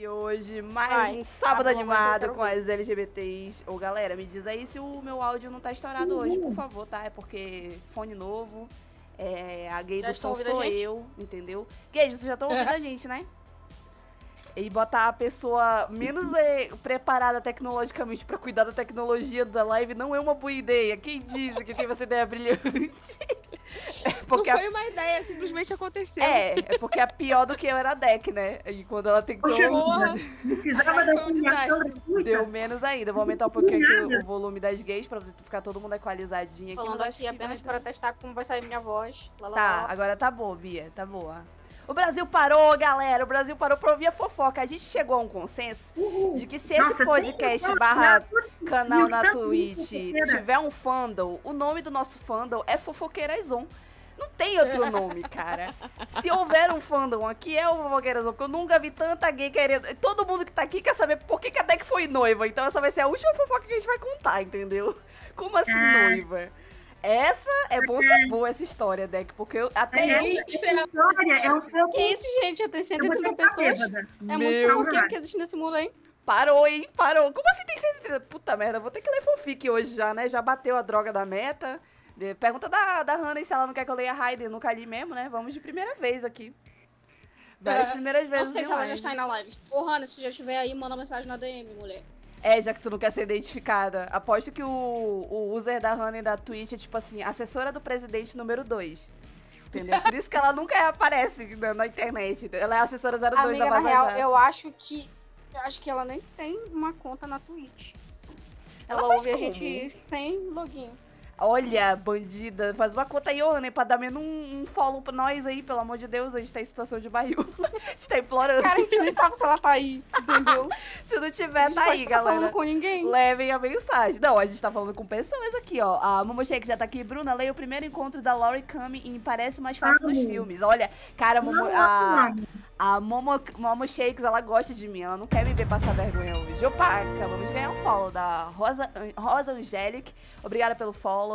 E hoje, mais Ai, um sábado tá bom, animado com as LGBTs. Ô, galera, me diz aí se o meu áudio não tá estourado hoje, por favor, tá? É porque fone novo, é, a gay Já do som sou eu, entendeu? Gays, vocês já estão ouvindo a gente, né? E botar a pessoa menos eh, preparada tecnologicamente pra cuidar da tecnologia da live não é uma boa ideia. Quem disse que teve essa ideia brilhante? É porque não a foi uma ideia, simplesmente aconteceu. é, é porque é pior do que eu era deck, né? E quando ela tentou, Poxa Porra. precisava da um deu menos ainda. Vou aumentar um pouquinho aqui o, volume das gays pra ficar todo mundo equalizadinho aqui. Falando mas acho aqui que apenas para testar como vai sair minha voz. Lá, lá, Tá, lá. agora tá boa, Bia, tá boa. O Brasil parou, galera. O Brasil parou pra ouvir a fofoca. A gente chegou a um consenso de que se esse Nossa, tem podcast um barra canal na tanto Twitch tiver um fandom, o nome do nosso fandom é Fofoqueirazon. Não tem outro nome, cara. Se houver um fandom aqui, é o Fofoqueirazon, porque eu nunca vi tanta gay querendo. Todo mundo que tá aqui quer saber por que, que a Deck foi noiva. Então essa vai ser a última fofoca que a gente vai contar, entendeu? Como assim, Ah. noiva? Essa é bom ser boa essa história, Deck, porque eu até É, eu. Ninguém esperava é um pouco... Que isso, gente? Já tem Eu vou 130 ficar pessoas. É muito Meu fofoqueiro Deus. que existe nesse mundo, hein? Parou, hein? Parou. Como assim tem 130? Puta merda, vou ter que ler fanfic hoje já, né? Já bateu a droga da meta. Pergunta da, da Hannah se ela não quer que eu leia Raiden. Nunca li mesmo, né? Vamos de primeira vez aqui. Várias É. primeiras Não vezes sei em se ela já está aí na live. Ô, Hannah, se já estiver aí, manda mensagem na DM, mulher. É, já que tu não quer ser identificada. Aposto que o, o user da Hannah da Twitch é tipo assim, assessora do presidente número 2. Entendeu? Por isso que ela nunca aparece na, na internet. Ela é a assessora 02 Amiga, da na Vaza real, Jato. eu acho que. Eu acho que ela nem tem uma conta na Twitch. Ela Ela, faz ouve a gente sem login. Olha, bandida, faz uma conta aí, ô, né? Pra dar menos um, um follow pra nós aí, pelo amor de Deus. A gente tá em situação de barril. a gente tá implorando. Cara, a gente nem sabe se ela tá aí, entendeu? Se não tiver, tá aí, falando galera. com ninguém. Levem a mensagem. Não, a gente tá falando com pessoas aqui, ó. A Momo Shake já tá aqui. Bruna, leia o primeiro encontro da Laurie Kami em Parece Mais Fácil dos Amo. Filmes. Olha, cara, Momo, Não, a, não. a Momo, Momo Shakes, ela gosta de mim. Ela não quer me ver passar vergonha hoje. Opa, acabamos de ganhar um follow da Rosa, Rosa Angelic. Obrigada pelo follow.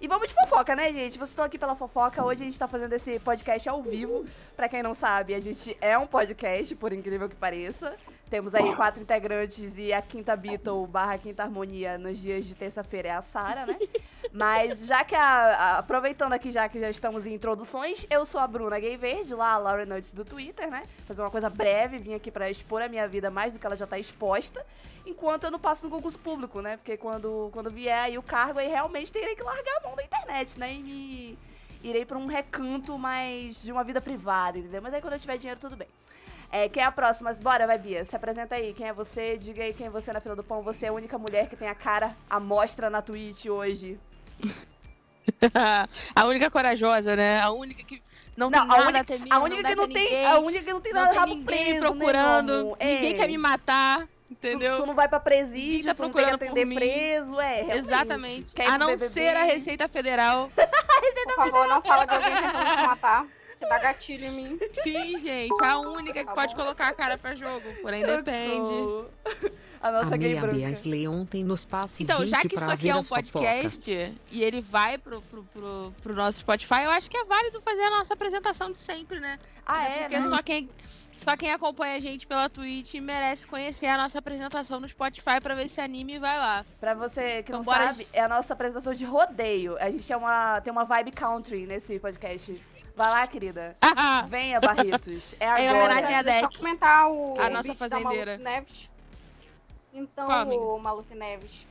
E vamos de fofoca, né, gente? Vocês estão aqui pela fofoca. Hoje a gente tá fazendo esse podcast ao vivo. Pra quem não sabe, a gente é um podcast, por incrível que pareça. Temos aí quatro integrantes e a quinta Beatle barra quinta harmonia nos dias de terça-feira é a Sara, né? Mas já que a, a- aproveitando aqui, já que já estamos em introduções, eu sou a Bruna Gay Verde, lá a Laura Nuts do Twitter, né? Fazer uma coisa breve, vim aqui pra expor a minha vida mais do que ela já tá exposta, enquanto eu não passo no concurso público, né? Porque quando, quando vier aí o cargo, aí realmente terei que largar a mão da internet, né? E me irei pra um recanto mais de uma vida privada, entendeu? Mas aí quando eu tiver dinheiro, tudo bem. É, quem é a próxima? Bora, vai, Bia. Se apresenta aí. Quem é você? Diga aí quem é você na fila do pão. Você é a única mulher que tem a cara à mostra na Twitch hoje. a única corajosa, né? A única que não, Não, tem a nada única- a temer, A única não que não tem, ninguém, a única que não tem não nada tem rabo ninguém preso, me né, procurando, amor? ninguém É. quer me matar, Tu, entendeu? tu não vai pra presídio, Ninguém tá tu não tem que procurando preso, é, realmente. Exatamente. Quer A não BBB? ser a Receita Federal. Por favor, não fala de alguém tentando te matar. Dá gatilho em mim. Sim, gente. A única que Tá pode bom. colocar a cara pra jogo. Porém, depende. A nossa a gay branca. Beasley ontem nos passe Então, 20 já que isso aqui é um podcast e ele vai pro, pro, pro, pro nosso Spotify, eu acho que é válido fazer a nossa apresentação de sempre, né? Ah, Até é, porque né? só quem, só quem acompanha a gente pela Twitch merece conhecer a nossa apresentação no Spotify pra ver se anime e vai lá. Pra você que não Então, bora sabe, de- é a nossa apresentação de rodeio. A gente é uma, tem uma vibe country nesse podcast. Vai lá, querida. Venha, Barretos. É agora. Em homenagem a Deixa eu Deck. comentar o A nossa beat da fazendeira. Neves. Então, Qual, o Maluque Neves.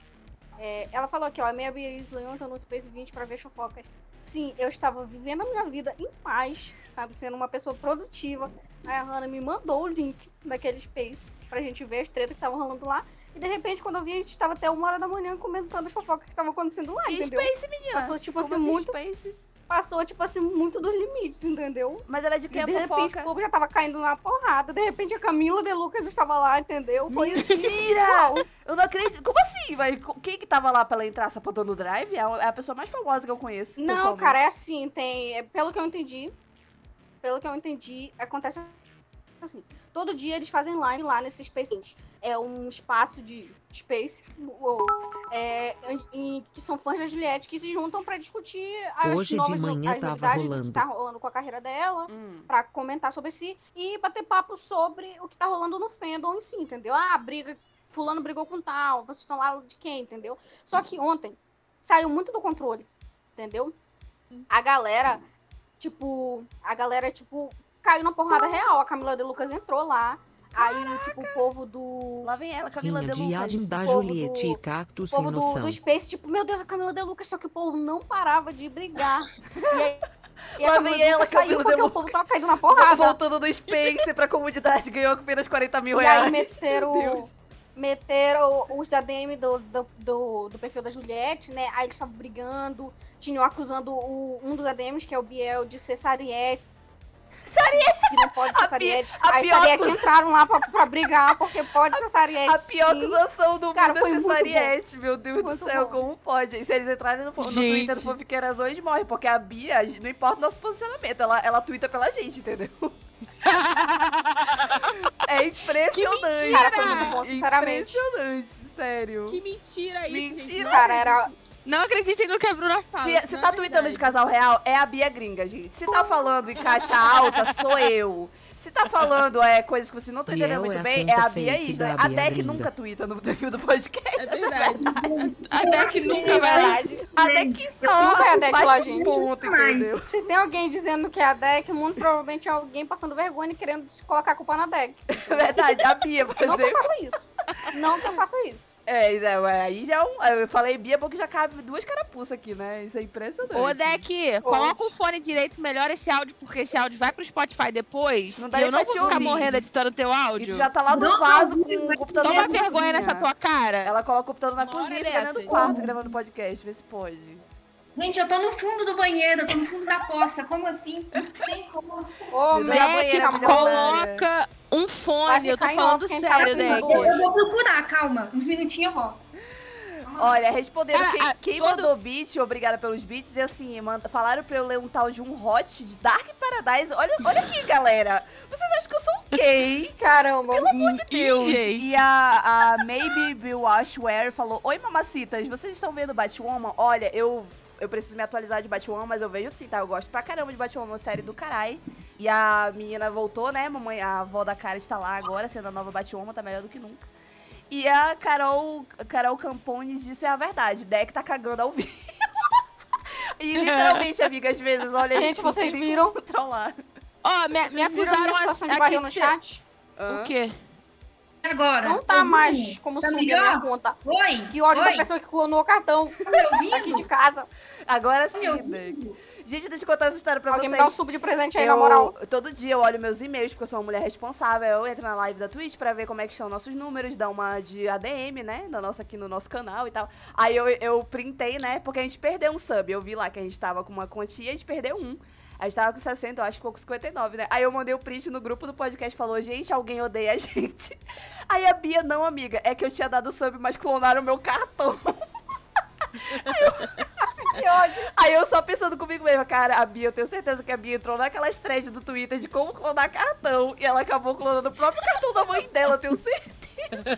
é, ela falou aqui, ó, a minha Beasley ontem no Space 20 pra ver fofocas. Sim, eu estava vivendo a minha vida em paz, sabe? Sendo uma pessoa produtiva. Aí a Hannah me mandou o link daquele Space pra gente ver as tretas que estavam rolando lá. E de repente, quando eu vi, a gente estava até uma hora da manhã comentando as fofocas que estavam acontecendo lá, Que entendeu? Space, menina? Passou, tipo Como assim, muito. Space? Passou, tipo assim, muito dos limites, entendeu? Mas ela é de quem E é de repente fofoca? o povo já tava caindo na porrada. De repente a Camila de Lucas estava lá, entendeu? Foi assim. Mentira! Eu não acredito. Como assim? Mas quem que tava lá pra ela entrar sapatando o drive? É a é a pessoa mais famosa que eu conheço. Não, cara, é assim, tem. é, pelo que eu entendi. Pelo que eu entendi, acontece assim, todo dia eles fazem live lá nesse Space. É um espaço de Space, ou, é, em- que são fãs da Juliette, que se juntam pra discutir as Hoje de novas manhã as tava novidades do que rolando. tá rolando com a carreira dela Hum. pra comentar sobre si e bater papo sobre o que tá rolando no fandom em si, entendeu? Ah, briga, fulano brigou com tal, vocês estão lá de quem, entendeu? Só que ontem saiu muito do controle, entendeu? A galera, tipo, a galera, tipo, caiu na porrada real. A Camila de Lucas entrou lá, aí, tipo, o povo do... Lá vem ela, Camila de de Lucas. Adam da Juliette do- e Cacto O povo do, do Space, tipo, meu Deus, a Camila de Lucas, só que o povo não parava de brigar. E aí, e Lá a Camila vem de ela, Lucas saiu de porque o povo tava caindo na porrada. Voltando do Space pra comunidade, ganhou apenas 40 mil E reais. aí meteram, meteram os da DM do, do, do, do perfil da Juliette, né? Aí eles estavam brigando, tinham acusando o, um dos ADMs, que é o Biel, de ser Sariette. Sariette! Que não pode ser A pi- Sariette. a Aí pior Sariette entraram lá pra, pra brigar, porque pode ser Sariette. A pior acusação do Cara, mundo foi é ser muito Sariette, meu Deus Muito do céu, bom. como pode? E se eles entrarem no, no. Twitter do Fofiqueiras hoje, morre, porque a Bia, não importa o nosso posicionamento, ela, ela twitta pela gente, entendeu? é impressionante. Cara, foi muito bom, sinceramente. Impressionante, sério. Que mentira isso, Mentira. gente. Cara, era. Não acreditem no que a Bruna fala. Se, se tá é tweetando de casal real, é a Bia gringa, gente. Se tá falando em caixa alta, sou eu. Se tá falando é, coisas que você não tá entendendo muito é a bem, é a Bia fake Isla. A Bia Deck nunca twitta no perfil do podcast. É verdade. Até que nunca É vai lá. verdade. A Deck só Nunca é a Deck lá, um gente. ponto, entendeu? Se tem alguém dizendo que é a deck, muito provavelmente é alguém passando vergonha e querendo se colocar a culpa na deck. É verdade, a Bia, por Não que eu exemplo. faça isso. Não que eu faça isso. É, é, ué, aí já é um. Eu falei Bia porque já cabe duas carapuças aqui, né? Isso é impressionante. Ô, Deck, coloca o fone direito, melhora esse áudio, porque esse áudio vai pro Spotify depois. Não dá e eu não vou ficar ouvir. morrendo editando teu E áudio. tu já tá lá no Não, vaso não, com o computador Toma na vergonha cozinha. nessa tua cara. Ela coloca o computador na Uma cozinha, do dessas. quarto, gravando podcast. Vê se pode. Gente, eu tô no fundo do banheiro, eu tô no fundo da poça. Como assim? Não tem como. Ô, amor. coloca um fone. Eu tô falando tá sério, Deck. Eu, eu vou procurar, calma. Uns minutinhos eu volto. Olha, respondendo Cara, quem, a- quem todo- mandou beat, obrigada pelos beats, e assim, manda, falaram pra eu ler um tal de um hot de Dark Paradise. Olha, olha aqui, galera. Vocês acham que eu sou gay? Caramba. Pelo amor de Deus. gente. E a, a Maybe Bill Washware falou: Oi, mamacitas, vocês estão vendo Batwoman? Olha, eu, eu preciso me atualizar de Batwoman, mas eu vejo sim, tá? Eu gosto pra caramba de Batwoman, uma série do carai. E a menina voltou, né? Mamãe, a avó da cara está lá agora, sendo a nova Batwoman, tá melhor do que nunca. E a Carol, Carol Campones disse a verdade: Deck tá cagando ao vivo. e literalmente, amiga, às vezes, olha, a Gente, gente vocês viram? controlar. Ó, me, me a acusaram a- aqui de no ser... chat? O quê? Agora. Não tá mais como Tá subir a minha melhor? conta. Oi? Que ódio Oi? da pessoa que clonou o cartão Tá me ouvindo? aqui de casa. Agora Tá sim. Gente, deixa eu contar essa história pra Alguém vocês. me dá um sub de presente aí, eu, na moral. Todo dia eu olho meus e-mails, porque eu sou uma mulher responsável. Eu entro na live da Twitch pra ver como é que estão nossos números, dar uma de ADM, né? Da nossa, aqui no nosso canal e tal. Aí eu, eu printei, né? Porque a gente perdeu um sub. Eu vi lá que a gente tava com uma quantia e a gente perdeu um. A gente tava com 60, eu acho que ficou com 59, né? Aí eu mandei o print no grupo do podcast falou, gente, alguém odeia a gente. Aí a Bia, não, amiga, é que eu tinha dado sub, mas clonaram meu cartão. Que ódio. Aí eu só pensando comigo mesma, cara, a Bia, eu tenho certeza que a Bia entrou naquelas threads do Twitter de como clonar cartão. E ela acabou clonando o próprio cartão da mãe dela, eu tenho certeza.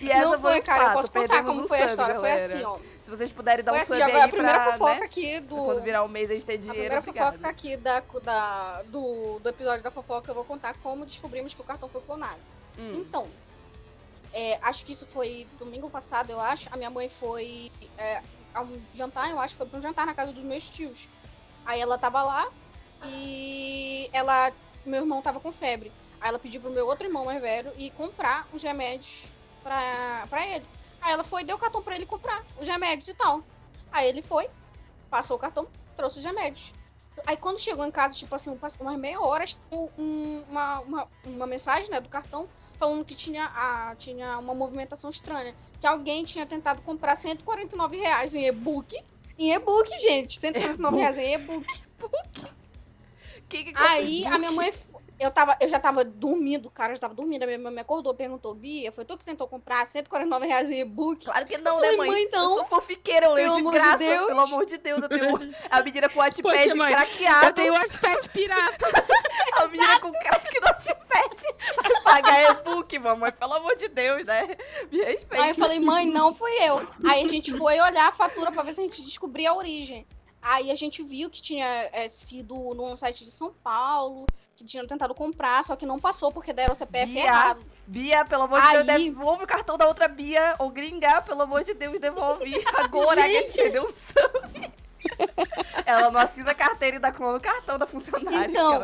E essa Não foi foi, cara. Eu fato, posso contar perdemos como foi a história. Foi galera. assim, ó. Se vocês puderem dar Foi um assim, sub já aí foi a primeira pra, fofoca né, aqui do... quando virar um mês a gente ter A dinheiro, primeira obrigada. fofoca aqui da, da, do, do episódio da fofoca, eu vou contar como descobrimos que o cartão foi clonado. Hum. Então, é, acho que isso foi domingo passado, eu acho. A minha mãe foi é, a um jantar, eu acho, foi pra um jantar na casa dos meus tios. Aí ela tava lá e ela, meu irmão tava com febre. Aí ela pediu pro meu outro irmão mais velho ir comprar os remédios pra, pra ele. Aí ela foi, deu o cartão pra ele comprar os remédios e tal. Aí ele foi, passou o cartão, trouxe os remédios. Aí quando chegou em casa, tipo assim, passou umas meia hora, chegou um- uma, uma, uma mensagem, né, do cartão, falando que tinha, a, tinha uma movimentação estranha. Que alguém tinha tentado comprar 149 reais em e-book. Em e-book, gente. 149 reais em e-book. Que que Aí a minha mãe. Eu, tava, eu já tava dormindo, cara, eu já tava dormindo. A minha mãe me acordou, perguntou, Bia, foi tu que tentou comprar 149 reais em e-book? Claro que não, né, falei, mãe? mãe, não. Eu sou fofiqueira, eu leio de de graça. Deus. pelo amor de Deus, eu tenho a menina com o Wattpad craqueado. Eu tenho um iPad pirata. A menina com crack no Wattpad. Vai pagar e-book, mamãe. Pelo amor de Deus, né? Me respeita. Aí eu falei, mãe, não fui eu. Aí a gente foi olhar a fatura pra ver se a gente descobria a origem. Aí a gente viu que tinha é, sido num site de São Paulo, que tinham tentado comprar, só que não passou porque deram o CPF Bia, errado. Bia, pelo amor de Deus, Aí- devolve o cartão da outra Bia. Ou gringa, pelo amor de Deus, devolve agora. que a gente perdeu o Sam. Ela não assina a carteira e dá clona o cartão da funcionária. Então,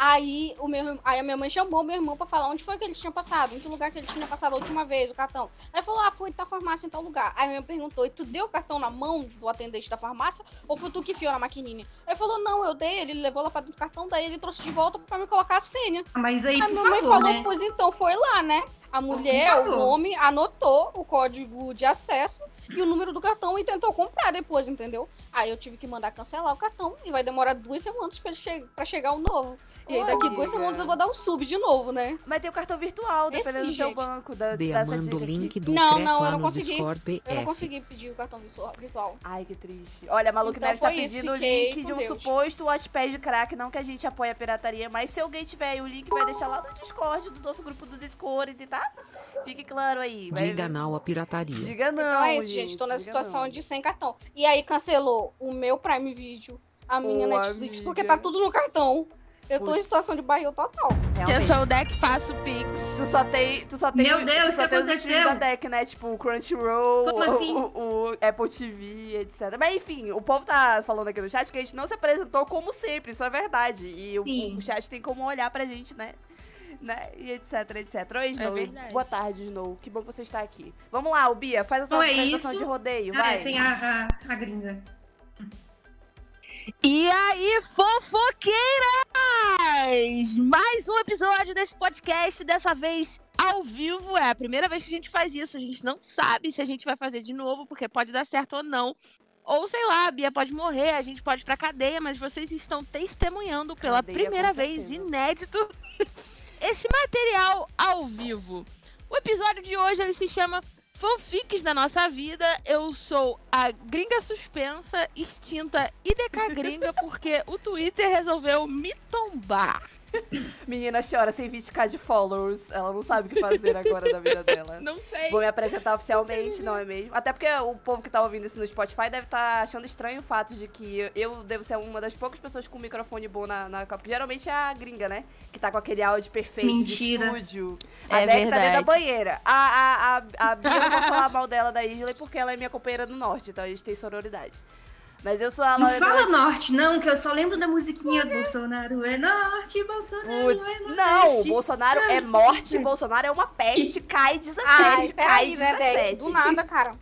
Aí, o meu, aí a minha mãe chamou meu irmão pra falar onde foi que ele tinha passado, em que lugar que ele tinha passado a última vez, o cartão. Aí falou, ah, foi da farmácia em tal lugar. Aí minha mãe perguntou, e tu deu o cartão na mão do atendente da farmácia ou foi tu que enfiou na maquininha? Aí falou, não, eu dei, ele levou lá pra dentro do cartão, daí ele trouxe de volta pra me colocar a senha. Mas aí, Aí por minha mãe favor, falou, né? pois então foi lá, né? A mulher, o homem, anotou o código de acesso e o número do cartão e tentou comprar depois, entendeu? Aí eu tive que mandar cancelar o cartão e vai demorar duas semanas ele che chegar o novo. E aí daqui duas semanas eu vou dar um sub de novo, né? Mas tem o cartão virtual, Esse dependendo do seu banco. Da, te Bea manda o aqui. link do Não, não, eu não consegui. Discord Eu não consegui pedir o cartão virtual. Ai, que triste. Olha, a Maluca Então tá pedindo o link de um Deus. suposto Watchpad crack. Não que a gente apoie a pirataria, mas se alguém tiver aí o link, vai deixar lá no Discord, do nosso grupo do Discord, tá? Fique claro aí. Vai, Diga não à pirataria. Diga não, então é isso, gente. Tô na situação não. de sem cartão. E aí cancelou o meu Prime Video, a minha Ô, Netflix, amiga. porque tá tudo no cartão. Eu tô em situação de barril total. Realmente. Atenção, deck, faço Pix. Tu só tem. Tu só tem. Meu Deus, o que aconteceu? da deck, né? Tipo, o Crunchyroll, Como o, assim? o- o Apple TV, etc. Mas enfim, o povo tá falando aqui no chat que a gente não se apresentou como sempre, isso é verdade. E o, o chat tem como olhar pra gente, né? Né? E etc, etc. Oi, Snow. verdade. Boa tarde, Snow. Que bom que você está aqui. Vamos lá, o Bia, faz a tua Então é apresentação isso. de rodeio, Ah, vai. é, tem a, a, a gringa. E aí, fofoqueiras! Mais um episódio desse podcast, dessa vez ao vivo. É a primeira vez que a gente faz isso. A gente não sabe se a gente vai fazer de novo, porque pode dar certo ou não. Ou sei lá, a Bia pode morrer, a gente pode ir pra cadeia, mas vocês estão testemunhando pela Cadeia, primeira vez, inédito, esse material ao vivo. O episódio de hoje ele se chama Fanfics da Nossa Vida. Eu sou a gringa suspensa, extinta IDK gringa, porque o Twitter resolveu me tombar. Menina chora sem 20k de followers. Ela não sabe o que fazer agora da vida dela. Não sei. Vou me apresentar oficialmente, não é mesmo? Até porque o povo que tá ouvindo isso no Spotify deve estar achando estranho o fato de que eu- devo ser uma das poucas pessoas com microfone bom na, na Copa. Porque geralmente é a gringa, né? Que tá com aquele áudio perfeito Mentira. de estúdio. A É Deck tá dentro da verdade. banheira. A, a, a, a Bia eu não posso falar mal dela da Isla porque ela é minha companheira do norte, então a gente tem sororidade. Mas eu sou a Não Laura fala Nunes. norte, não, que eu só lembro da musiquinha Bolsonaro é norte, Bolsonaro é norte. não, Bolsonaro é morte, Bolsonaro é uma peste, cai 17, Ai, cai né, 17. Deck? Do nada, cara.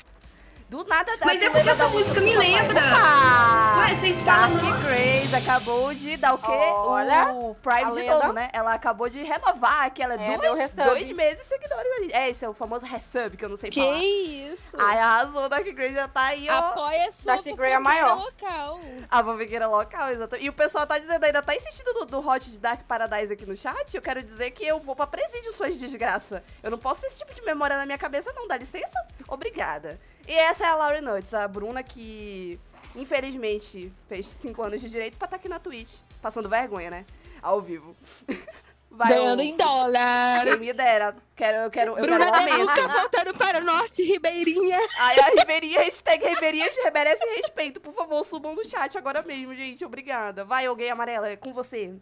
Do nada, Mas tu é porque essa música me lembra. Opa! Ué, vocês falam Dark Grace acabou de dar o quê? Olha, o Prime a de novo, né? Ela acabou de renovar aquela É, deu duas, resub. dois meses seguidores ali. É, esse é o famoso resub, que eu não sei Que falar. isso? Ai, arrasou, Dark Grace já tá aí, ó. Apoia sua Dark Grey é fofoqueira maior. local. A fanfiqueira local, exatamente. E o pessoal tá dizendo ainda, tá insistindo do, do Hot de Dark Paradise aqui no chat. Eu quero dizer que eu vou pra presídio, suas desgraça. Eu não posso ter esse tipo de memória na minha cabeça, não. Dá licença? Obrigada. E essa é a Laurie Nuts, a Bruna que, infelizmente, fez cinco anos de direito pra estar aqui na Twitch. Passando vergonha, né? Ao vivo. Vai, Ganhando em dólar. Quem me dera. Quero, eu quero, eu Bruna quero um aumento. Luca voltando para o norte, Ribeirinha. Ai, a Ribeirinha, hashtag Ribeirinha merece respeito. Por favor, subam no chat agora mesmo, gente. Obrigada. Vai, alguém amarela, é com você.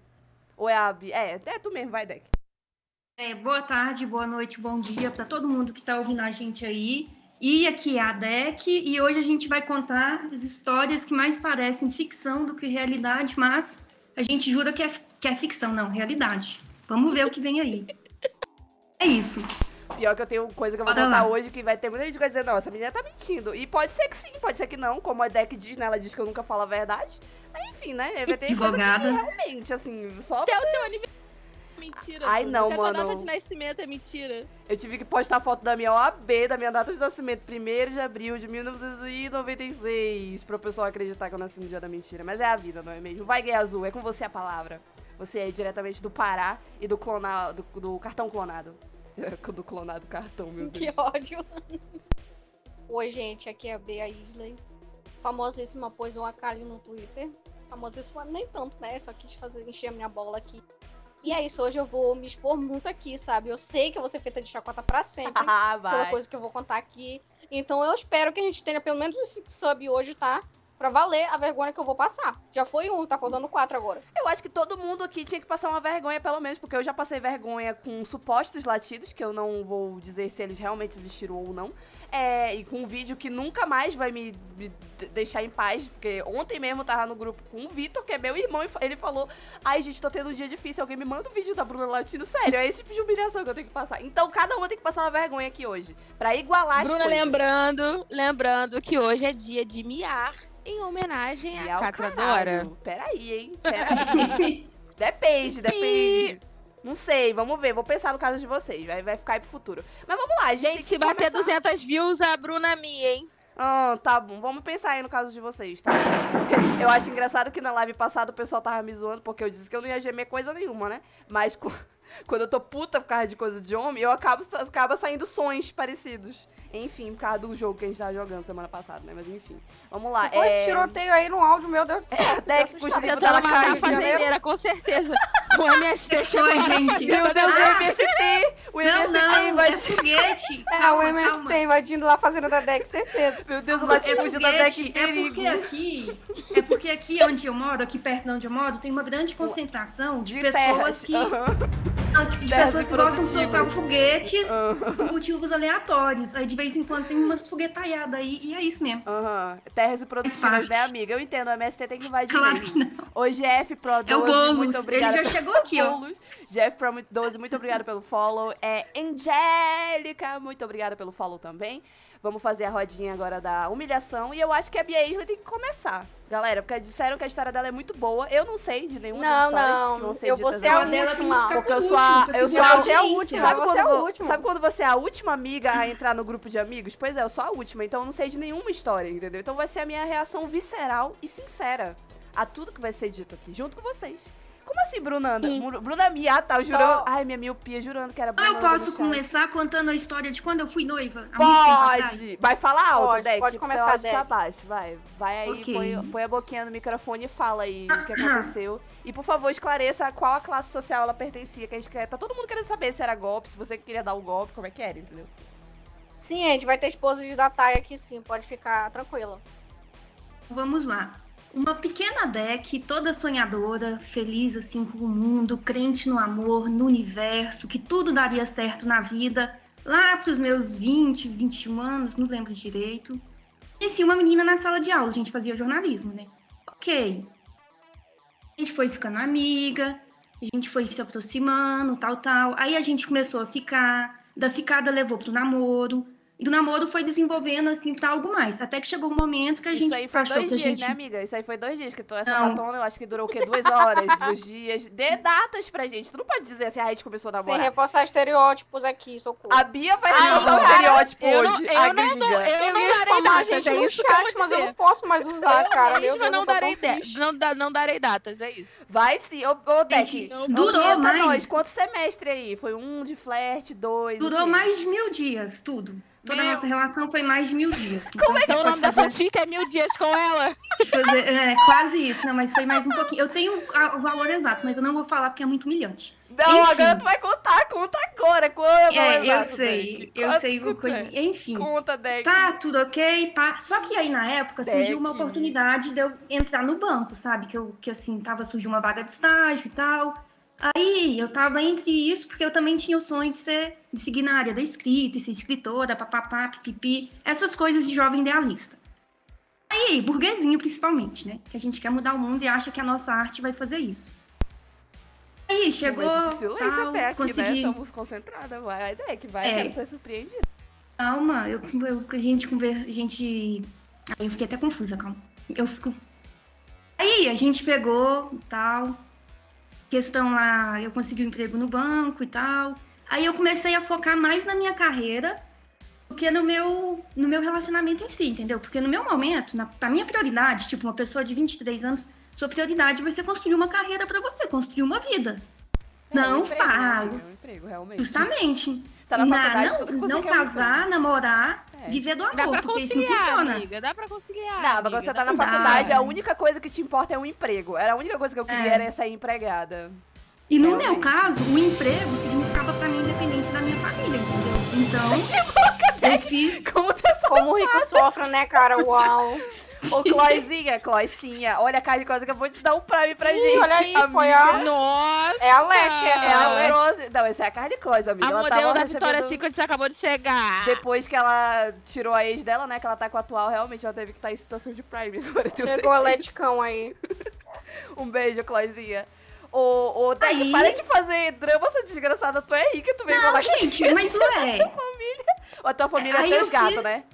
Ou é a Bi? É, é tu mesmo, vai, Deck. É, boa tarde, boa noite, bom dia pra todo mundo que tá ouvindo a gente aí. E aqui é a Deck, e hoje a gente vai contar as histórias que mais parecem ficção do que realidade, mas a gente jura que é, que é ficção, não, realidade. Vamos ver o que vem aí. É isso. Pior que eu tenho coisa que eu vou Bora contar lá. hoje que vai ter muita gente que vai dizer, não, essa menina tá mentindo. E pode ser que sim, pode ser que não. Como a Deck diz, né? Ela diz que eu nunca falo a verdade. Mas enfim, né? Vai ter coisa que Advogada. realmente, assim, só. Até o teu aniversário. Mentira. Ai, não, Até tua mano. data de nascimento é mentira. Eu tive que postar foto da minha OAB, da minha data de nascimento, 1 de abril de 1996, pro pessoal acreditar que eu nasci no dia da mentira. Mas é a vida, não é mesmo? Vai, Gay Azul, é com você a palavra. Você aí diretamente do Pará e do, clona, do, do cartão clonado. do clonado cartão, meu Que Deus. ódio. Oi, gente, aqui é a Bea Isley. Famosíssima, pôs um Akali no Twitter. Famosíssima, nem tanto, né? Só quis fazer encher a minha bola aqui. E é isso, hoje eu vou me expor muito aqui, sabe? Eu sei que eu vou ser feita de chacota pra sempre. Ah, pela coisa que eu vou contar aqui. Então eu espero que a gente tenha pelo menos 5 sub hoje, tá? Pra valer a vergonha que eu vou passar. Já foi um, tá faltando quatro agora. Eu acho que todo mundo aqui tinha que passar uma vergonha, pelo menos, porque eu já passei vergonha com supostos latidos, que eu não vou dizer se eles realmente existiram ou não. É, e com um vídeo que nunca mais vai me, me deixar em paz, porque ontem mesmo eu tava no grupo com o Vitor, que é meu irmão, e ele falou: Ai, gente, tô tendo um dia difícil, alguém me manda o vídeo da Bruna latindo. Sério, é esse tipo de humilhação que eu tenho que passar. Então cada uma tem que passar uma vergonha aqui hoje, pra igualar as Bruna, coisas. lembrando, lembrando que hoje é dia de miar em homenagem E à Catradora. Peraí, hein? Peraí. depende, depende. Não sei, vamos ver. Vou pensar no caso de vocês. Vai, vai ficar aí pro futuro. Mas vamos lá, a gente. Gente, se bater começar- 200 views, a Bruna mia, hein? Ah, tá bom. Vamos pensar aí no caso de vocês, tá? Eu acho engraçado que na live passada o pessoal tava me zoando porque eu disse que eu não ia gemer coisa nenhuma, né? Mas quando eu tô puta por causa de coisa de homem, eu acabo acaba saindo sons parecidos. Enfim, por causa do jogo que a gente tava jogando semana passada, né? Mas enfim. Vamos lá. Foi esse é... tiroteio aí no áudio, meu Deus do céu. até que Tô puxa assustada. de Tentando ela matar a fazendeira, com certeza. O MST chegou Oi, lá. gente. Meu Deus, o MST! O Não, MST não, é invadiu. foguete. É, o MST invadindo lá a fazenda da Deck, certeza. Meu Deus, o É latifúndio da Deck em é perigo. porque aqui, é porque aqui onde eu moro, aqui perto de onde eu moro, tem uma grande concentração de, De pessoas terras. que, Aham. não, de pessoas que gostam de soltar foguetes Aham. por motivos aleatórios. Aí de vez em quando tem umas foguetaiadas aí e é isso mesmo. Aham. Terras e produtivas, parte. né, amiga? Eu entendo, o MST tem que invadir Claro mesmo. que não. O GF Pro 12, É o Boulos. muito Ele obrigada. já pelo- chegou aqui, ó. Boulos. GF Pro 12, muito obrigada pelo follow. É Angélica, muito obrigada pelo follow também. Vamos fazer a rodinha agora da humilhação. E eu acho que a Bia Isley tem que começar. Galera, porque disseram que a história dela é muito boa. Eu não sei de nenhuma das Não, histórias não, que vão ser eu vou ditas ser a dela última. Porque eu sou a- último, eu você sou a- Você é a última. Sabe você é vo- último. sabe quando você é a última amiga a entrar no grupo de amigos? Pois é, eu sou a última, então eu não sei de nenhuma história, entendeu? Então vai ser a minha reação visceral e sincera a tudo que vai ser dito aqui, junto com vocês. Como assim, Brunanda? Bru- Bruna Mia, tá? Eu Só- jurando. Ai, minha miopia, jurando que era Ah, Brunanda. eu no posso começar contando a história de quando eu fui noiva? Pode! Vai falar alto, Pode, Deck. pode começar, áudio tá Deck. baixo, vai. Vai aí, Ok. põe, põe a boquinha no microfone e fala aí o que aconteceu. E, por favor, esclareça qual a classe social ela pertencia, que a gente quer... Tá todo mundo querendo saber se era golpe, se você queria dar o golpe, como é que era, entendeu? Sim, a gente vai ter esposa de Datai aqui sim, pode ficar tranquila. Vamos lá. Uma pequena deck, toda sonhadora, feliz assim com o mundo, crente no amor, no universo, que tudo daria certo na vida. Lá pros meus 20, 21 anos, não lembro direito. Conheci uma menina na sala de aula, a gente fazia jornalismo, né? Ok. A gente foi ficando amiga, a gente foi se aproximando, tal, tal. Aí a gente começou a ficar, da ficada levou pro namoro. Do namoro foi desenvolvendo, assim, pra algo mais. Até que chegou um momento que a Isso gente aí foi achou dois dias, gente... né, amiga? Isso aí foi dois dias, que tu, essa Não. maratona eu acho que durou o quê? Duas horas, dois dias. Dê datas pra gente. Tu não pode dizer assim, ah, a gente começou a Sem namorar. repassar estereótipos aqui, socorro. A Bia vai Ah, o cara, estereótipo eu não- hoje. eu a não gringa. dou- eu Eu não darei datas, gente é no isso que eu chat, mas eu não posso mais usar, cara. Deus, não eu tô darei, não, da- não darei datas, é isso. Vai sim. Ô, ô Deck, Não, durou mais. nós. Quanto semestre aí? Foi um de flerte, dois... Durou mais de mil dias, tudo. Toda a Meu- nossa relação foi mais de mil dias. Como é que Então, o nome da fazer- fanfic é Mil Dias com ela? fazer- é, quase isso, não, mas foi mais um pouquinho. Eu tenho o valor exato, mas eu não vou falar porque é muito humilhante. Não, Enfim. agora tu vai contar. Conta agora. Qual é, É, eu exato, sei, eu Conta, sei o coisa. Enfim. Conta, Deck. Tá, tudo ok, pá. Só que aí na época surgiu uma oportunidade de eu entrar no banco, sabe? Que eu, que assim, tava surgiu uma vaga de estágio e tal. Aí eu tava entre isso, porque eu também tinha o sonho de ser, de seguir na área da escrita, e ser escritora, papapá, pipipi, essas coisas de jovem idealista. Aí, burguesinho principalmente, né? Que a gente quer mudar o mundo e acha que a nossa arte vai fazer isso. Aí chegou, silêncio tal, até aqui, né? consegui... Estamos concentradas. Vai, Deck, vai. É. Quero ser surpreendida. Calma, eu, eu, a gente conver, a gente. Aí eu fiquei até confusa, calma. Eu fico. Aí a gente pegou tal. Questão lá, eu consegui um emprego no banco e tal. Aí eu comecei a focar mais na minha carreira do que no meu, no meu relacionamento em si, entendeu? Porque no meu momento, na, minha prioridade, tipo, uma pessoa de 23 anos, Sua prioridade vai ser construir uma carreira pra você, construir uma vida. É um não emprego, né, pago. amiga? É um emprego, realmente. Justamente. Tá na Na- faculdade, não tudo que você não quer é um casar, namorar, É. viver do amor, Dá pra conciliar, amiga. Dá pra conciliar. Não, mas amiga, quando você tá na pra dá. faculdade, a única coisa que te importa é um emprego. Era a única coisa que eu queria É. era sair empregada. E no Realmente. meu caso, o emprego significava pra mim independência da minha família, entendeu? Então, eu fiz. Como tá. Como o rico sofre, né, cara? Uau. Ô, Cloizinha, Cloicinha, olha a Carne Cloizinha que eu vou te dar um prime pra Ih, gente. olha aí, amiga. foi a- Nossa! É a Leti, essa É é a a Leti. Close... Não, essa é a Carne Close, amiga. A ela modelo da recebendo... Victoria's Secret acabou de chegar. Depois que ela tirou a ex dela, né, que ela tá com a atual, realmente ela teve que estar em situação de prime. Agora Chegou a Leticão aí. Um beijo, Cloizinha. Ô, ô, Deck, Aí- para de fazer drama, essa desgraçada. Tu é rica, tu veio Não, falar gente, que mas não é. A tua família é Aí teus eu gatos, fiz- né?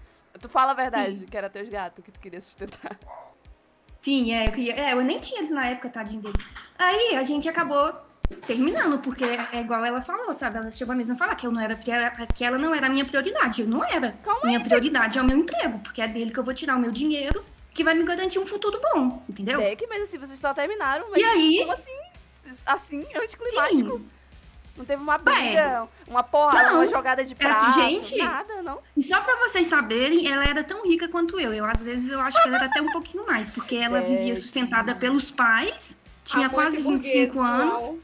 Tu fala a verdade, que era teus gatos que tu queria sustentar. Sim, é, eu queria. É, eu nem tinha eles na época, tadinho deles. Aí a gente acabou terminando, porque é igual ela falou, sabe? Ela chegou mesmo a falar que eu não era, que ela- que não era a minha prioridade. Eu não era. Calma minha prioridade é o meu emprego, porque é dele que eu vou tirar o meu dinheiro, que vai me garantir um futuro bom, entendeu? Deck, mas assim, vocês só terminaram, mas E aí? como assim? Assim, anticlimático? Sim. Não teve uma briga, uma porra, Não. uma jogada de É assim, prato, gente. nada, não. E só pra vocês saberem, ela era tão rica quanto eu. Eu, às vezes, eu acho que ela era até um pouquinho mais, porque ela É, vivia sustentada pelos pais, tinha Amor quase de 25 burguês, anos. uau.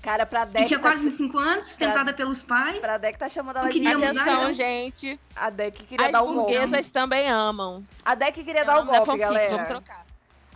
Cara, pra E Deck tinha tá, quase 25 anos, sustentada pelos pais. pra Deck tá chamando ela Eu de mudar, Atenção, não. gente. A Deck queria As dar o golpe. burguesas também amam. A Deck queria dar o da golpe, galera. Vamos trocar.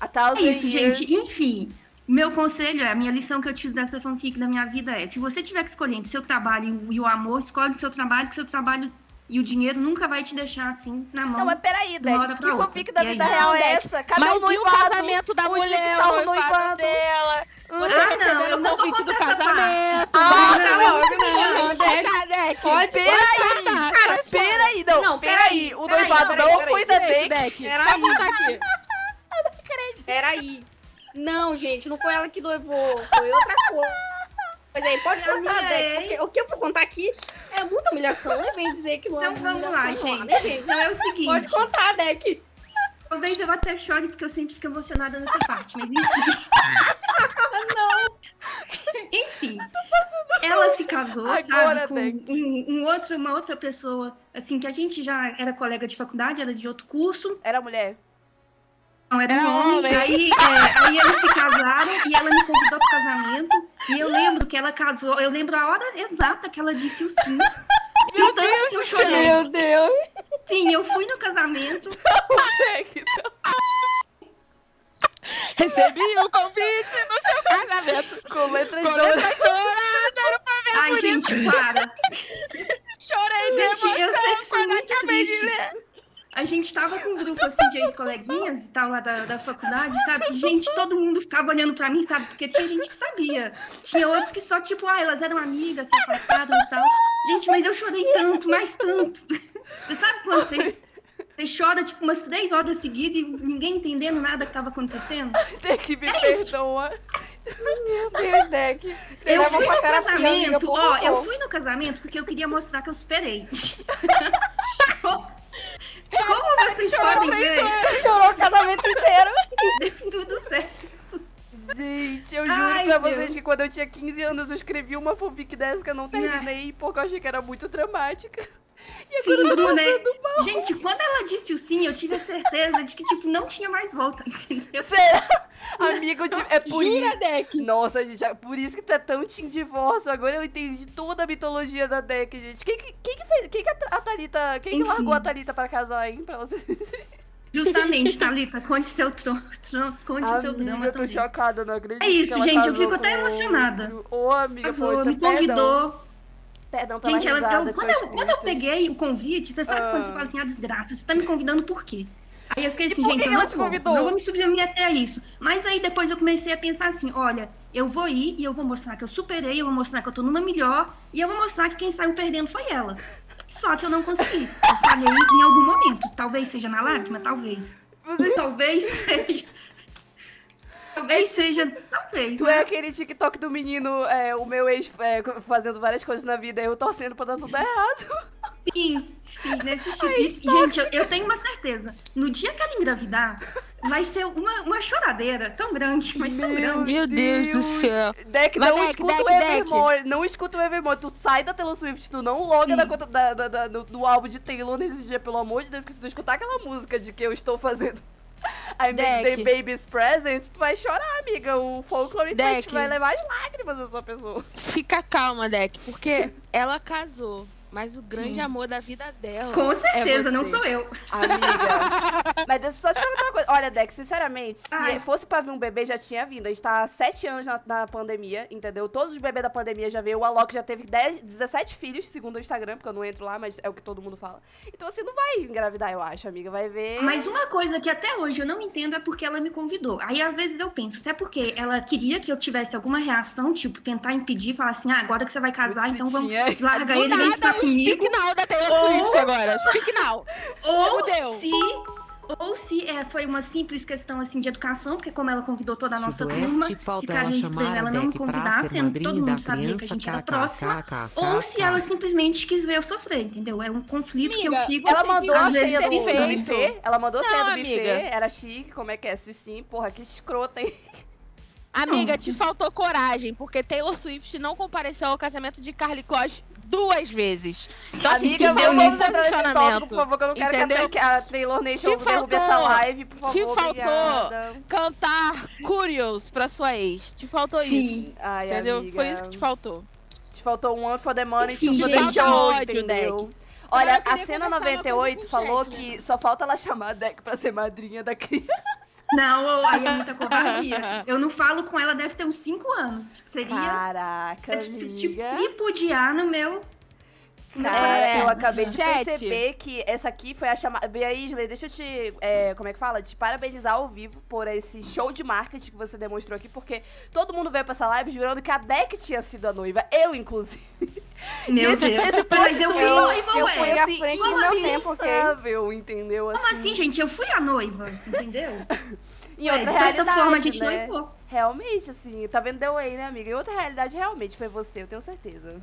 A Thousand É isso, Years... gente. Enfim, meu conselho é, a minha lição que eu tiro dessa fanfic da minha vida é, se você tiver que escolher entre o seu trabalho e o amor, escolhe o seu trabalho, que o seu trabalho e o dinheiro nunca vai te deixar assim na mão. Não, mas peraí, Deck. Que outra. fanfic da E aí? vida real Não, é essa? Cadê Mas o e o casamento da mulher, o tá o noivado dela? Você Ah, recebendo não, o não convite do casamento. Ah, Não, não, não, não, Deck. Pode Peraí, Cara, peraí, não, Não, peraí. O noivado não peraí, foi da Deck. Peraí. Botar aqui. Peraí. Não, gente, não foi ela que noivou. Foi outra coisa. Pois aí, pode contar. Porque o que eu vou contar aqui é muita humilhação. Nem vem dizer que não é Então vamos lá, gente. Vem. Então é o seguinte. Pode contar, Deck. Talvez eu até chore, porque eu sempre fico emocionada nessa parte, mas enfim. Não. Enfim. Ela se casou, Agora, sabe, com um, um outro, uma outra pessoa, assim, que a gente já era colega de faculdade, era de outro curso. Era mulher. Não, era, Era um homem. homem. Aí, é, aí eles se casaram e ela me convidou pro casamento. E eu lembro que ela casou, eu lembro a hora exata que ela disse o sim. Meu E tanto Deus que eu chorei. Meu Deus. Sim, eu fui no casamento. Não. Recebi o convite do seu casamento. Com letras Com douradas. letras douradas. Ai, gente, para. Chorei de Gente, eu sei emoção que foi quando acabei de ler. A gente tava com um grupo assim de ex-coleguinhas e tal lá da, da faculdade, sabe? Gente, todo mundo ficava olhando pra mim, sabe? Porque tinha gente que sabia. Tinha outros que só, tipo, ah, elas eram amigas, se afastaram e tal. Gente, mas eu chorei tanto, mais tanto. Você sabe quando você, você chora, tipo, umas três horas seguidas e ninguém entendendo nada que tava acontecendo? Deck, me É perdoa. Meu Deus, Deck. Eu fui no amiga, casamento, por ó, eu fui no casamento porque eu queria mostrar que eu superei. Como vocês podem ver, Chorou o casamento inteiro. deu tudo certo. Gente, eu juro Ai, pra Deus. vocês que quando eu tinha 15 anos eu escrevi uma fanfic dessa que eu não terminei porque eu achei que era muito dramática. E Sim, Bruna. passando mal. Gente, quando ela disse o sim, eu tive a certeza de que, tipo, não tinha mais volta, entendeu? Será? Amigo, de... é por isso. Deck? Nossa, gente, é por isso que tu é tão team divórcio. Agora eu entendi toda a mitologia da deck, gente. Quem que, quem que fez? Quem que a, Thalita. Quem que Enfim. largou a Thalita pra casar, hein? Pra você. Justamente, Thalita, conte seu, tron, tron, conte seu drama Amiga, eu tô também. chocada, não acredito. É isso, que gente, eu fico até emocionada. Ô, amiga, Casou, poxa, me convidou. Perdão pela Gente, ela, risada, eu, quando, eu, quando eu peguei o convite, você sabe quando você fala assim, ah, desgraça, você tá me convidando por quê? Aí eu fiquei assim, gente, eu ela não vou, não vou me submeter a isso. Mas aí depois eu comecei a pensar assim, olha, eu vou ir e eu vou mostrar que eu superei, eu vou mostrar que eu tô numa melhor, e eu vou mostrar que quem saiu perdendo foi ela. Só que eu não consegui. Eu falhei em algum momento. Talvez seja na lágrima, talvez. Você- Talvez seja. Talvez seja. Talvez. Tu né? é aquele TikTok do menino, é, o meu ex é, fazendo várias coisas na vida, eu torcendo pra dar tudo errado. Sim, sim, nesse tipo. E, gente, eu, eu tenho uma certeza. No dia que ela engravidar, vai ser uma, uma choradeira tão grande, mas tão grande. Meu Deus do céu. Deck, Mas, não Deck, escuta Deck, o Deck. Evermore. Não escuta o Evermore. Tu sai da Taylor Swift, tu não loga Sim. da conta da, da- da- do, do álbum de Taylor nesse dia, pelo amor de Deus, porque se tu escutar aquela música de que eu estou fazendo I Deck. the Baby's Present, tu vai chorar, amiga. O folklore Deck. Vai levar as lágrimas da sua pessoa. Fica calma, Deck, porque ela casou. Mas o grande amor da vida dela. Com certeza, é não você. sou eu. Amiga. Mas deixa eu só te perguntar uma coisa. Olha, Dex, sinceramente, se Ai. fosse pra vir um bebê, já tinha vindo. A gente tá há sete anos na, na pandemia, entendeu? Todos os bebês da pandemia já veio. O Alok já teve 10, 17 filhos, segundo o Instagram, porque eu não entro lá, mas é o que todo mundo fala. Então, assim, não vai engravidar, eu acho, amiga. Vai ver. Mas uma coisa que até hoje eu não entendo é porque ela me convidou. Aí às vezes eu penso, se é porque ela queria que eu tivesse alguma reação, tipo, tentar impedir, falar assim, ah, agora que você vai casar, então vamos tinha. largar ele e nada, comigo. speak now da Taylor Ou- Swift agora. Speak now. Ou Fudeu. se, ou se é, foi uma simples questão assim de educação, porque como ela convidou toda a nossa turma, Sudoeste ficaria ela estranho ela não me convidar, sendo que todo mundo sabia que a gente era próxima. Ou se ela simplesmente quis ver eu sofrer, entendeu? É um conflito que eu fico Ela Você mandou a senha do, buffet. Ela mandou a senha do buffet. amiga. Era chique, como é que é? Sim, sim. Porra, que escrota, hein? Amiga, te faltou coragem, porque Taylor Swift não compareceu ao casamento de Carly Kloss duas vezes. Então, assim, Amiga, te faltou nesse tópico, posicionamento. por favor, que eu não quero que a, entendeu? que a Taylor Nation Te faltou- essa live, por favor. te faltou obrigada. Cantar Curious pra sua ex. Te faltou isso. Ai, Entendeu? amiga. Foi isso que te faltou. Te faltou um one for the money, Enfim, for the show, Ódio, entendeu? Deck. Olha, a cena conversar uma 98 coisa com o falou chat, que só falta ela chamar a Deck pra ser madrinha da criança. Não, aí é muita covardia. Eu não falo com ela, deve ter uns 5 anos. Seria Caraca, tipo, tipo, amiga. tripudiar no meu. Cara, É, eu acabei de chat. perceber que essa aqui foi a chamada. Bia Isley, deixa eu te. é, como é que fala? Te parabenizar ao vivo por esse show de marketing que você demonstrou aqui, porque todo mundo veio pra essa live jurando que a Deck tinha sido a noiva. Eu, inclusive. Meu esse, Deus. Esse Mas eu fui plot noiva, eu fui Fui à assim, frente do meu assim? tempo, impensável, entendeu? Como assim, gente? Eu fui a noiva, entendeu? Em outra de certa realidade, forma, a gente né? noivou. Realmente, assim, tá vendo The Way, né, amiga? Em outra realidade, realmente foi você, eu tenho certeza.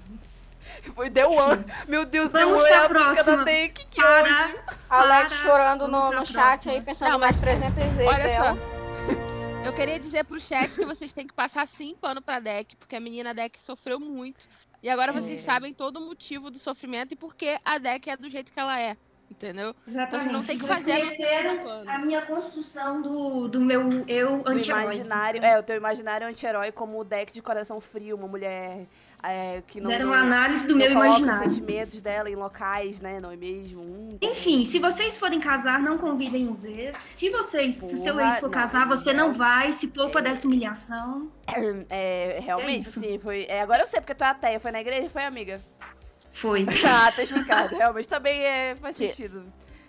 Foi The One. Meu Deus, The Vamos One é a pra música da próxima. Deck que Para. hoje. Alex chorando vamos no, no chat próxima. aí, pensando Não, mais mas 300 vezes Olha dela. só. Eu queria dizer pro chat que vocês têm que passar sim pano pra Deck, porque a menina Deck sofreu muito. E agora vocês sabem todo o motivo do sofrimento e por que a Deck é do jeito que ela é. Entendeu? Então você não tem que fazer a a minha construção do, do meu eu O anti-herói. imaginário, é, o teu imaginário anti-herói como o deck de coração frio, uma mulher é, que não, Fizeram uma análise do não meu coloca os imaginário. sentimentos dela em locais, né, não é mesmo? Hum, Enfim, se vocês forem casar, não convidem os ex. Se vocês, se o seu Porra, ex for não, casar, você não. vai, se poupa dessa humilhação. É, realmente, isso. sim, foi. é, agora eu sei porque tu é ateia, foi na igreja, foi amiga. Foi. Ah, tá explicado, realmente também é, faz sentido.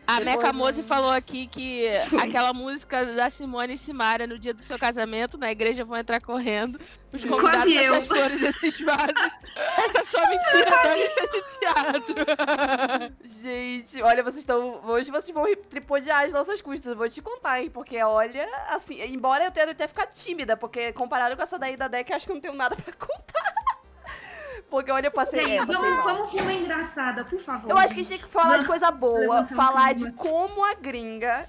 A Depois Meca do- Mose falou aqui que aquela música da Simone e Simara no dia do seu casamento, na igreja vão entrar correndo. Os convidados Quase com eu. essas flores, esses vasos. Essa é só mentira, dane-se esse teatro. Gente, olha, vocês estão. Hoje vocês vão ri- tripudiar as nossas custas. Eu vou te contar, hein? Porque, olha, assim, embora eu tenha até ficar tímida, porque comparado com essa daí da deck, eu acho que eu não tenho nada pra contar. Porque, olha, eu passei. Gente, é, passei vamos, mal. vamos com uma engraçada, por favor. Eu acho que a gente tem que falar de coisa boa, falar de como a gringa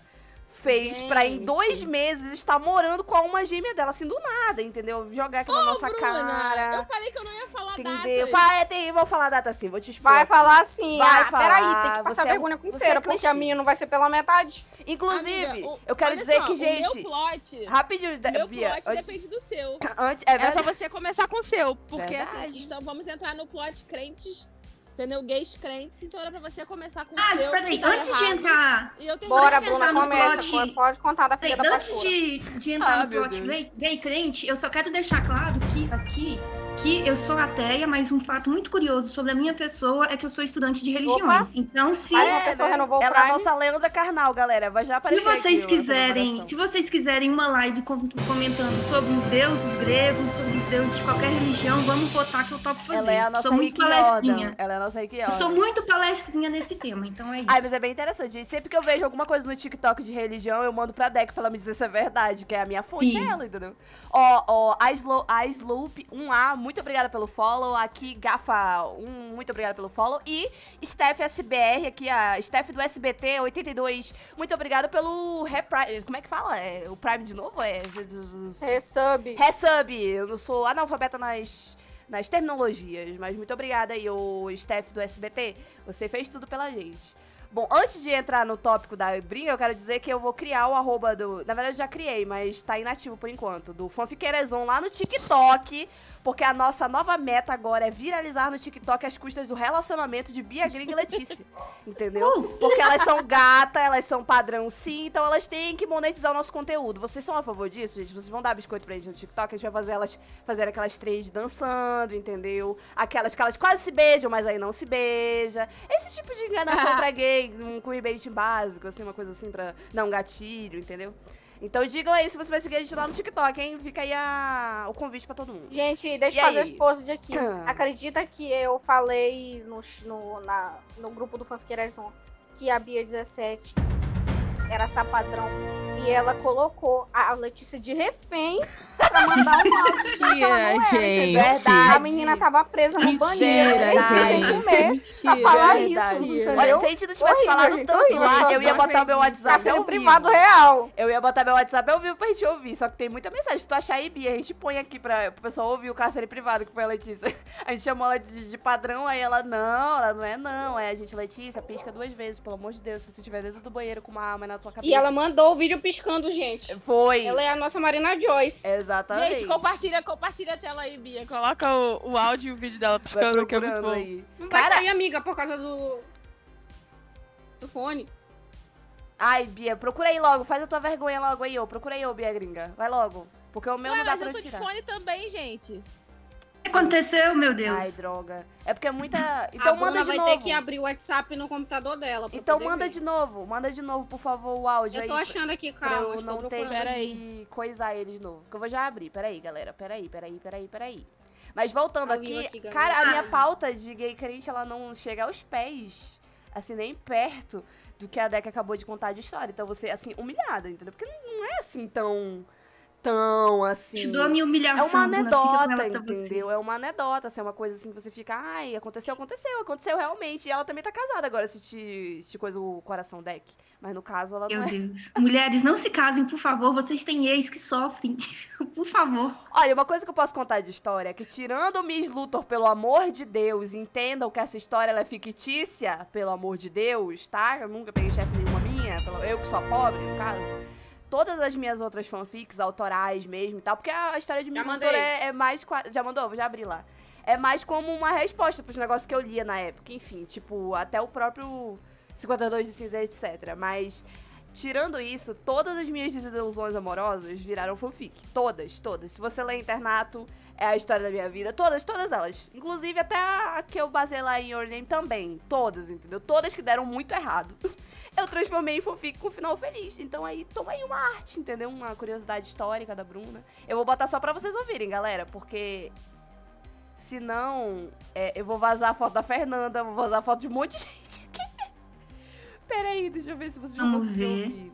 fez pra em dois meses estar morando com a alma gêmea dela, assim, do nada, entendeu? Jogar aqui na nossa Bruna, cara. eu falei que eu não ia falar Entendeu? datas. Vai, tem, vou falar data assim, vou te explicar. Vai falar assim, Vai ah, falar, peraí, tem que passar você é- vergonha com você inteira, é porque clichê. a minha não vai ser pela metade. Inclusive, Amiga, o- eu quero dizer só, que, o gente, meu plot, rapidinho, meu Bia, plot antes- depende do seu. antes, é Era pra você começar com o seu. Porque Verdade. assim, então vamos entrar no plot crentes, entendeu? Gays crentes, então era pra você começar com o Ah, seu. espera aí, que tá antes de errado, entrar. E eu tenho Bora, de Bruna, começa. plot- Pode contar da filha Sei, da antes pastora. de, de entrar Ah, no plot gay, gay crente, eu só quero deixar claro que aqui que eu sou ateia, mas um fato muito curioso sobre a minha pessoa é que eu sou estudante de religiões. Então, se, Aí uma pessoa renovou o Ela é a Prime. nossa Leandra Carnal, galera. Vai já se aparecer vocês aqui, ó, essa quiserem, se vocês quiserem uma live com- comentando sobre os deuses gregos, sobre os deuses de qualquer religião, vamos botar que eu topo fazer. Ela é a nossa sou muito palestrinha. Ela é a nossa Jordan. sou muito palestrinha nesse tema, então é isso. Ai, mas é bem interessante. E sempre que eu vejo alguma coisa no TikTok de religião, eu mando pra Deck pra ela me dizer se é verdade, que é a minha fonte, Sim. é ela, entendeu? Ó, ó, a Slope 1A, muito obrigada pelo follow. Aqui, Gafa, um, muito obrigada pelo follow. E Steph SBR, aqui, a Steph do SBT 82, muito obrigada pelo Reprime. Como é que fala? É, o Prime de novo? É. Resub. Resub. Eu não sou analfabeta nas, nas terminologias, mas muito obrigada aí, o Steph do SBT. Você fez tudo pela gente. Bom, antes de entrar no tópico da briga, eu quero dizer que eu vou criar o arroba do. Na verdade, eu já criei, mas tá inativo por enquanto. Do Fanfiqueirezon lá no TikTok. Porque a nossa nova meta agora é viralizar no TikTok às custas do relacionamento de Bia Gringa e Letícia. Entendeu? Porque elas são gata, elas são padrão sim, então elas têm que monetizar o nosso conteúdo. Vocês são a favor disso, gente? Vocês vão dar biscoito pra gente no TikTok? A gente vai fazer elas fazer aquelas três dançando, entendeu? Aquelas que elas quase se beijam, mas aí não se beija. Esse tipo de enganação pra gay, um queerbait básico, assim, uma coisa assim pra dar um gatilho, entendeu? Então digam aí se você vai seguir a gente lá no TikTok, hein? Fica aí a... o convite pra todo mundo. Gente, deixa E eu fazer aí? os posts aqui. Acredita que eu falei no, no, na, no grupo do Fanfiqueirazon que a Bia 17 era sapadrão. E ela colocou a Letícia de refém pra mandar um não Mentira, era. gente. Verdade. A menina tava presa no Mentira, banheiro, sem gente. comer. Mentira. Pra falar isso? Olha, se a gente não tivesse Horrível, falado gente, tanto lá, eu ia botar o meu Tá WhatsApp sendo ao privado vivo. real. Eu ia botar meu WhatsApp ao vivo pra gente ouvir, só que tem muita mensagem. Se tu achar aí, Bia, a gente põe aqui pra o pessoal ouvir o cárcere privado, que foi a Letícia. A gente chamou ela de, de padrão, aí ela, não, ela não é não. Aí a gente, Letícia, pisca duas vezes, pelo amor de Deus, se você estiver dentro do banheiro com uma arma na tua cabeça. E ela mandou o vídeo piscando, gente. Foi. Ela é a nossa Marina Joyce. Exatamente. Gente, compartilha, compartilha a tela aí, Bia. Coloca o, o áudio e o vídeo dela piscando, que é muito bom. aí. Não vai Cara- sair, amiga, por causa do. do fone. Ai, Bia, procura aí logo, faz a tua vergonha logo aí, ô. Procura aí, ô, Bia gringa. Vai logo. Porque o meu Ué, não dá mas pra eu tô de tirar. fone também, gente. O que aconteceu, meu Deus? Ai, droga. É porque é muita. Então a manda Bruna de vai novo. ter que abrir o WhatsApp no computador dela. pra Então poder manda ver. de novo, manda de novo, por favor, o áudio Eu aí. tô achando aqui, calma, eu não. Pera que aí. coisar ele de novo. Que eu vou já abrir. Peraí, galera. Peraí, peraí, peraí, peraí. Mas voltando aqui, aqui, cara, a minha Ai. pauta de gay crente, ela não chega aos pés, assim, nem perto do que a Deca acabou de contar de história. Então você, assim, humilhada, entendeu? Porque não é assim tão. Tão assim. Te dou a minha É humilhação, uma com ela anedota, entendeu? É uma anedota, assim, é uma coisa assim que você fica, ai, aconteceu, aconteceu, aconteceu realmente. E ela também tá casada agora, se te, se te coisa o coração deck. Mas no caso, ela Meu não é. Deus. Mulheres, não se casem, por favor. Vocês têm ex que sofrem. por favor. Olha, uma coisa que eu posso contar de história é que, tirando o Miss Luthor, pelo amor de Deus, entendam que essa história ela é fictícia, pelo amor de Deus, tá? Eu nunca peguei chefe nenhuma minha, eu que sou pobre, no caso. Todas as minhas outras fanfics, autorais mesmo e tal, porque a história de. Luthor é, é mais. Já mandou? Vou já abrir lá. É mais como uma resposta pros negócios que eu lia na época. Enfim, tipo, até o próprio 52 de cinza, etc. Mas. Tirando isso, todas as minhas desilusões amorosas viraram fanfic. Todas, todas. Se você ler Internato, é a história da minha vida. Todas, todas elas. Inclusive até a que eu basei lá em Your Name também. Todas, entendeu? Todas que deram muito errado. Eu transformei em fanfic com final feliz. Então aí, toma aí uma arte, entendeu? Uma curiosidade histórica da Bruna. Eu vou botar só pra vocês ouvirem, galera, porque... Senão, é, eu vou vazar a foto da Fernanda, vou vazar a foto de um monte de gente aqui. Peraí, deixa eu ver se vocês vão Vamos conseguir ver. ouvir.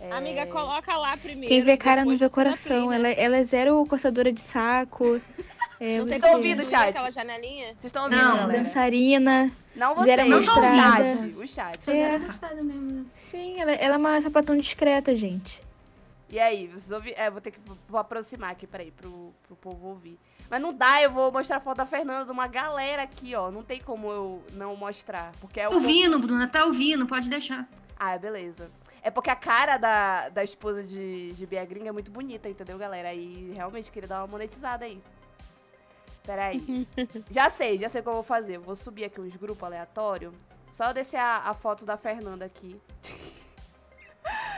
É, Amiga, coloca lá primeiro. Quem vê cara não vê você coração. play, né? Ela, ela é zero coçadora de saco. É, Não Vocês tem estão você- ouvindo, chat? Aquela janelinha? Vocês estão ouvindo, Não, galera? dançarina. Não vocês, zero o chat. O chat. É, Gostada mesmo. sim, ela, ela é uma sapatão discreta, gente. E aí, vocês ouviram? É, vou ter que vou aproximar aqui, peraí, pro, pro povo ouvir. Mas não dá, eu vou mostrar a foto da Fernanda de uma galera aqui, ó. Não tem como eu não mostrar. Porque é o. Tá ouvindo, Bruna, tá ouvindo, pode deixar. Ah, beleza. É porque a cara da, da esposa de, de Bia Gringa é muito bonita, entendeu, galera? Aí realmente queria dar uma monetizada aí. Peraí. já sei, já sei o que eu vou fazer. Eu vou subir aqui uns grupos aleatórios. Só eu descer a, a foto da Fernanda aqui.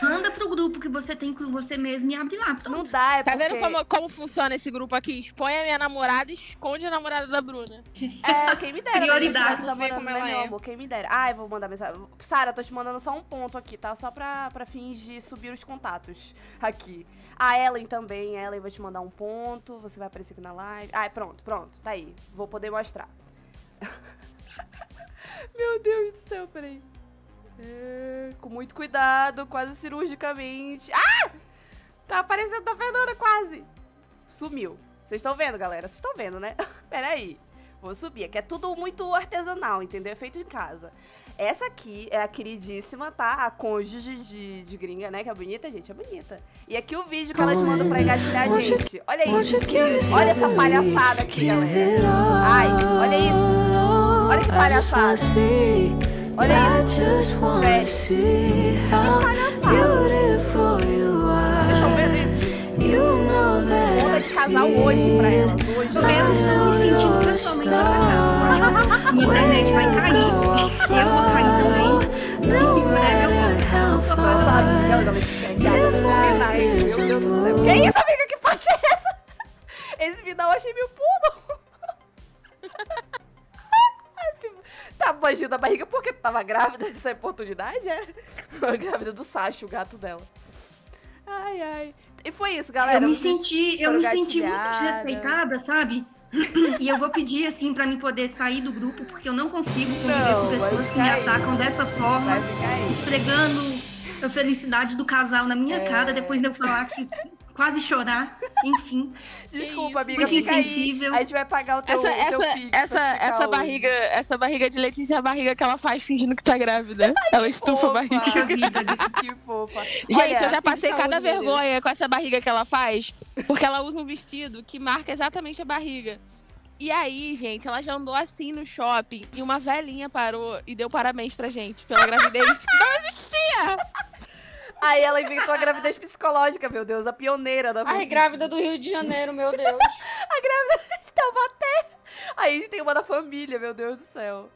Manda pro grupo que você tem com você mesmo e abre lá. Pronto. Não dá, é Tá porque... vendo como, como funciona esse grupo aqui? Expõe a minha namorada e esconde a namorada da Bruna. É, quem me dera. né, Prioridades, ver como né, ela meu é. amor? Quem me dera. Ai, vou mandar mensagem. Sara, tô te mandando só um ponto aqui, tá? Só pra, pra fins de subir os contatos aqui. A Ellen também. A Ellen vai te mandar um ponto. Você vai aparecer aqui na live. Ai, pronto, pronto. Tá aí. Vou poder mostrar. meu Deus do céu, peraí. É, com muito cuidado, quase cirurgicamente. Ah! Tá aparecendo da Fernanda, quase. Sumiu. Vocês estão vendo, galera? Vocês estão vendo, né? Peraí. Vou subir. Aqui é tudo muito artesanal, entendeu? É feito em casa. Essa aqui é a queridíssima, tá? A cônjuge de, de gringa, né? Que é bonita, gente. É bonita. E aqui o vídeo que elas mandam pra engatilhar a gente. Olha isso. Olha essa palhaçada aqui, galera. Ai, olha isso. Olha que palhaçada. Olha isso. Sério. Vocês estão vendo isso? Conta de casal hoje pra elas. Hoje. Eu estou me sentindo pessoalmente atacada. Minha internet vai cair. Eu vou cair também. E em breve eu volto. Não sabe céu da Letícia. Meu Deus do céu. Que isso, amiga? Que parte é essa? Esse final eu achei meio pulo. Tá bangindo da barriga porque tu tava grávida dessa oportunidade, era? grávida do Sacho, o gato dela. Ai, ai. E foi isso, galera. Eu me senti, eu me senti muito desrespeitada, sabe? E eu vou pedir, assim, pra me poder sair do grupo, porque eu não consigo conviver Não, com pessoas que me aí. atacam dessa forma, esfregando a felicidade do casal na minha É. cara, depois de eu falar que quase chorar. Enfim, Desculpa, amiga. Muito Fica aí. insensível. A gente vai pagar o teu, Essa, o teu essa, essa, essa hoje. barriga, essa barriga de Letícia é a barriga que ela faz fingindo que tá grávida. Ela estufa a fofa. barriga. puxa vida. Que fofa. Gente, Olha, eu já passei saúde, cada vergonha com essa barriga que ela faz, porque ela usa um vestido que marca exatamente a barriga. E aí, gente, ela já andou assim no shopping e uma velhinha parou e deu parabéns pra gente pela gravidez que não existia. Aí ela inventou a gravidez psicológica, meu Deus, a pioneira da Ai, fanfic. grávida do Rio de Janeiro, meu Deus. A grávida de Taubaté. Aí a gente tem uma da família, meu Deus do céu.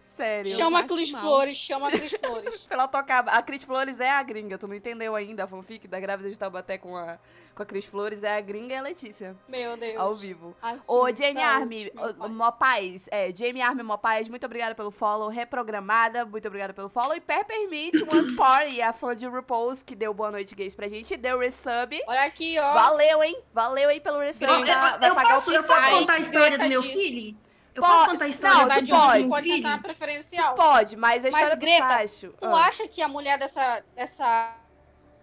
Sério. chama a Cris. Flores, chama a Cris Flores. Pra ela tocar. A Cris Flores é a gringa, tu não entendeu ainda a fanfic da grávida de Taubaté com a, com a Cris Flores? É a gringa e a Letícia, Meu Deus. ao vivo. Assim, Ô, Jamie pai. Mopaz, é, Jamie Army Mopaz, muito obrigada pelo follow, reprogramada, muito obrigada pelo follow. E Pepper Meat, One Party, a fã de RuPaul's, que deu boa noite gays pra gente, deu resub. Olha aqui, ó. Valeu, hein? Valeu aí pelo resub. Eu, eu- vai, vai eu pagar posso, o eu posso contar a história do meu disso. filho? Eu Pode- posso contar a história Não, tu Verdade, pode. pode filho? entrar na preferencial. Pode, mas a Mas, história do Greta, Sacho. Tu ah. acha que a mulher dessa. dessa.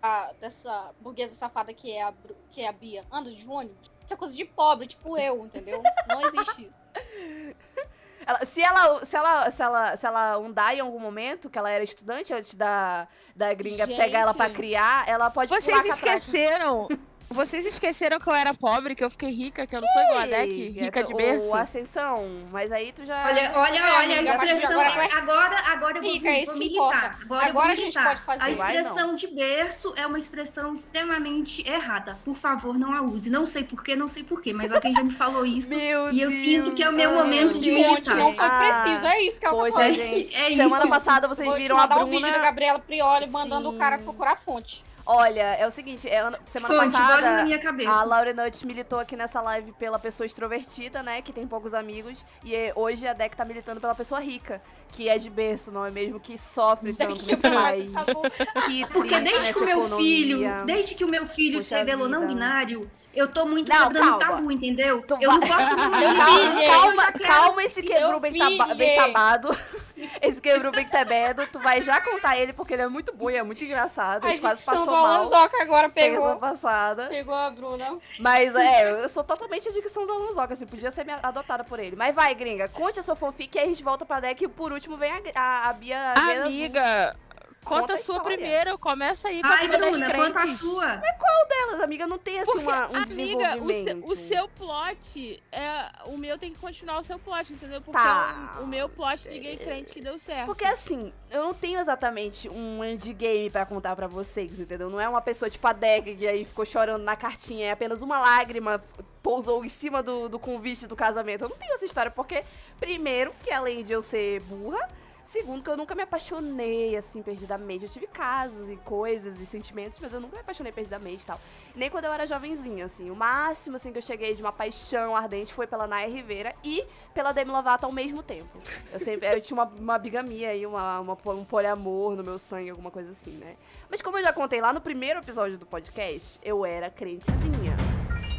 a- dessa burguesa safada que é, a, que é a Bia anda de ônibus? Isso é coisa de pobre, tipo eu, entendeu? Não existe isso. Ela- se, ela, se, ela, se, ela, se ela andar em algum momento, que ela era estudante antes da, da gringa Gente. pegar ela pra criar, ela pode Vocês esqueceram. Vocês esqueceram que eu era pobre, que eu fiquei rica, que eu não sou igual a Deck, rica de berço. O Ascensão, mas aí tu já... Olha, olha, É, olha a expressão. agora vai- Agora, agora eu vou, Rica, é vou que militar. Agora, vou Agora a gente militar. pode fazer. A expressão de berço é uma expressão extremamente errada. Por favor, não a use. Não sei porquê, não sei porquê, mas alguém já me falou isso. Meu E eu Deus. sinto que é o meu momento de. Monte, não foi Ah, preciso. É isso que é eu Poxa, falei. gente. É semana isso. passada vocês Vou te viram a mandar o vídeo da Bruna... Gabriela Prioli mandando Sim. o cara procurar a fonte. Olha, é o seguinte, é, ano- semana Fonte, vozes na passada... minha cabeça. A Laura Nutt militou aqui nessa live pela pessoa extrovertida, né? Que tem poucos amigos. E eh, hoje a Deck tá militando pela pessoa rica, que é de berço, não é mesmo? Que sofre tanto nesse país. Tá. Que Porque desde que o meu economia. filho, desde que o meu filho Poxa se revelou não vida. binário, eu tô muito Não, quebrando calma. tabu, entendeu? Tu eu não posso me Meu Calma, filho, calma, esse quebrou bem, taba- bem tabado. Esse quebrou bem tabado. Tu vai já contar ele porque ele é muito bom e é muito engraçado. A gente quase passou mal. Alanzoca agora Pegou pegou. passada. Pegou a Bruna. Mas é, eu sou totalmente a dicção do Alonsoca, assim, podia ser adotada por ele. Mas vai, gringa, conte a sua fanfic e aí a gente volta pra deck e por último vem a, a, a Bia Amiga, Conta conta a a sua história. primeiro. Começa aí com a Ai, vida das Bruna, conta a crentes. sua. delas, amiga, não tem assim Porque, uma, um amiga, o seu, o seu plot, é, o meu tem que continuar o seu plot, entendeu? Porque Tá. é o, o meu plot de gay crente que deu certo. Porque assim, eu não tenho exatamente um endgame pra contar pra vocês, entendeu? Não é uma pessoa tipo a Deck que aí ficou chorando na cartinha, é apenas uma lágrima pousou em cima do, do convite do casamento. Eu não tenho essa história porque, primeiro, que além de eu ser burra, segundo, que eu nunca me apaixonei assim perdidamente. Eu tive casos e coisas e sentimentos, mas eu nunca me apaixonei perdidamente e tal. Nem quando eu era jovenzinha, assim. O máximo assim que eu cheguei de uma paixão ardente foi pela Naya Rivera e pela Demi Lovato ao mesmo tempo. Eu sempre eu tinha uma, uma bigamia aí, uma, uma, um poliamor no meu sangue, alguma coisa assim, né? Mas como eu já contei lá no primeiro episódio do podcast, eu era crentezinha.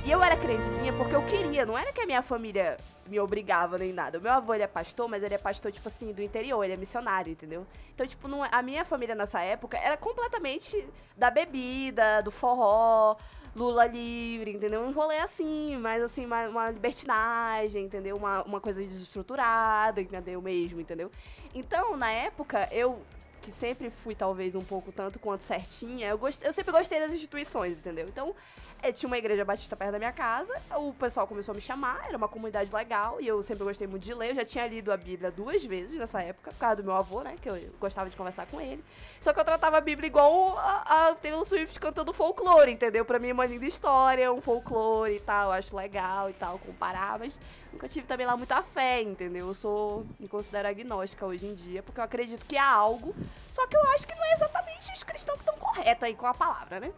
E eu era crentezinha porque eu queria, não era que a minha família me obrigava nem nada. O meu avô, ele é pastor, mas ele é pastor, tipo assim, do interior, ele é missionário, entendeu? Então, tipo, não, a minha família nessa época era completamente da bebida, do forró, Lula livre, entendeu? Um rolê assim, mas assim, uma, uma libertinagem, entendeu? Uma, uma coisa desestruturada, entendeu? Mesmo, entendeu? Então, na época, eu que sempre fui talvez um pouco tanto quanto certinha, eu, gost... eu sempre gostei das instituições, entendeu? Então, é, tinha uma igreja batista perto da minha casa, o pessoal começou a me chamar, era uma comunidade legal, e eu sempre gostei muito de ler. Eu já tinha lido a Bíblia duas vezes nessa época, por causa do meu avô, né? Que eu gostava de conversar com ele. Só que eu tratava a Bíblia igual a, a Taylor Swift cantando folclore, entendeu? Pra mim é uma linda história, um folclore e tal, eu acho legal e tal, comparar, mas nunca tive também lá muita fé, entendeu? Eu sou, me considero agnóstica hoje em dia, porque eu acredito que há algo, só que eu acho que não é exatamente os cristãos que estão corretos aí com a palavra, né?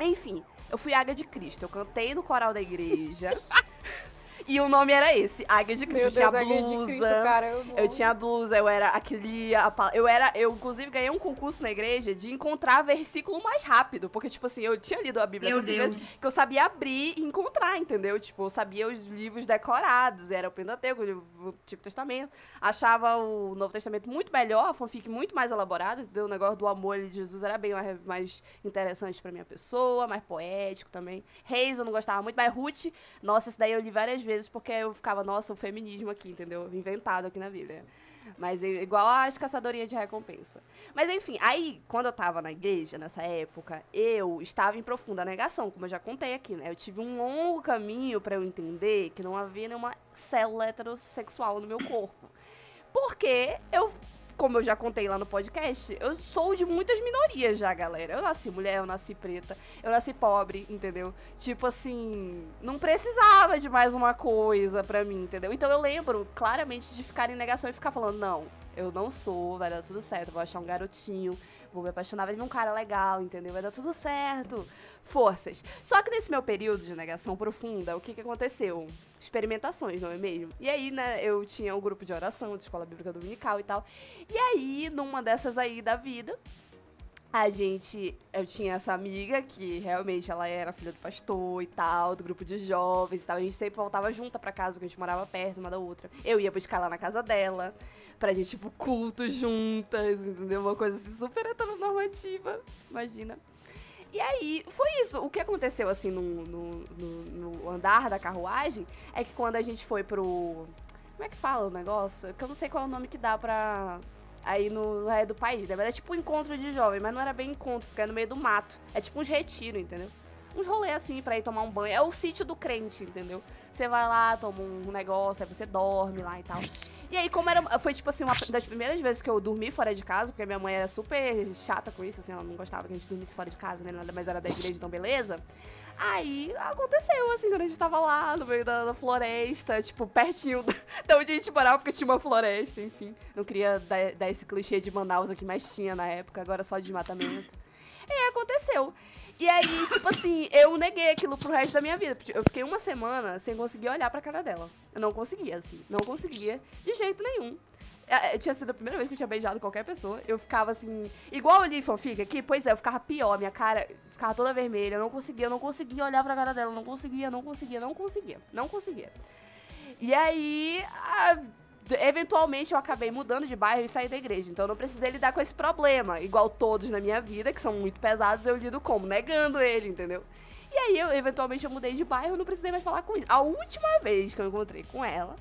Enfim, eu fui Águia de Cristo. Eu cantei no coral da igreja. E o nome era esse, Águia de Cristo. Meu eu tinha Deus, Águia de blusa. Cristo, cara, eu Eu tinha blusa, eu era aquele. Eu era. Eu, inclusive, ganhei um concurso na igreja de encontrar versículo mais rápido. Porque, tipo assim, eu tinha lido a Bíblia Meu Deus. vezes que eu sabia abrir e encontrar, entendeu? Tipo, eu sabia os livros decorados. Era o Pentateuco, o Antigo Testamento. Achava o Novo Testamento muito melhor, a fanfic muito mais elaborada. Entendeu? O negócio do amor de Jesus era bem mais, mais interessante pra minha pessoa, mais poético também. Reis eu não gostava muito, mas Ruth, nossa, esse daí eu li várias vezes porque eu ficava, nossa, o feminismo aqui, entendeu? Inventado aqui na Bíblia. Mas é igual as caçadorinhas de recompensa. Mas enfim, aí, quando eu tava na igreja, nessa época, eu estava em profunda negação, como eu já contei aqui, né? Eu tive um longo caminho pra eu entender que não havia nenhuma célula heterossexual no meu corpo. Porque eu, como eu já contei lá no podcast, eu sou de muitas minorias já, galera. Eu nasci mulher, eu nasci preta, eu nasci pobre, entendeu? Tipo assim, não precisava de mais uma coisa pra mim, entendeu? Então eu lembro claramente de ficar em negação e ficar falando, não, eu não sou, vai dar tudo certo, vou achar um garotinho, vou me apaixonar, vai vir um cara legal, entendeu? Vai dar tudo certo. Forças. Só que nesse meu período de negação profunda, o que que aconteceu? Experimentações, não é mesmo? E aí, né, eu tinha um grupo de oração, de escola bíblica dominical e tal. E aí, numa dessas aí da vida, a gente, eu tinha essa amiga que realmente ela era filha do pastor e tal, do grupo de jovens e tal. A gente sempre voltava junta pra casa, porque a gente morava perto uma da outra. Eu ia buscar lá na casa dela, pra gente, tipo, culto juntas, entendeu? Uma coisa assim super heteronormativa, imagina. E aí, foi isso. O que aconteceu, assim, no, no, no- no andar da carruagem é que quando a gente foi pro. Como é que fala o negócio? Que eu não sei qual é o nome que dá pra. Aí no, no resto do país. né? Mas é tipo um encontro de jovem, mas não era bem encontro, porque é no meio do mato. É tipo uns retiro, entendeu? Uns rolê assim pra ir tomar um banho. É o sítio do crente, entendeu? Você vai lá, toma um negócio, aí você dorme lá e tal. E aí, como era. Foi tipo assim, uma das primeiras vezes que eu dormi fora de casa, porque minha mãe era super chata com isso, assim, ela não gostava que a gente dormisse fora de casa, né? Nada mais era da igreja, então beleza. Aí aconteceu, assim, quando a gente tava lá no meio da, da floresta, tipo, pertinho da, da onde a gente morava, porque tinha uma floresta, enfim. Não queria dar, dar esse clichê de Manaus aqui, mas tinha na época, agora só de desmatamento. E aconteceu. E aí, tipo assim, eu neguei aquilo pro resto da minha vida. Eu fiquei uma semana sem conseguir olhar pra cara dela. Eu não conseguia, assim. Não conseguia de jeito nenhum. É, é, Tinha sido a primeira vez que eu tinha beijado qualquer pessoa. Eu ficava assim. Igual eu li fanfic aqui, pois é, eu ficava pior. Minha cara ficava toda vermelha. Eu não conseguia, eu não conseguia olhar pra cara dela. Não conseguia, não conseguia, não conseguia. Não conseguia. E aí. ah, Eventualmente eu acabei mudando de bairro e saí da igreja. Então eu não precisei lidar com esse problema. Igual todos na minha vida, que são muito pesados, eu lido como? Negando ele, entendeu? E aí, eu, eventualmente, eu mudei de bairro e não precisei mais falar com isso. A última vez que eu encontrei com ela,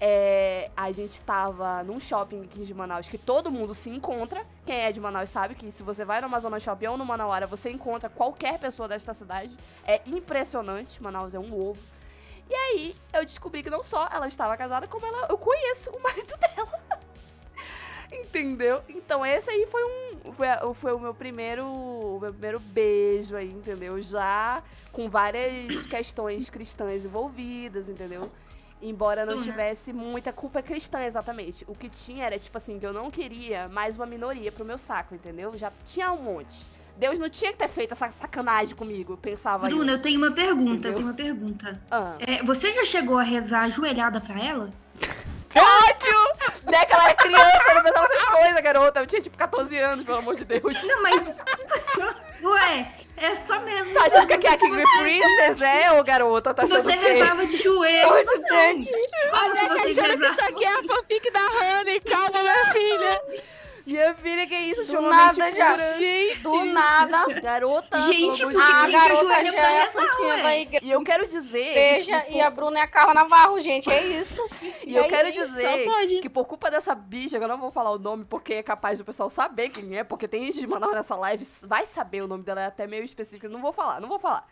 é, a gente tava num shopping aqui de Manaus que todo mundo se encontra. Quem é de Manaus sabe que se você vai no Amazonas Shopping ou no Manauara, você encontra qualquer pessoa desta cidade. É impressionante. Manaus é um ovo. E aí, eu descobri que não só ela estava casada, como ela, eu conheço o marido dela. entendeu? Então, esse aí foi um. Foi, foi o meu primeiro. O meu primeiro beijo aí, entendeu? Já com várias questões cristãs envolvidas, entendeu? Embora não né? tivesse muita culpa cristã, exatamente. O que tinha era, tipo assim, que eu não queria mais uma minoria pro meu saco, entendeu? Já tinha um monte. Deus não tinha que ter feito essa sacanagem comigo, pensava eu. Bruna, eu tenho uma pergunta, Entendeu? eu tenho uma pergunta. Ah. É, você já chegou a rezar ajoelhada pra ela? Ódio! Né, que ela era criança, eu não pensava essas coisa, garota. Eu tinha tipo 14 anos, pelo amor de Deus. Não, mas. Ué, é só mesmo. Tá achando que aqui é a King Princess, é, ô garota? Tá achando Você o quê? rezava de joelhos. Oi, Não. Olha, que que você achando que isso rezava? aqui é a fanfic da Honey. Calma, minha filha. Minha filha, que isso? Do nada já. Gente. Do nada. Garota, Gente, A garota já é santinha da igreja. E eu quero dizer... Igreja que e a Bruna é a Carla Navarro, gente. É isso. E eu É quero isso, dizer que por culpa dessa bicha, que eu não vou falar o nome porque é capaz do pessoal saber quem é, porque tem gente de Manaus nessa live, vai saber o nome dela, é até meio específico, não vou falar, não vou falar.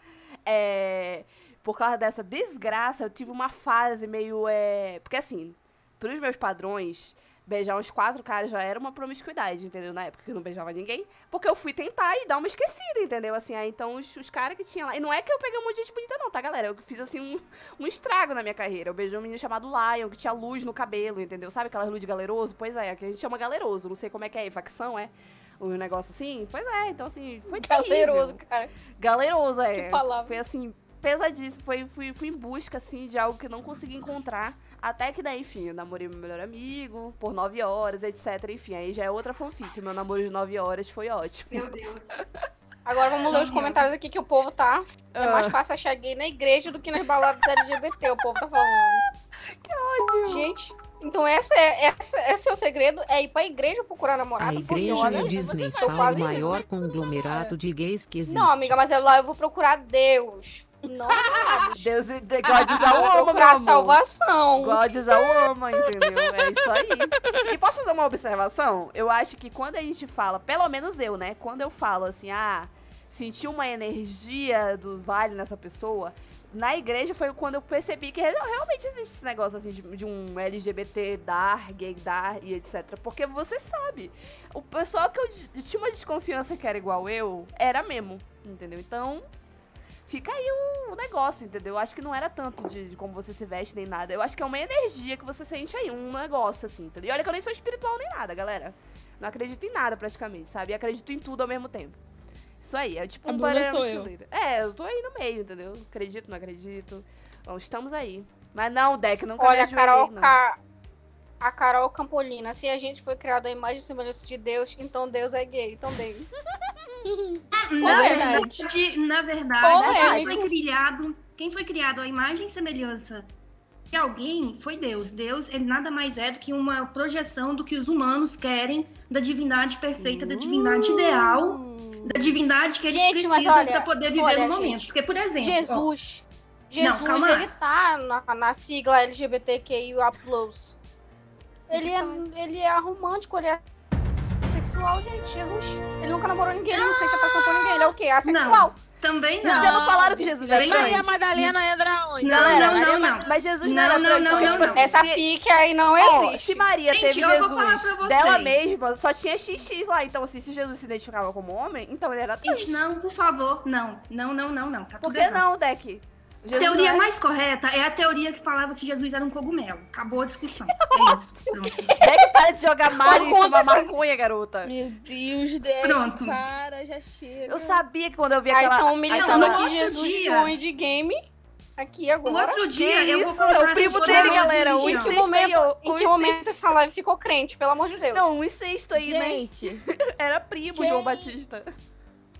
É, por causa dessa desgraça, eu tive uma fase meio, é, porque assim, pros meus padrões, beijar uns quatro caras já era uma promiscuidade, entendeu? Na época que eu não beijava ninguém, porque eu fui tentar e dar uma esquecida, entendeu? Assim, aí então os, os caras que tinha lá, e não é que eu peguei um monte de gente bonita não, tá, galera? Eu fiz assim um, um estrago na minha carreira. Eu beijei um menino chamado Lion, que tinha luz no cabelo, entendeu? Sabe aquela luz de galeroso? Pois é, que a gente chama galeroso. Não sei como é que é, facção, é? Um negócio assim? Pois é, então assim, foi Galeroso, terrível. cara. Galeroso, é. Que palavra. Foi assim, pesadíssimo. Foi, fui, fui em busca, assim, de algo que eu não consegui encontrar. Até que daí, enfim, eu namorei meu melhor amigo por nove horas, etc. Enfim, aí já é outra fanfic. Meu namoro de nove horas foi ótimo. Meu Deus. Agora vamos ler os comentários aqui que o povo tá. É Ah. mais fácil achar gay na igreja do que nas baladas LGBT. O povo tá falando. Que ódio. Gente, então essa é, essa, esse é o segredo? É ir pra igreja procurar A namorado? Porque, igreja olha, no Disney fala o quase- maior conglomerado de gays que existe. Não, amiga, mas é lá eu vou procurar Deus. Namorados. Deus, de- God is a Eu woman, salvação. God is a woman, entendeu? É isso aí. E posso fazer uma observação? Eu acho que quando a gente fala, pelo menos eu, né? Quando eu falo assim, ah, senti uma energia do vale nessa pessoa, na igreja foi quando eu percebi que re- realmente existe esse negócio assim de, de um LGBT dar, gay dar e etc. Porque você sabe, o pessoal que eu d- tinha uma desconfiança que era igual eu, era mesmo, entendeu? Então, fica aí o, o negócio, entendeu? Eu acho que não era tanto de, de como você se veste nem nada. Eu acho que é uma energia que você sente aí, um negócio assim, entendeu? E olha que eu nem sou espiritual nem nada, galera. Não acredito em nada praticamente, sabe? E acredito em tudo ao mesmo tempo. Isso aí, é tipo A um mochileiro. É, eu tô aí no meio, entendeu? Acredito, não acredito. Bom, estamos aí. Mas não, Deck, nunca me Olha, a ajoelhei, Carol, não. Ca... a Carol Campolina. Se a gente foi criado à imagem e semelhança de Deus, então Deus é gay também. Na verdade. verdade, na verdade, quem foi criado, quem foi criado à imagem e semelhança de alguém foi Deus. Deus, ele nada mais é do que uma projeção do que os humanos querem da divindade perfeita, da divindade ideal, Uh. da divindade que eles Gente, precisam para poder viver olha, no momento. gente, Porque, por exemplo, ó, Jesus. Jesus, calma lá. ele tá na, na sigla LGBTQIA+. Ele é, ele é romântico, ele é sexual, gente. Jesus. Ele nunca namorou ninguém, ele não sente atração por ninguém. Ele é o quê? Assexual. também não. Já não falaram que Jesus é trans? Maria Madalena entra onde? Não, Galera, não, Maria não, Ma- não. Mas Jesus não, Não, era não, trans, não, porque, não, tipo não. assim, Essa se- pique aí não Ó, existe. se Maria Gente, teve Jesus dela mesma, só tinha XX lá. Então, assim, se Jesus se identificava como homem, então ele era trans. Gente, não, por favor, não. Não, não, não, não. Tá Por que errado. não, Deck? A Jesus teoria é- mais correta é a teoria que falava que Jesus era um cogumelo. Acabou a discussão. É isso. Pronto. Deck, para de jogar Mario e fumar maconha, garota. Meu Deus, Deck, Pronto. para, já chega. Eu sabia que quando eu vi Aí aquela... estão aquela- militando no que outro Jesus dia- tinha um de game aqui agora. outro Que dia eu vou isso? É o primo dele, galera. Um que incesto aí, momento, Um em que momento essa live ficou crente, pelo amor de Deus? Não, um incesto aí, né? Gente, Era primo Quem? João Batista.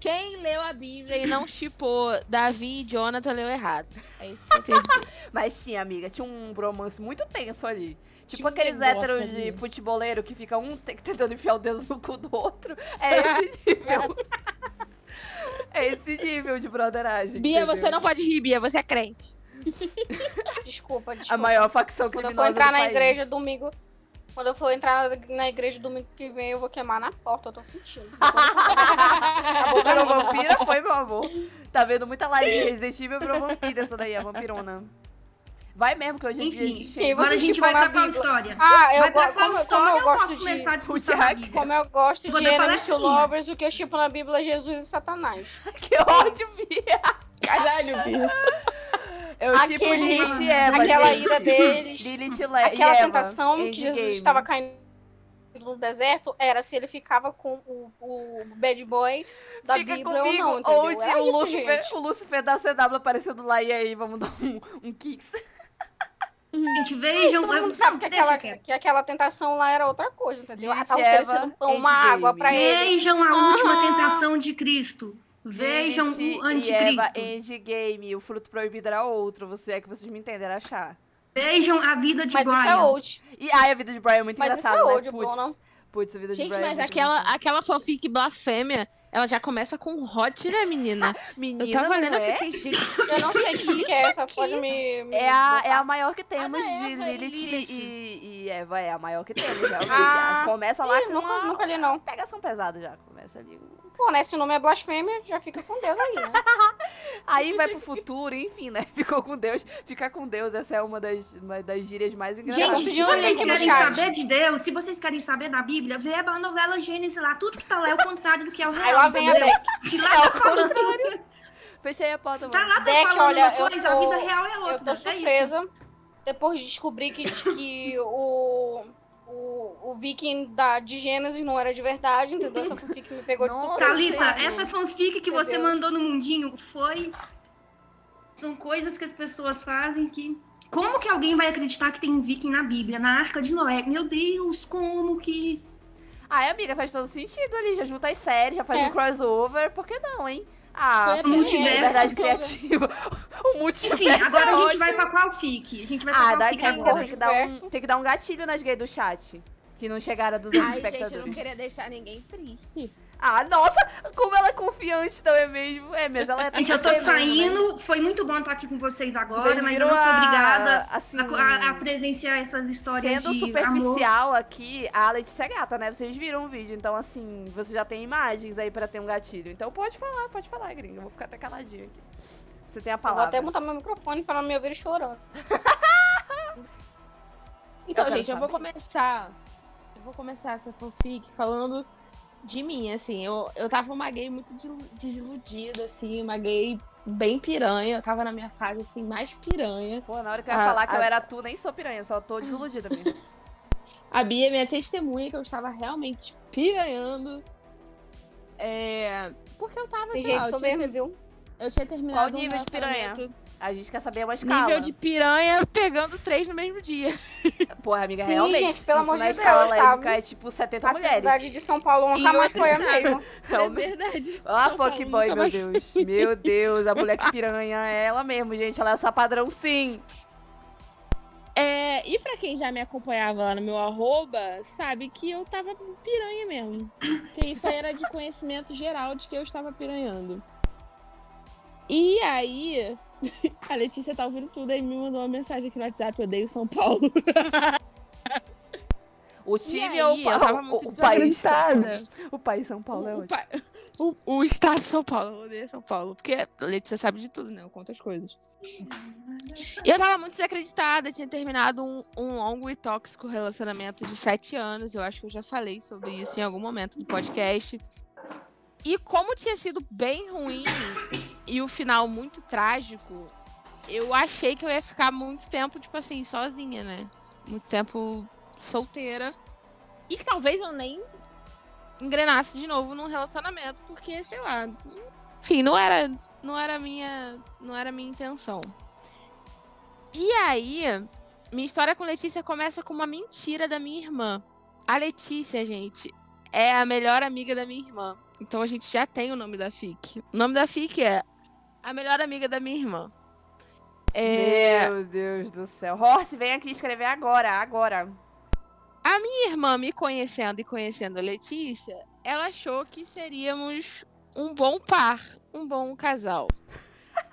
Quem leu a Bíblia e não chipou Davi e Jonathan leu errado. É isso que eu tenho a dizer. Mas tinha, amiga, tinha um romance muito tenso ali. Tipo Tinha aqueles héteros de ali. futeboleiro que fica um te- tentando enfiar o dedo no cu do outro. É esse nível. é esse nível de brotheragem. Bia, entendeu? você não pode rir, Bia, você é crente. Desculpa, desculpa. A maior facção Quando eu for entrar na país. igreja domingo. Quando eu for entrar na igreja domingo que vem, eu vou queimar na porta, eu tô sentindo. A boca virou vampira foi, meu amor. Tá vendo muita live de Resident Evil virou vampira essa daí, a vampirona. Vai mesmo, que hoje em dia a gente agora a gente vai pra qual Bíblia? história? Ah, eu vai pra go- qual como, história como eu gosto de. a? Como eu gosto de Enemies to minha. Lovers, o que eu chipo na Bíblia é Jesus e Satanás. Que ódio, Bia. Caralho, Bia. Eu tipo Aquele- Lilith e Eva, Aquela gente. ira deles. Lilith e Le- Aquela e Eva, tentação que. Jesus estava caindo no deserto era se ele ficava com o, o bad boy da Fica Bíblia comigo, ou não, entendeu? ou o isso, Lucifer, gente. o Lucifer da CW aparecendo lá e aí, vamos dar um, um kicks. Gente, vejam. Todo mundo sabe que aquela, que aquela tentação lá era outra coisa, entendeu? Ela tava Eva, oferecendo um pão, uma água pra ele. Vejam a última tentação de Cristo. Vejam Lilith o e Eva anticristo. Endgame, o fruto proibido era outro, você é que vocês me entenderam achar. Vejam a vida de Mas Brian. isso é old. E ai, a vida de Brian é muito Mas isso engraçada, é né? old, Bruno. Putz, a vida de Gente, Brian é mas muito aquela, engraçada. aquela fanfic blasfêmia, ela já começa com hot, né, menina? Menina, Eu tava não lendo, eu é? fiquei, gente, Eu não sei o que, que é essa, pode me. me É a, botar. é a maior que temos da de Eva e Lilith, Lilith. E, e Eva, é a maior que temos, realmente. Ah. Começa lá Ih, com nunca, uma nunca li, não. pegação pesada já. Começa ali. Pô, né? Se o nome é blasfêmia, já fica com Deus aí, né? Aí vai pro futuro, enfim, né? Ficou com Deus. Ficar com Deus, essa é uma das, uma das gírias mais engraçadas. Gente, se vocês aqui no querem saber de Deus, se vocês querem saber da Bíblia, vê a novela Gênesis lá. Tudo que tá lá é o contrário do que é o real. Aí lá vem a? Deck. Se lá tá falando, Fechei a porta, tá mano. lá tá Deck, falando olha, uma eu coisa, a tô- vida real é outra. Eu tô é isso. surpresa depois de descobrir que, que o, o, o viking da, de Gênesis não era de verdade, entendeu? Essa fanfic me pegou de Nossa, surpresa. Thalita, sério? essa fanfic que você Entendeu? mandou no mundinho foi. São coisas que as pessoas fazem que. Como que alguém vai acreditar que tem um viking na Bíblia, na Arca de Noé? Meu Deus, como que. Ai, amiga, faz todo sentido ali. Já junta as séries, já faz É. um crossover. Por que não, hein? Ah, Foi a foi multiverso. liberdade criativa. o multiverso. Enfim, agora é a gente ótimo. vai pra qual fic? A gente vai pra Ah, qual gringa. agora? Tem que, dar um, tem que dar um gatilho nas gays do chat. Que não chegaram a 200 Ai, gente, eu espectadores. não queria deixar ninguém triste. Ah, nossa! Como ela é confiante, é mesmo? É, mas ela é Gente, eu tô mesmo, né? saindo. Foi muito bom estar aqui com vocês agora, Vocês mas eu não sou a- obrigada assim, a, a- a presenciar essas histórias Sendo de amor. superficial aqui, a Letícia é gata, né? Vocês viram o vídeo, então assim, você já tem imagens aí pra ter um gatilho. Então pode falar, pode falar, gringa. Eu vou ficar até caladinha aqui. Você tem a Eu vou palavra. até mutar meu microfone pra não me ouvir chorando. Então, Eu gente, eu vou começar. Eu vou começar essa fanfic falando de mim, assim. Eu, eu tava uma gay muito desilu- desiludida, assim, uma gay bem piranha. Eu tava na minha fase, assim, mais piranha. Pô, na hora que eu ia A- falar que eu era tu, nem sou piranha, só tô desiludida mesmo. A Bia é minha testemunha que eu estava realmente piranhando. É. Porque eu tava. Sim, sei lá, gente, eu sou tinha mesmo, ter- viu? Eu tinha terminado. Qual nível um de piranha? A gente quer saber uma escala. Nível de piranha pegando três no mesmo dia. Porra, amiga, Sim, realmente. gente, pelo amor de escala Deus, lésbica sabe? é tipo 70 A mulheres. cidade de São Paulo nunca mais foi a mesma. Realmente. É verdade. Ah, Paulo fuckboy, meu Deus. Meu Deus, a mulher que piranha é ela mesmo, gente. Ela é essa padrão sim. É, e pra quem já me acompanhava lá no meu arroba, sabe que eu tava piranha mesmo. Que isso aí era de conhecimento geral de que eu estava piranhando. E aí, a Letícia tá ouvindo tudo e me mandou uma mensagem aqui no WhatsApp, eu odeio São Paulo. O time ou aí, o, o- o país? desacreditada. O país São Paulo é O, ótimo. pa- o- o estado de São Paulo, eu odeio São Paulo. Porque a Letícia sabe de tudo, né? Eu conto as coisas. E eu tava muito desacreditada, tinha terminado um, um longo e tóxico relacionamento de sete anos. Eu acho que eu já falei sobre isso em algum momento do podcast. E como tinha sido bem ruim e o final muito trágico, eu achei que eu ia ficar muito tempo, tipo assim, sozinha, né? Muito tempo solteira. E que talvez eu nem engrenasse de novo num relacionamento, porque, sei lá, enfim, não era, não era minha, não era minha intenção. E aí, minha história com Letícia começa com uma mentira da minha irmã. A Letícia, gente, é a melhor amiga da minha irmã. Então a gente já tem o nome da FIC. O nome da FIC é a melhor amiga da minha irmã. É, Meu Deus do céu. Horse, vem aqui escrever agora, agora. minha irmã me conhecendo e conhecendo a Letícia, ela achou que seríamos um bom par, um bom casal.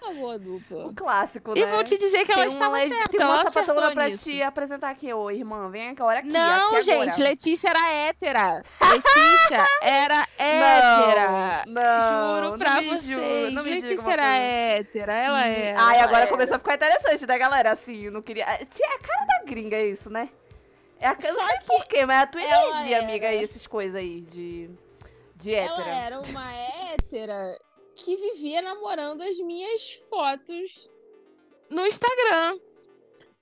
Uma boa dupla. O clássico, né? E vou te dizer que ela Tem estava uma, certa, tem uma ela sapatona pra nisso. te apresentar aqui. Ô, irmã, vem aqui, olha aqui. Não, aqui gente, agora. Letícia era hétera. Letícia era hétera. Não, Juro não pra vocês. diga Letícia era coisa. hétera. Ela é. Ai, ela agora é. começou a ficar interessante, né, galera? Assim, eu não queria. Tia, É a cara da gringa isso, né? É a... Eu não Só sei que porquê, mas é a tua ela energia, era- amiga, essas coisas aí de. De Ela hétera. era uma hétera que vivia namorando as minhas fotos no Instagram.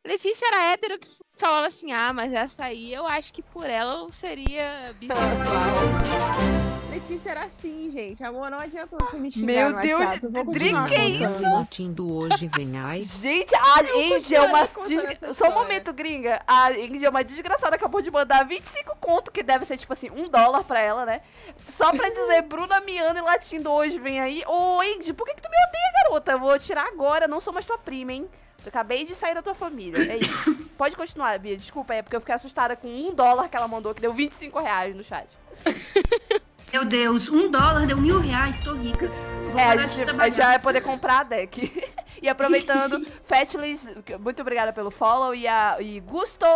Letícia era hétero que falava assim: ah, mas essa aí eu acho que por ela eu seria bissexual. Letícia era assim, gente. Amor, não adianta você me xingar Meu Deus, Dri, que isso? Latindo hoje vem ai. Gente, a Indy é uma. des- Só um momento, gringa. A Indy é uma desgraçada. Acabou de mandar 25 conto, que deve ser tipo assim, um dólar pra ela, né? Só pra dizer, Bruna Miana e latindo hoje, vem aí. Ô, Indy, por que, que tu me odeia, garota? Eu vou tirar agora, não sou mais tua prima, hein? Eu acabei de sair da tua família. É isso. Pode continuar, Bia. Desculpa, é porque eu fiquei assustada com um dólar que ela mandou, que deu 25 reais no chat. Meu Deus, um dólar deu mil reais, tô rica. Vou É, a gente, a gente vai poder comprar a deck. e aproveitando, Fatlis, muito obrigada pelo follow. E, a, e Gusto,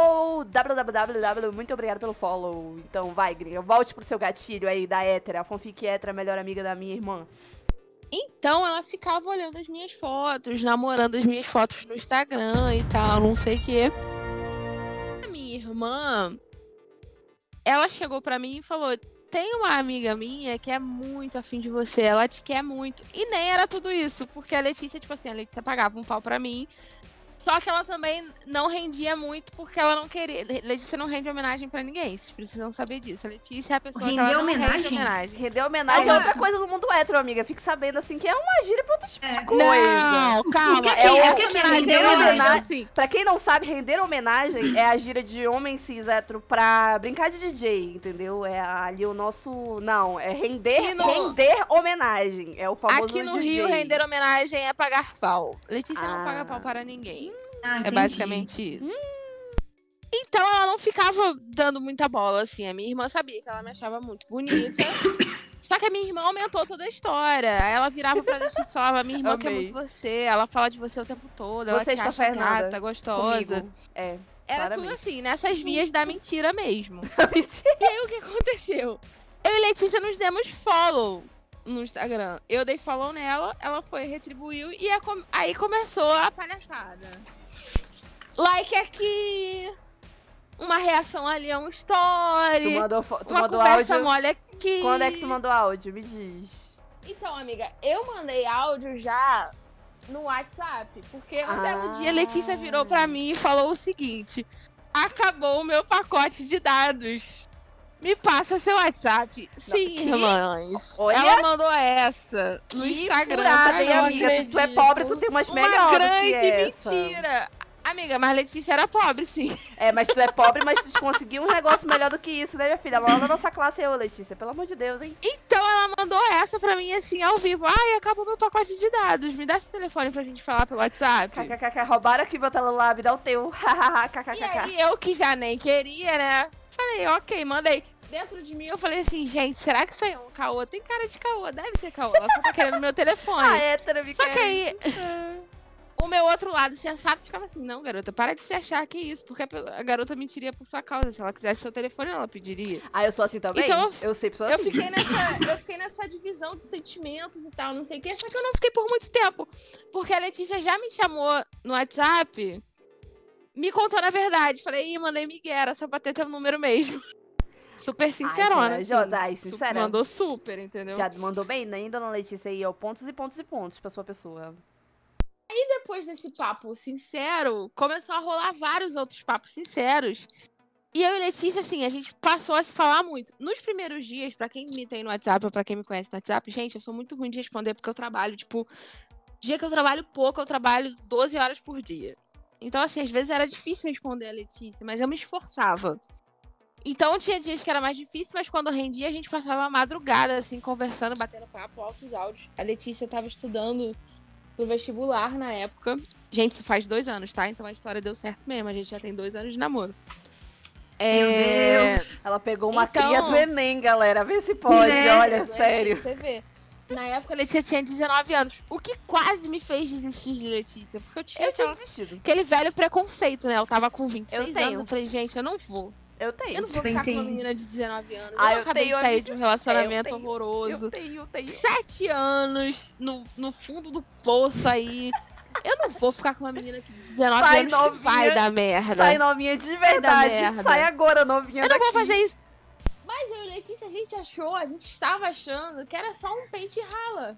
www, muito obrigada pelo follow. Então vai, gringa, volte pro seu gatilho aí da hétera. A fanfic hétera, melhor amiga da minha irmã. Então ela ficava olhando as minhas fotos, namorando as minhas fotos no Instagram e tal, não sei o quê. A minha irmã, ela chegou pra mim e falou: tem uma amiga minha que é muito afim de você, ela te quer muito. E nem era tudo isso, porque a Letícia, tipo assim, a Letícia pagava um pau pra mim. Só que ela também não rendia muito porque ela não queria. Letícia não rende homenagem pra ninguém, vocês precisam saber disso. A Letícia é a pessoa que Render ela não rende homenagem? homenagem. Render homenagem é outra coisa do mundo hétero, amiga. Fique sabendo assim que é uma gíria pra outro tipo É. de coisa. Não, calma. Que é que- que que é homenagem, render é homenagem? homenagem, assim. Pra quem não sabe, render homenagem é a gíria de homem cis hétero pra brincar de DJ, entendeu? É ali o nosso. Não, é render, no- render homenagem. É o famoso Aqui no DJ. Rio, render homenagem é pagar pau. Letícia Ah. não paga pau para ninguém. Ah, É basicamente isso. Então ela não ficava dando muita bola, assim. A minha irmã sabia que ela me achava muito bonita. Só que a minha irmã aumentou toda a história. Aí ela virava pra Letícia e falava: Minha irmã quer muito você. Ela fala de você o tempo todo. Ela Vocês te acha gata, gostosa. Comigo. É. Era tudo claramente. assim, nessas vias da mentira mesmo. Mentira. E aí o que aconteceu? Eu e Letícia nos demos follow no Instagram. Eu dei follow nela, ela foi, retribuiu e com- aí começou a palhaçada. Like aqui, uma reação ali a um Tu story, mandou, fo- tu uma mandou conversa áudio. mole aqui. Quando é que tu mandou áudio? Me diz. Então, amiga, eu mandei áudio já no WhatsApp, porque um belo Ah. dia a Letícia virou pra mim e falou o seguinte: acabou o meu pacote de dados. Me passa seu WhatsApp. Sim, que? irmãs. Olha, Ela mandou essa no Que Instagram. furada, hein, amiga? Tu, é pobre, tu tem umas Uma melhores grande que essa. mentira. Amiga, mas Letícia era pobre, sim. É, mas tu é pobre, mas tu conseguiu um negócio melhor do que isso, né, minha filha? Lá da nossa classe eu, Letícia. Pelo amor de Deus, hein? Então ela mandou essa pra mim assim, ao vivo. Ai, acabou meu pacote de dados. Me dá seu telefone pra gente falar pelo WhatsApp. KKKK, roubaram aqui meu celular, me dá o teu. E KKKK. aí eu que já nem queria, né? Falei, ok, mandei. Dentro de mim eu falei assim, gente, será que isso aí é um caô? Tem cara de caô, deve ser caô. Ela só tá querendo meu telefone. Ah, hétero, me Só quer. que aí, o meu outro lado sensato ficava assim, não, garota, para de se achar que é isso, porque a garota mentiria por sua causa. Se ela quisesse seu telefone, ela pediria. Ah, eu sou assim também? Então, eu sempre sou Eu assim. fiquei nessa, eu fiquei nessa divisão de sentimentos e tal, não sei o que, só que eu não fiquei por muito tempo. Porque a Letícia já me chamou no WhatsApp, me contando a verdade. Falei, ih, mandei Miguel, era só pra ter teu número mesmo. Super sincerona. Ai, assim. Ai, sincera. Mandou super, entendeu? Já mandou bem, né, dona Letícia? Aí, ó, pontos e pontos e pontos pra sua pessoa. Depois desse papo sincero, começou a rolar vários outros papos sinceros. E eu e Letícia, assim, a gente passou a se falar muito. Nos primeiros dias, pra quem me tem no WhatsApp ou pra quem me conhece no WhatsApp, gente, eu sou muito ruim de responder porque eu trabalho, tipo, dia que eu trabalho pouco, eu trabalho 12 horas por dia. Então, assim, às vezes era difícil responder a Letícia, mas eu me esforçava. Então tinha dias que era mais difícil, mas quando rendia, a gente passava a madrugada, assim, conversando, batendo papo, altos áudios. A Letícia tava estudando pro vestibular na época. Gente, isso faz dois anos, tá? Então a história deu certo mesmo. A gente já tem dois anos de namoro. Meu É... Deus. Ela pegou uma Então- cria do Enem, galera. Vê se pode, Né? olha, sério. Você vê. Na época, a Letícia tinha 19 anos. O que quase me fez desistir de Letícia. Porque eu tinha, Eu tinha desistido. aquele velho preconceito, né? Eu tava com 26 Eu tenho. anos. Eu falei, gente, eu não vou. Eu Eu tenho. não vou Tem, ficar com tem. uma menina de 19 anos. Ah, eu eu acabei tenho, de sair de um relacionamento eu tenho. horroroso. Eu tenho, eu tenho. Sete anos no, no fundo do poço aí. Eu não vou ficar com uma menina que de 19 Sai anos que novinha, vai dar merda. Sai novinha de verdade. Sai agora, novinha Eu não daqui. vou fazer isso. Mas eu e Letícia, a gente achou, a gente estava achando que era só um pente e rala.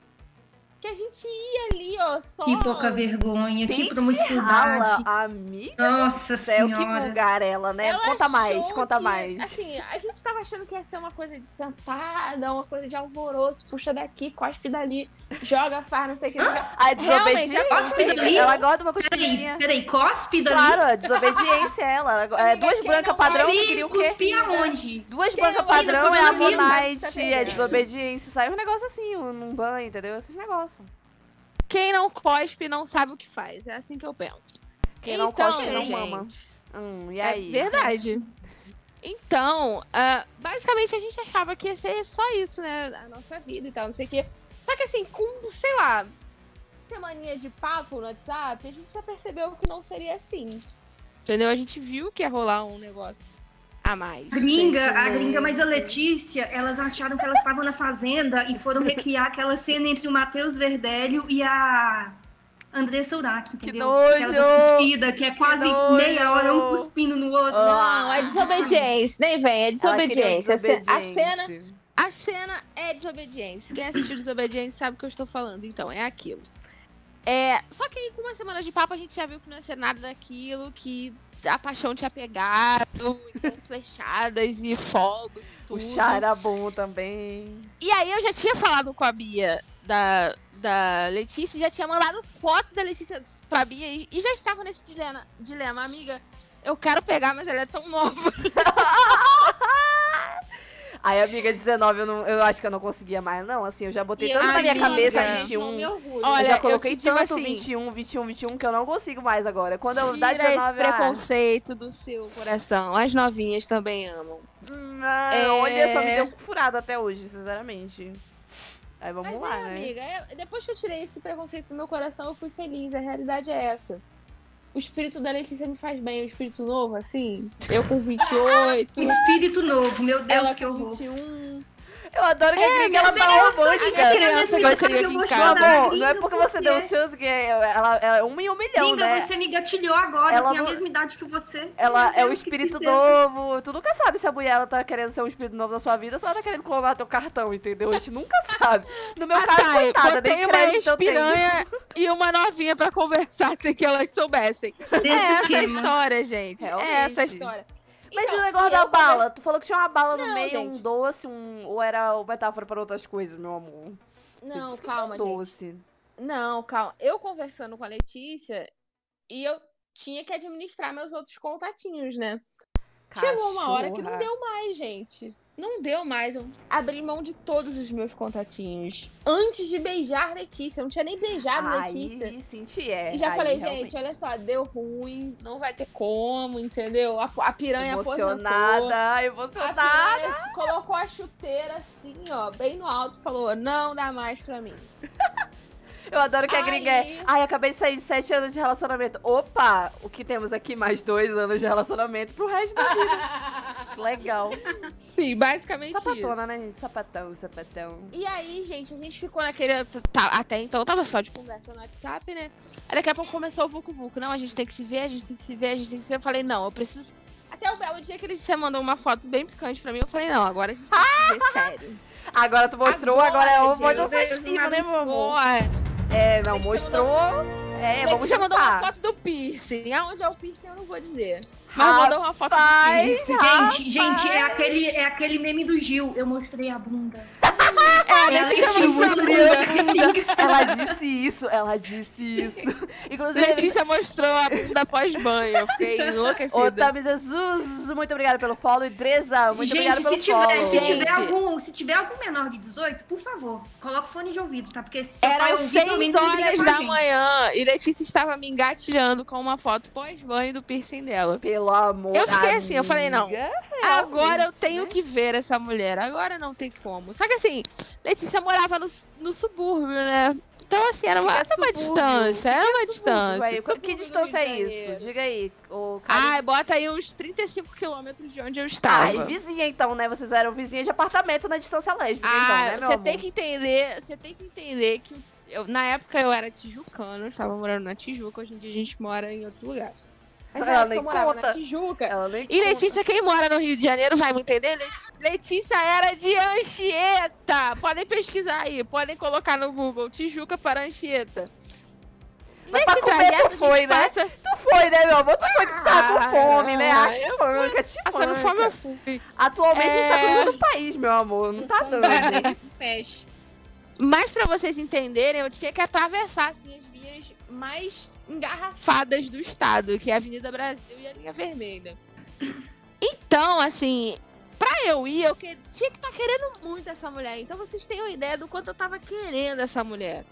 Que a gente ia ali, ó, só. Que pouca vergonha, que Pente promiscuidade. rala, amiga Nossa do céu, que senhora. vulgar ela, né? Ela conta mais, conta que, mais. Assim, a gente tava achando que ia ser uma coisa de sentada, uma coisa de alvoroço, puxa daqui, cospe dali, joga, faz, não sei o que. A desobediência, Cospe dali? ela gosta de uma Peraí, cuspidinha. peraí, cospe dali. Claro, a desobediência é ela. É, Amiga, duas brancas padrão que queria o quê? cuspi aonde? Duas brancas padrão é a Monite, tá é desobediência. Sai um negócio assim, num banho, entendeu? Esses negócios. Quem não cospe não sabe o que faz. É assim que eu penso. Quem não Então, cospe não gente, mama. Hum, e É aí? verdade. Então, ah, basicamente a gente achava que ia ser só isso, né? A nossa vida e tal, não sei o quê. Só que assim, com, sei lá, semaninha de papo no WhatsApp, a gente já percebeu que não seria assim. Entendeu? A gente viu que ia rolar um negócio a mais. Gringa, a gringa, mas a Letícia, elas acharam que elas estavam na fazenda e foram recriar aquela cena entre o Matheus Verdélio e a Andressa Urach, entendeu? nojo! Aquela das cuspidas, que é quase nojo! meia hora um cuspindo no outro. Ah. Não, é desobediência. Nem vem, é queria desobediência. A ce- A cena, desobediência. a cena é desobediência. Quem assistiu desobediência sabe o que eu estou falando. Então, é aquilo. É, só que aí, com uma semana de papo, a gente já viu que não ia ser nada daquilo, que a paixão tinha pegado, então, flechadas e fogos e tudo. O chá era bom também. E aí eu já tinha falado com a Bia da, da Letícia, já tinha mandado foto da Letícia pra Bia e, e já estava nesse dilema, dilema, amiga. Eu quero pegar, mas ela é tão nova. Aí, amiga, 19, eu, não, eu acho que eu não conseguia mais, não. Assim, eu já botei E tanto eu na minha amiga, cabeça eu 21. Não me orgulho. Olha, eu já eu coloquei te digo tanto assim, 21, 21, 21 que eu não consigo mais agora. Quando eu dá Tira 19, esse preconceito do seu coração. As novinhas também amam. não, É. olha só, me deu furado até hoje, sinceramente. Aí vamos Mas lá, é, né? amiga, é- depois que eu tirei esse preconceito do meu coração, eu fui feliz. A realidade é essa. O espírito da Letícia me faz bem, o espírito novo, assim. Eu com 28, Espírito novo, meu Deus, ela que com horror. 21. Eu adoro que a gringa, ela tá A romântica. minha criança que eu eu aqui em casa. Amor, não é porque por você deu chance que ela, ela é um em um milhão, Gringa, né? você me gatilhou agora, Ela não- a mesma idade que você. Ela é o espírito novo. Tu nunca sabe se a mulher ela tá querendo ser um espírito novo na sua vida ou se ela tá querendo clonar teu cartão, entendeu? A gente nunca sabe. No meu Ah, caso, tá, coitada, nem uma espiranha e uma novinha pra conversar sem que elas soubessem. Desse É essa a história, gente. É Realmente. essa a história. Mas Então, e o negócio da bala? converso- Tu falou que tinha uma bala no Não, meio, um gente. doce, um... ou era metáfora para outras coisas, meu amor? Não, que calma, tinha um gente. doce. Não, calma. Eu conversando com a Letícia e eu tinha que administrar meus outros contatinhos, né? Chegou uma hora que não deu mais, gente. Não deu mais. Eu abri mão de todos os meus contatinhos. Antes de beijar Letícia. Eu não tinha nem beijado Letícia. Aí, senti, é. E já aí, falei, realmente. gente, olha só, deu ruim, não vai ter como, entendeu? A, a piranha. Emocionada, A emocionada. piranha colocou a chuteira assim, ó, bem no alto e falou: não dá mais pra mim. Eu adoro que a gringa é. Ai, acabei de sair de sete anos de relacionamento. Opa! O que temos aqui? Mais dois anos de relacionamento pro resto da vida. Legal. Sim, basicamente isso. Sapatona, né, gente? Sapatão, sapatão. E aí, gente, a gente ficou naquele. Tá, até então tava só de conversa no WhatsApp, né? Aí daqui a pouco começou o Vucu Vucu. Não, a gente tem que se ver, a gente tem que se ver, a gente tem que se ver. Eu falei, não, eu preciso. Até o belo dia que ele você mandou uma foto bem picante pra mim, eu falei, não, agora a gente tem que se ver sério. Agora tu mostrou, agora, é o gente, voz meu Deus, ofensivo, né, meu amor? É, não, mostrou. É, vamos Letícia mandou uma foto do piercing. Aonde é o piercing eu não vou dizer. Mas mandou uma foto Rapaz. Gente, gente, é aquele, é aquele meme do Gil. Eu mostrei a bunda. É, Ela Letícia mostrou a mostrou. bunda. Ela disse isso, ela disse isso. Inclusive, Letícia mostrou a bunda pós-banho. Eu fiquei enlouquecida. Ô, Tami Jesus, muito obrigada pelo follow. E Dresa, muito gente, obrigada pelo se tiver, follow. se, Gente. tiver algum, se tiver algum menor de 18, por favor, coloca o fone de ouvido, tá? Porque se ouvir, 6 também não briga horas da manhã e Letícia estava me engatilhando com uma foto pós-banho do piercing dela. Pelo amor Eu fiquei assim, eu falei, não. amiga, Agora eu tenho né? que ver essa mulher. Agora não tem como. Só que assim, Letícia morava no, no subúrbio, né? Então, assim, era uma, Que era é uma distância. Era uma é subúrbio, distância. Subúrbio Que distância é isso? Diga aí. O cara... Ai, bota aí uns 35 quilômetros de onde eu estava. Ai, vizinha então, né? Vocês eram vizinha de apartamento na distância lésbica, Ah, então, né, você tem que entender, você tem que entender que eu- na época eu era tijucano, eu estava morando na Tijuca, hoje em dia a gente mora em outro lugar. Ela nem eu conta. na Tijuca. Ela nem E conta. Letícia, quem mora no Rio de Janeiro vai me entender. Letícia era de Anchieta. Podem pesquisar aí, podem colocar no Google Tijuca para Anchieta. Mas pra comer trajeto, tu foi, né? passa- Tu foi, né, meu amor? Tu foi que tu tava com Ah, fome, né? ah, Ah, te eu manca, te Passando manca. fome eu fui. Atualmente a gente tá É. cruzando o país, meu amor. Não tá dando, gente. Peixe. Mas pra vocês entenderem, eu tinha que atravessar assim, as vias mais engarrafadas do estado, que é a Avenida Brasil e a linha vermelha. Então, assim, pra eu ir, eu que- tinha que estar querendo muito essa mulher. Então vocês têm uma ideia do quanto eu tava querendo essa mulher.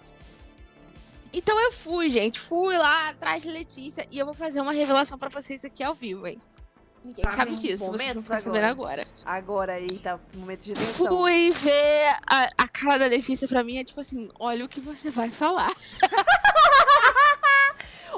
Então eu fui, gente. Fui lá atrás de Letícia e eu vou fazer uma revelação pra vocês aqui ao vivo, hein? Ninguém Tá sabe disso, vocês momentos ficar sabendo agora. Agora aí tá momento de tensão. Fui ver a, a cara da Letícia pra mim, é tipo assim, olha o que você vai falar.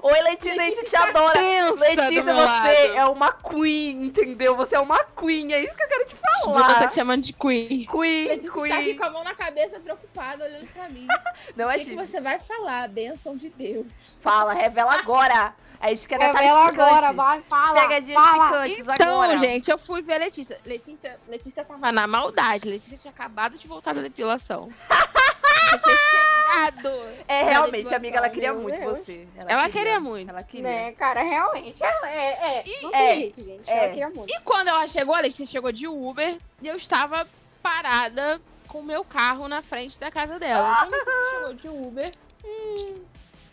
Oi, Letícia, a gente te adora. Letícia, você lado. é uma queen, entendeu? Você é uma queen, é isso que eu quero te O Bruno tá falar. te chamando de Queen. Queen, Letícia aqui queen. com a mão na cabeça, preocupada, olhando pra mim. Não O é que, que você vai falar? Bênção de Deus. Fala, revela agora. A gente quer Revela picantes. agora, vai, fala. Pegadinhas fala. picantes Então, agora. gente, eu fui ver a Letícia. Letícia. Letícia tava na maldade. Letícia tinha acabado de voltar da depilação. Letícia tinha chegado. É, realmente, amiga, ela queria meu muito Deus. você. Ela queria muito. Ela queria. Né, cara, realmente. Ela é, é. Não é, jeito, gente. é. Ela queria muito. E quando ela chegou, a Letícia chegou de Uber e eu estava parada com o meu carro na frente da casa dela. Então a Letícia chegou de Uber.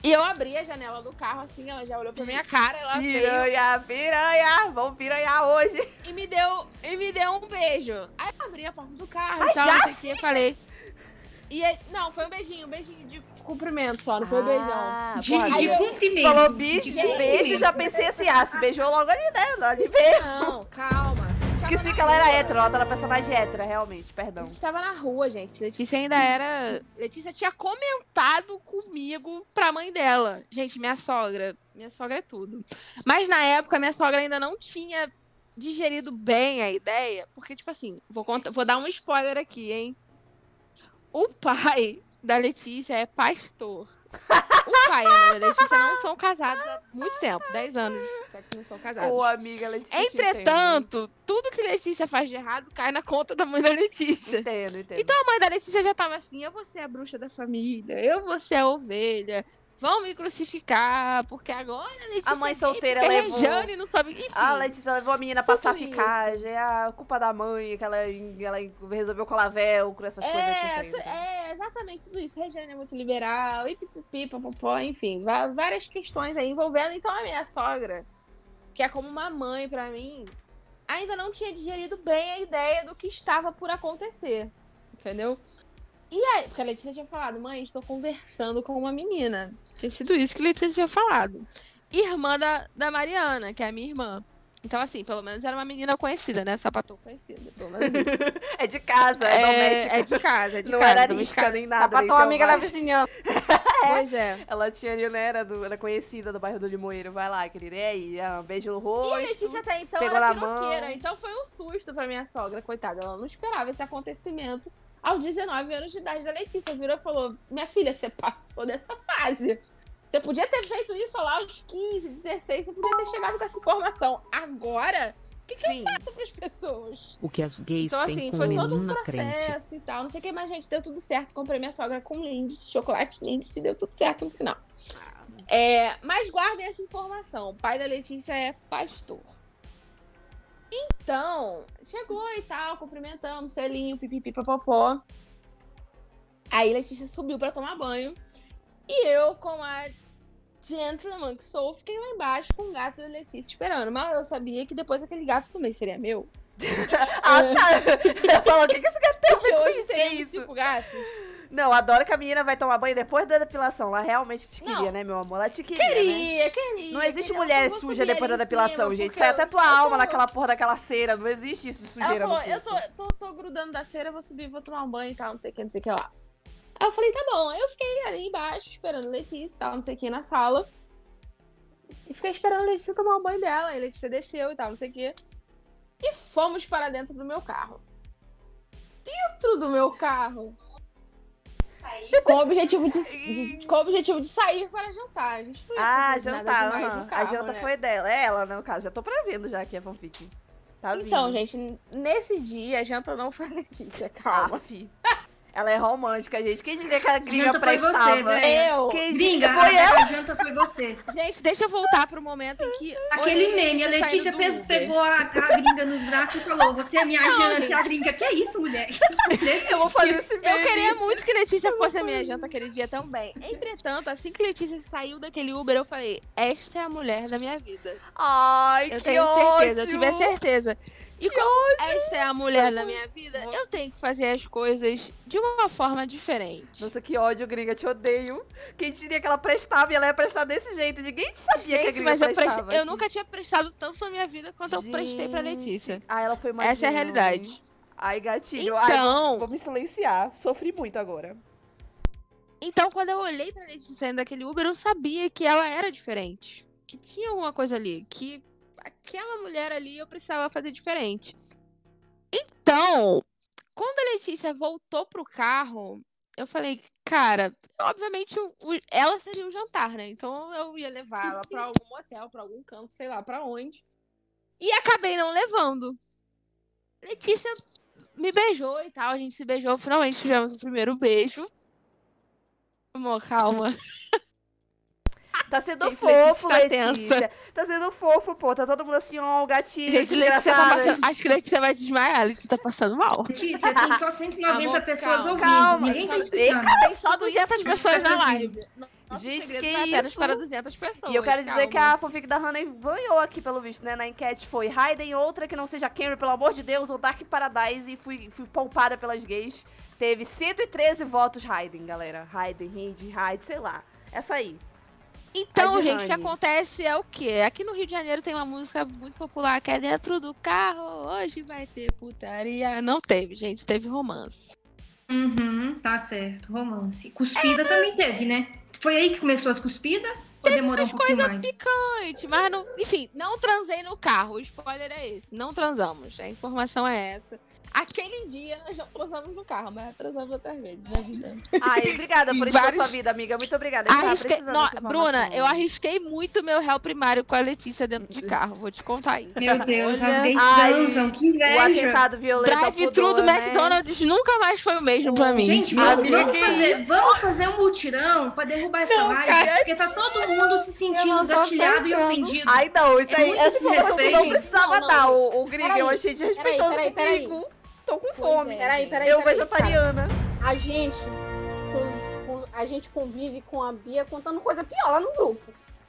E eu abri a janela do carro, assim, ela já olhou pra minha cara, ela veio Piranha, piranha. Vamos piranhar hoje. e me deu, e me deu um beijo. Aí eu abri a porta do carro Mas e tal, já não sei o que, eu falei. E aí- não, foi um beijinho, um beijinho de cumprimento só, não foi um beijão. Ah, De, de eu- cumprimento. Falou bicho de beijo, já pensei assim, ah, se beijou logo ali, né? Ali veio. Não, calma. Esqueci que ela era hétero, ela tá na personagem hétera, realmente, perdão. A gente tava na rua, gente. Letícia ainda era. Letícia tinha comentado comigo pra mãe dela. Gente, minha sogra. Minha sogra é tudo. Mas na época, minha sogra ainda não tinha digerido bem a ideia. Porque, tipo assim, vou, contar, vou dar um spoiler aqui, hein? O pai da Letícia é pastor. O pai e a mãe da Letícia não são casados há muito tempo 10 anos que não são casados. Ô, amiga, Letícia. Entretanto, tudo que Letícia faz de errado cai na conta da mãe da Letícia. Entendo, entendo. Então a mãe da Letícia já tava assim: eu vou ser a bruxa da família, eu vou ser a ovelha, vão me crucificar, porque agora a Letícia. A mãe solteira porque levou- Rejane não sabe. Enfim. A Letícia levou a menina pra saficagem, é a culpa da mãe, que ela, ela resolveu colar velcro, essas coisas É, que tu- é, exatamente tudo isso. Regiane é muito liberal, e pipipi, popopó, enfim, várias questões aí envolvendo. Então a minha sogra, que é como uma mãe pra mim, ainda não tinha digerido bem a ideia do que estava por acontecer. Entendeu? E aí, porque a Letícia tinha falado, mãe, estou conversando com uma menina. Tinha sido isso que a Letícia tinha falado. Irmã da, da Mariana, que é a minha irmã. Então, assim, pelo menos era uma menina conhecida, né? Sapatão conhecida. Pelo menos isso. É de casa, é, doméstico. É de casa, é de não casa. era arisca domesticada. nem nada. nem Sapatou amiga da vizinhança. Pois é. Ela tinha ali, né? Era, do, era conhecida do bairro do Limoeiro. Vai lá, querida. E aí? Ah, um beijo no E rosto. a Letícia até então pegou era na mão. piroqueira, então foi um susto pra minha sogra, coitada. Ela não esperava esse acontecimento aos 19 anos de idade da Letícia. Virou e falou: Minha filha, você passou dessa fase. Você podia ter feito isso lá aos 15, 16, você podia ter chegado com essa informação. Agora, o que, que eu faço pras pessoas? O que as gays Então, têm assim, com foi todo um menina crente. processo e tal. Não sei o que, mas, gente, deu tudo certo. Comprei minha sogra com Lindt, chocolate Lindt, deu tudo certo no final. É, mas guardem essa informação. O pai da Letícia é pastor. Então, chegou e tal, cumprimentamos, selinho, pipipi, popopó. Aí Letícia subiu pra tomar banho. E eu, com a gentleman que sou, fiquei lá embaixo com o gato da Letícia esperando. Mas eu sabia que depois aquele gato também seria meu. Ah, tá. Ela falou, o que, que esse gato tem hoje isso? cinco gatos. Não, adoro que a menina vai tomar banho depois da depilação. Ela realmente te queria, Não. né, meu amor? Ela te queria, né? Queria, queria. Não existe queria. mulher suja depois da depilação, gente. Sai eu- até tua alma tô- naquela porra daquela cera. Não existe isso de Ela sujeira falou, no eu tô, tô, tô grudando da cera, vou subir, vou tomar um banho e tal, não sei o que, não sei o que lá. Aí eu falei, tá bom. Eu fiquei ali embaixo, esperando a Letícia e tal, não sei o que, na sala. E fiquei esperando a Letícia tomar o banho dela. Aí a Letícia desceu e tal, não sei o que. E fomos para dentro do meu carro. Dentro do meu carro com o objetivo de, de- com o objetivo de sair para jantar. A ia Ah, nada jantar. no carro, a janta né? foi dela. É ela, né, no caso. Já tô prevendo já que é fanfic. Tá Então, vindo. gente, nesse dia a janta não foi a Letícia, calma. Aff. Ela é romântica, gente. Quem diria que a gringa Janta foi você, prestava? né? Eu. Quem Gringa? Foi a, ela. a janta foi você. Gente, deixa eu voltar pro momento em que. Aquele meme, a Letícia do pe- Uber. pegou a, a gringa nos braços e falou: Você é minha Não, janta. gente. E a gringa, que é isso, mulher? Eu vou fazer esse meme. Eu queria muito que Letícia fosse a minha janta aquele dia também. Entretanto, assim que Letícia saiu daquele Uber, eu falei: Esta é a mulher da minha vida. Ai, Eu que tenho certeza, eu tive a certeza. E como esta é a mulher da minha vida, eu tenho que fazer as coisas de uma forma diferente. Nossa, que ódio, gringa. Te odeio. Quem diria que ela prestava e ela ia prestar desse jeito? Ninguém sabia que a Gente, gringa mas eu, prestava. eu nunca tinha prestado tanto na minha vida quanto eu prestei pra Gente. Letícia. Ah, ela foi mais Essa é a realidade. Ai, gatilho. Ai, Então, vou me silenciar. Sofri muito agora. então, quando eu olhei pra Letícia saindo daquele Uber, eu sabia que ela era diferente. Que tinha alguma coisa ali. Que aquela mulher ali eu precisava fazer diferente. Então, quando a Letícia voltou pro carro, eu falei, cara, obviamente o- o- ela seria o jantar, né? Então eu ia levar ela pra algum motel, pra algum campo, sei lá, pra onde. E acabei não levando. Letícia me beijou e tal, a gente se beijou, finalmente tivemos o primeiro beijo. Amor, calma. Tá sendo Gente, Letícia fofo, tá Letícia. Tá sendo fofo, pô. Tá todo mundo assim, ó, o gatilho. Gente, Letícia tá passando. Acho que Letícia vai desmaiar, Letícia tá passando mal. Letícia, tem só 190 Amor, pessoas calma. ouvindo. Calma, Ninguém tá só- escutando. Tem só tudo 200 isso, pessoas na tá live. Nosso Gente, que vai apenas isso? para 200 pessoas. E eu quero dizer que a calma. fanfic da Hannah ganhou aqui, pelo visto, né? Na enquete foi Raiden, outra que não seja Camry, pelo amor de Deus, ou Dark Paradise, e fui, fui poupada pelas gays. Teve 113 votos Raiden, galera. Raiden, Hind, Raid, sei lá. Essa aí. Então, gente, o que acontece é o quê? Aqui no Rio de Janeiro tem uma música muito popular que é dentro do carro, hoje vai ter putaria. Não teve, gente, teve romance. Uhum, tá certo. Romance. Cuspida também teve, né? Foi aí que começou as cuspidas? Ou demorou um pouquinho mais? Gente, mas não, enfim, não transei no carro. O spoiler é esse. Não transamos. A informação é essa. Aquele dia nós não transamos no carro, mas transamos outras vezes na vida. Ai, obrigada por isso Vários- na sua vida, amiga. Muito obrigada. Arrisquei... dessa Bruna, eu arrisquei muito meu réu primário com a Letícia dentro de carro. Vou te contar isso. Meu Deus, Olha- as gays Ai, que O inveja. atentado violento Drive-thru do né? McDonald's nunca mais foi o mesmo pra mim. Gente, vamos, amiga, vamos fazer, vamos fazer um mutirão pra derrubar essa Não, live, cara. porque tá todo mundo se sentindo não gatilhado e ofendido. Ai, não, isso É aí, muito essa não precisava Não, não, dar, gente. o, o gringo. Eu achei desrespeitoso Peraí, peraí, peraí. Tô com fome. é, Peraí, peraí, eu, peraí, vegetariana. A gente, com- com- a gente convive com a Bia contando coisa pior lá no grupo.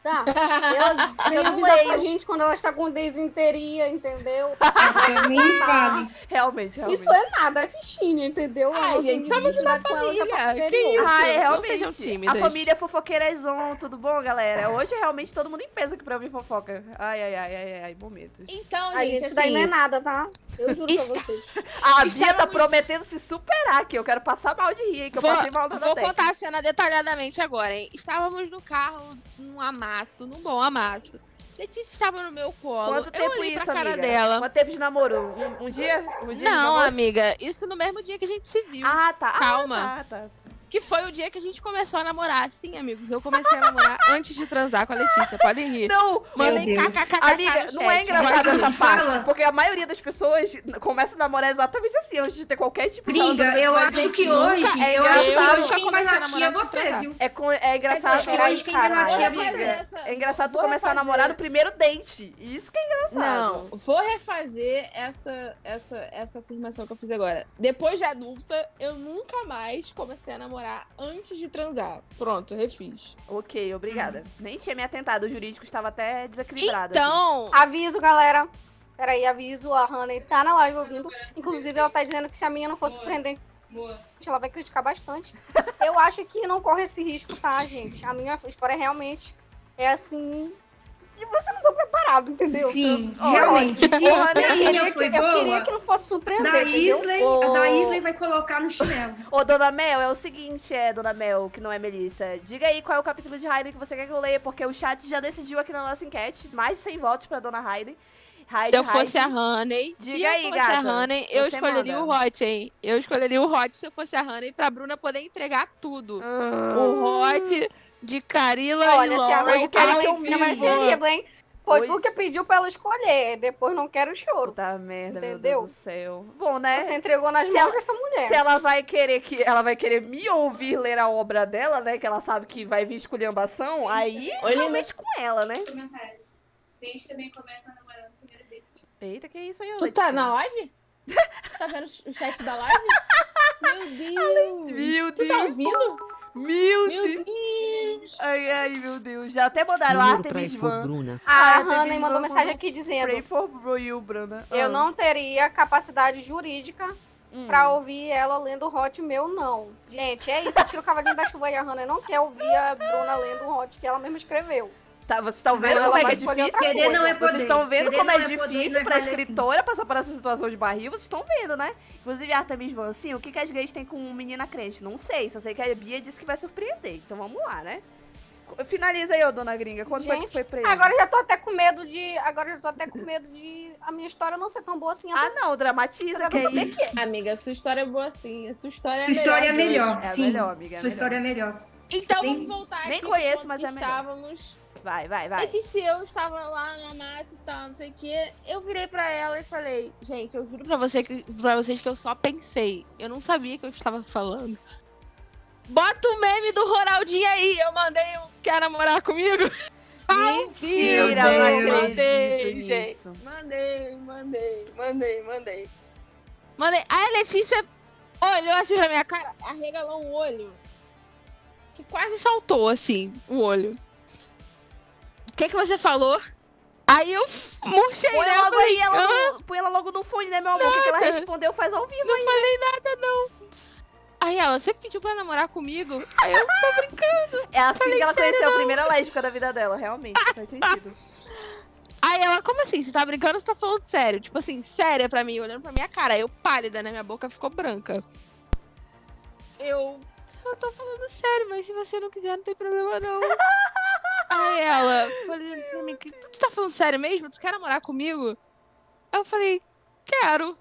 Tá? Ela não avisar pra gente quando ela está com desinteria, entendeu? Nem fale. Realmente, realmente. Isso é nada, é fichinha, entendeu? Ai, nossa gente, somos uma ela tá família. Que isso? Ai, Não realmente. sejam tímidas. A família fofoqueira é zon, tudo bom, galera? Hoje é realmente todo mundo em peso aqui pra ouvir fofoca. Ai, ai, ai, ai, ai, momentos. Então, A gente, gente, isso daí não é assim, nada, tá? Eu juro Está- pra vocês. A Bia tá prometendo se superar aqui. Eu quero passar mal de rir, hein? Que Vou, eu passei mal da vou Deck. contar a cena detalhadamente agora, hein? Estávamos no carro, num amasso, num bom amasso. Letícia estava no meu colo. Quanto eu tempo olhei isso, pra cara amiga? dela. Quanto tempo de namoro? Um, um dia? Um dia Não, amiga, isso no mesmo dia que a gente se viu. Ah, tá. Ah, Calma. tá, tá. Que foi o dia que a gente começou a namorar. Sim, amigos, eu comecei a namorar antes de transar com a Letícia. Podem rir. Não, Mandem kkkk Amiga, não é engraçado essa parte, Fala. porque a maioria das pessoas começa a namorar exatamente assim, antes de ter qualquer tipo de Gringa, eu acho que hoje, é eu acho que engraçado. quem vai Comecei a é namorar antes de você, viu? É, é engraçado. Acho que hoje quem vai Caralho. latir é É engraçado tu começar a namorar no primeiro date. Isso que é engraçado. Não, vou refazer essa, essa, essa afirmação que eu fiz agora. Depois de adulta, eu nunca mais comecei a namorar antes de transar. Pronto, refiz. Ok, obrigada. Nem tinha me atentado. O jurídico estava até desequilibrado. aqui. Então, Aviso, galera. Peraí, aviso. A Hannah tá na live ouvindo. Inclusive, ela tá dizendo que se a minha não fosse surpreendente, ela vai criticar bastante. Eu acho que não corre esse risco, tá, gente? A minha história realmente é assim. E você não tá preparado, entendeu? Sim, Ó, realmente. Se Hannah, a Eu minha queria, foi que, eu queria boa, que não fosse surpreender, da entendeu? Isley, a da Isley vai colocar no chinelo. Ô, Dona Mel, é o seguinte, é, Dona Mel, que não é Melissa. Diga aí qual é o capítulo de Hayden que você quer que eu leia, porque o chat já decidiu aqui na nossa enquete. Mais de 100 votos pra Dona Hayden. Hide, Se eu fosse hide. a Honey, se Diga eu aí, fosse gata. a Honey, eu escolheria manda. o Hot, hein? Eu escolheria o Hot se eu fosse a Honey pra Bruna poder entregar tudo. Ah. O Hot de Carila Olha, e se a mãe quer que eu ser lido, hein? Foi Oi? tu que pediu pra ela escolher. Depois não quero choro. Puta merda, meu Entendeu? Deus do céu. Bom, né? Você entregou nas Se mãos ela- dessa mulher. Se ela vai querer que ela vai querer me ouvir ler a obra dela, né? Que ela sabe que vai vir esculhambação, aí Oi, realmente com ela, né? Comentário. Crente também começa namorando no primeiro date. Eita, que isso aí, Tu tá na live? Tá vendo o chat da live? Meu Deus! Meu Tu tá Deus! ouvindo? Meu Meu Deus! Deus! Ai, ai, meu Deus. Já até mandaram Número pra Artemis Van. Bruna. A Ah, Hannah teve mandou mensagem aqui dizendo: Pray for you, Bruna. Eu Ah. não teria capacidade jurídica Hum. pra ouvir ela lendo Hot meu, não. Gente, é isso. Tira o cavalinho da chuva e a Hannah não quer ouvir a Bruna lendo o Hot que ela mesma escreveu. Tá, vocês estão vendo como é que vai é escolher difícil? não é poder. Vocês estão vendo Querer como é difícil é assim. escritora passar por essa situação de barril? Vocês estão vendo, né? Inclusive, Artemis Van, assim, o que, que as gays têm com menina crente? Não sei, só sei que a Bia disse que vai surpreender. Então vamos lá, né? Finaliza aí, ô dona gringa. Quando foi que Gente, foi preso? Agora eu já tô até com medo de. Agora já tô até com medo de a minha história não ser tão boa assim. Ah, não, dramatiza que saber que é. Amiga, sua história é boa sim. A sua história é Sua história é melhor. melhor, É a sim. melhor, amiga, é Sua melhor. história é melhor. Então Nem- vamos voltar nem aqui conheço, pro mas é melhor. estávamos. Vai, vai, vai. Letícia e eu estava lá na massa e tal, não sei o quê. Eu virei pra ela e falei, gente, eu juro pra, você que, pra vocês que eu só pensei. Eu não sabia que eu estava falando. Bota o meme do Ronaldinho aí. Eu mandei um quer namorar comigo? Mentira, não acredito gente. Mandei, mandei, mandei, mandei. Mandei. Aí a Letícia olhou assim pra minha cara, arregalou um olho. Que quase saltou, assim, o olho. O que que você falou? Aí eu murchei Põe nela, logo falei, aí, ela no, põe ela logo no fone, né, meu amor? O que, ela respondeu faz ao vivo. Não falei nada, não. Aí ela, você pediu pra namorar comigo? Aí eu tô brincando. É assim Falei que ela conheceu a não. primeira lésbica da vida dela, realmente. Faz sentido. Aí ela, como assim? Você tá brincando ou você tá falando sério? Tipo assim, séria pra mim, olhando pra minha cara. Aí Eu pálida, né? Minha boca ficou branca. Eu. Eu tô falando sério, mas se você não quiser, não tem problema não. Aí ela ficou olhando assim pra mim, "Que- tu tá falando sério mesmo? Tu quer namorar comigo? Aí eu falei, quero.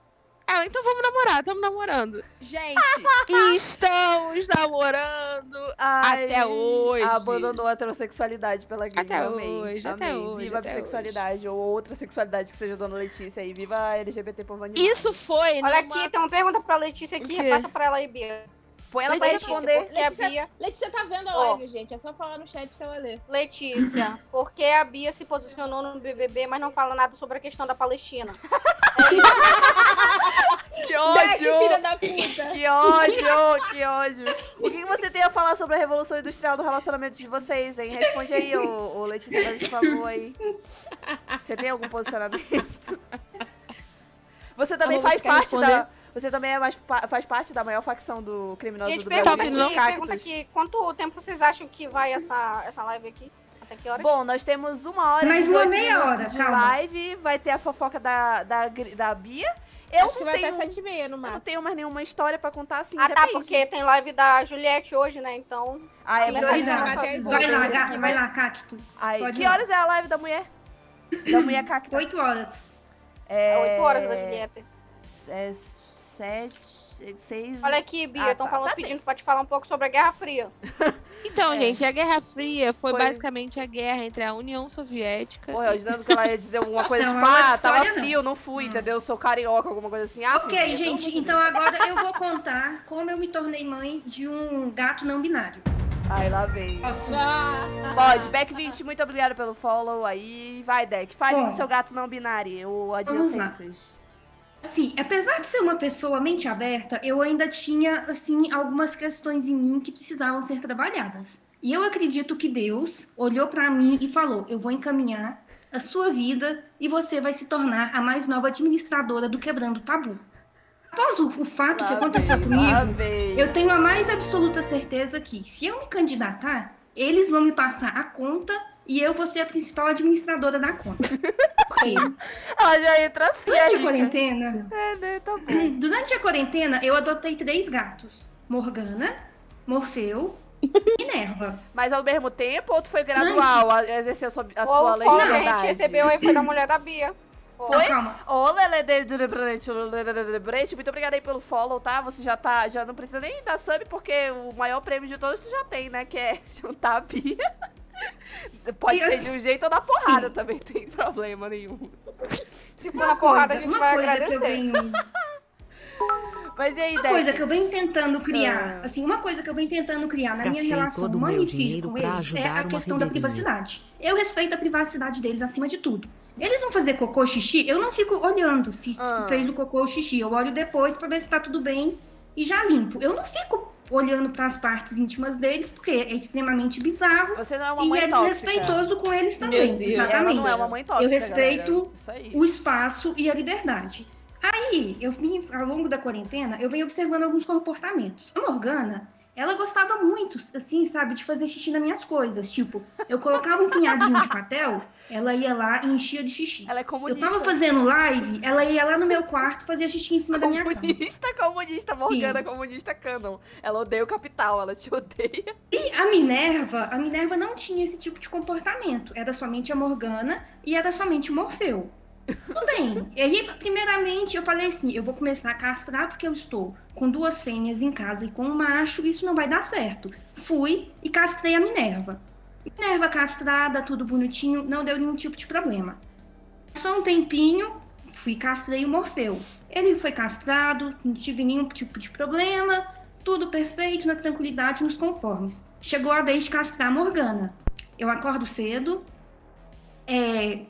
Ela, então vamos namorar, estamos namorando. Gente, estamos namorando Ai, até hoje. Abandonou a heterossexualidade pela gay, Até amei. hoje, até hoje, Viva a até bissexualidade ou outra sexualidade que seja Dona Letícia aí. Viva a LGBT animado. Isso foi Olha numa... aqui, tem uma pergunta pra Letícia aqui. quê? Repassa pra ela aí, Bia. Põe ela pra Letícia, responder. Porque a Bia. Letícia tá vendo a live, gente. É só falar no chat que ela lê. Letícia, por que a Bia se posicionou no BBB, mas não fala nada sobre a questão da Palestina? Que ódio! Que ódio, que ódio. O que você tem a falar sobre a revolução industrial do relacionamento de vocês, hein? Responde aí, ô, ô Letícia, faz esse favor aí. Você tem algum posicionamento? Você também Amor, faz parte responder? da. Você também é mais, faz parte da maior facção do criminoso Gente, do pergunta Brasil, aqui, os pergunta aqui. Quanto tempo vocês acham que vai essa, essa live aqui? Até que horas? Bom, nós temos uma hora Mais e uma 18 meia hora, de calma. live. Vai ter a fofoca da, da, da Bia. Eu Acho que não vai tenho, até 7 e meia no eu não máximo. tenho mais nenhuma história pra contar assim. ah, tá, porque tem live da Juliette hoje, né? Então. Ah, é Sim, verdade. Vai Vai lá, vai lá, cacto. Aí, Pode que ir horas é a live da mulher? Da mulher cacta? Oito horas. É 8 horas da Juliette. É sete, seis... Olha aqui, Bia, Ah, estão tá. falando, Tá pedindo pra te falar um pouco sobre a Guerra Fria. Então, É. gente, a Guerra Fria foi, Foi- basicamente a guerra entre a União Soviética. Porra, eu dizendo que ela ia dizer alguma coisa Não, tipo, é ah, tava história, não. frio, não fui, entendeu? Sou carioca, alguma coisa assim. Ah, Ok, filha, gente, então de agora eu vou contar como eu me tornei mãe de um gato não binário. Ai, lá vem. Posso? Ah, Pode, Back20, muito obrigada pelo follow aí. Vai, Deck, fale Bom. do seu gato não binário, ou Vamos lá. adjacências. Assim, apesar de ser uma pessoa mente aberta, eu ainda tinha, assim, algumas questões em mim que precisavam ser trabalhadas. E eu acredito que Deus olhou pra mim e falou: eu vou encaminhar a sua vida e você vai se tornar a mais nova administradora do Quebrando Tabu. Após o, o fato que Lá aconteceu vem, comigo. Eu tenho a mais absoluta certeza que, se eu me candidatar, eles vão me passar a conta e eu vou ser a principal administradora da conta. Ela já entra assim, durante a quarentena, É, né, tá bom. durante a quarentena, eu adotei três gatos: Morgana, Morfeu e Nerva. Mas ao mesmo tempo, ou tu foi gradual a exercer a sua, a sua que a gente recebeu aí foi da mulher da Bia. Foi? Não, calma. Ô, Lele de Brecht, Lele de Brecht, muito obrigada aí pelo follow, tá? Você já tá, já não precisa nem dar sub, porque o maior prêmio de todos tu já tem, né? Que é juntar a Bia. Pode E ser assim- de um jeito ou da porrada também, tem problema nenhum. Se for na porrada, a gente uma vai coisa agradecer. venho, Mas e aí, uma coisa que eu venho tentando criar, Ah. assim, uma coisa que eu venho tentando criar na minha Gastei relação todo o mãe e filho com eles é a uma questão da privacidade. Eu respeito a privacidade deles acima de tudo. Eles vão fazer cocô, xixi, eu não fico olhando se, se Ah. fez o cocô ou xixi. Eu olho depois pra ver se tá tudo bem e já limpo. Eu não fico olhando pras partes íntimas deles, porque é extremamente bizarro Você não é uma e mãe é tóxica. desrespeitoso com eles também. Deus. Ela Exatamente. não é uma mãe tóxica, Eu respeito aí. o espaço e a liberdade. Aí, eu vim, ao longo da quarentena, eu venho observando alguns comportamentos. A Morgana, ela gostava muito, assim, sabe, de fazer xixi nas minhas coisas. Tipo, eu colocava um punhadinho de papel, ela ia lá e enchia de xixi. Ela é Eu comunista. tava fazendo live, ela ia lá no meu quarto fazer xixi em cima da minha cama. Comunista, comunista, Morgana, Sim. comunista canon. Ela odeia o capital, ela te odeia. E a Minerva, a Minerva não tinha esse tipo de comportamento. Era somente a Morgana e era somente o Morfeu. Tudo bem. E aí, primeiramente, eu falei assim: eu vou começar a castrar porque eu estou com duas fêmeas em casa e com um macho, isso não vai dar certo. Fui e castrei a Minerva. Minerva castrada, tudo bonitinho, não deu nenhum tipo de problema. Só um tempinho, fui castrei o Morfeu. Ele foi castrado, não tive nenhum tipo de problema, tudo perfeito, na tranquilidade, nos conformes. Chegou a vez de castrar a Morgana. Eu acordo cedo, é,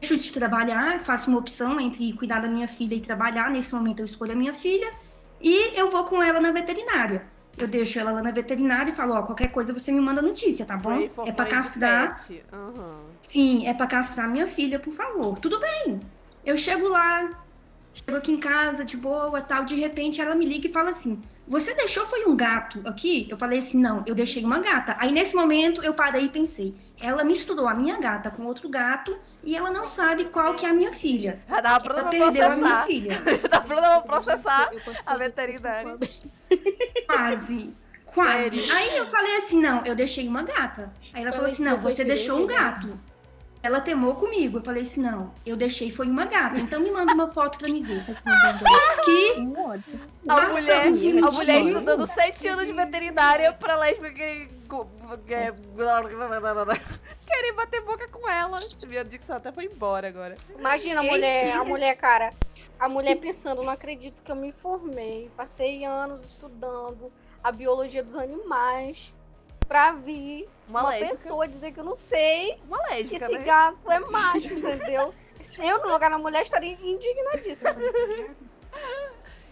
deixo de trabalhar, faço uma opção entre cuidar da minha filha e trabalhar. Nesse momento eu escolho a minha filha e eu vou com ela na veterinária. Eu deixo ela lá na veterinária e falo, ó, qualquer coisa você me manda notícia, tá bom? É pra praise castrar. Aham. Sim, é pra castrar minha filha, por favor. Tudo bem. Eu chego lá, chego aqui em casa de boa, tal, de repente ela me liga e fala assim: "Você deixou foi um gato aqui?" Eu falei assim: "Não, eu deixei uma gata". Aí nesse momento eu parei e pensei: ela misturou a minha gata com outro gato e ela não sabe qual que é a minha filha. Já dava pronta Ela pra perdeu a minha processar. filha. Tá pronta pra processar Eu consigo- a veterinária. Quase. Quase. Sério? Aí eu falei assim: não, eu deixei uma gata. Aí ela falou Falei assim: não, você deixou um gato. Ela temou comigo. Eu falei assim: não, eu deixei foi uma gata. Então me manda uma foto pra me ver. Que A mulher, a mulher estudando sete anos de veterinária pra lésbica que... que- Querem bater boca com ela. Minha dicção até foi embora agora. Imagina a mulher, a mulher, cara. A mulher pensando, não acredito que eu me formei. Passei anos estudando a biologia dos animais pra vir Uma, uma, pessoa dizer que eu não sei Uma que lésbica, esse né? gato é macho, entendeu? Eu, no lugar da mulher, estaria indignadíssima.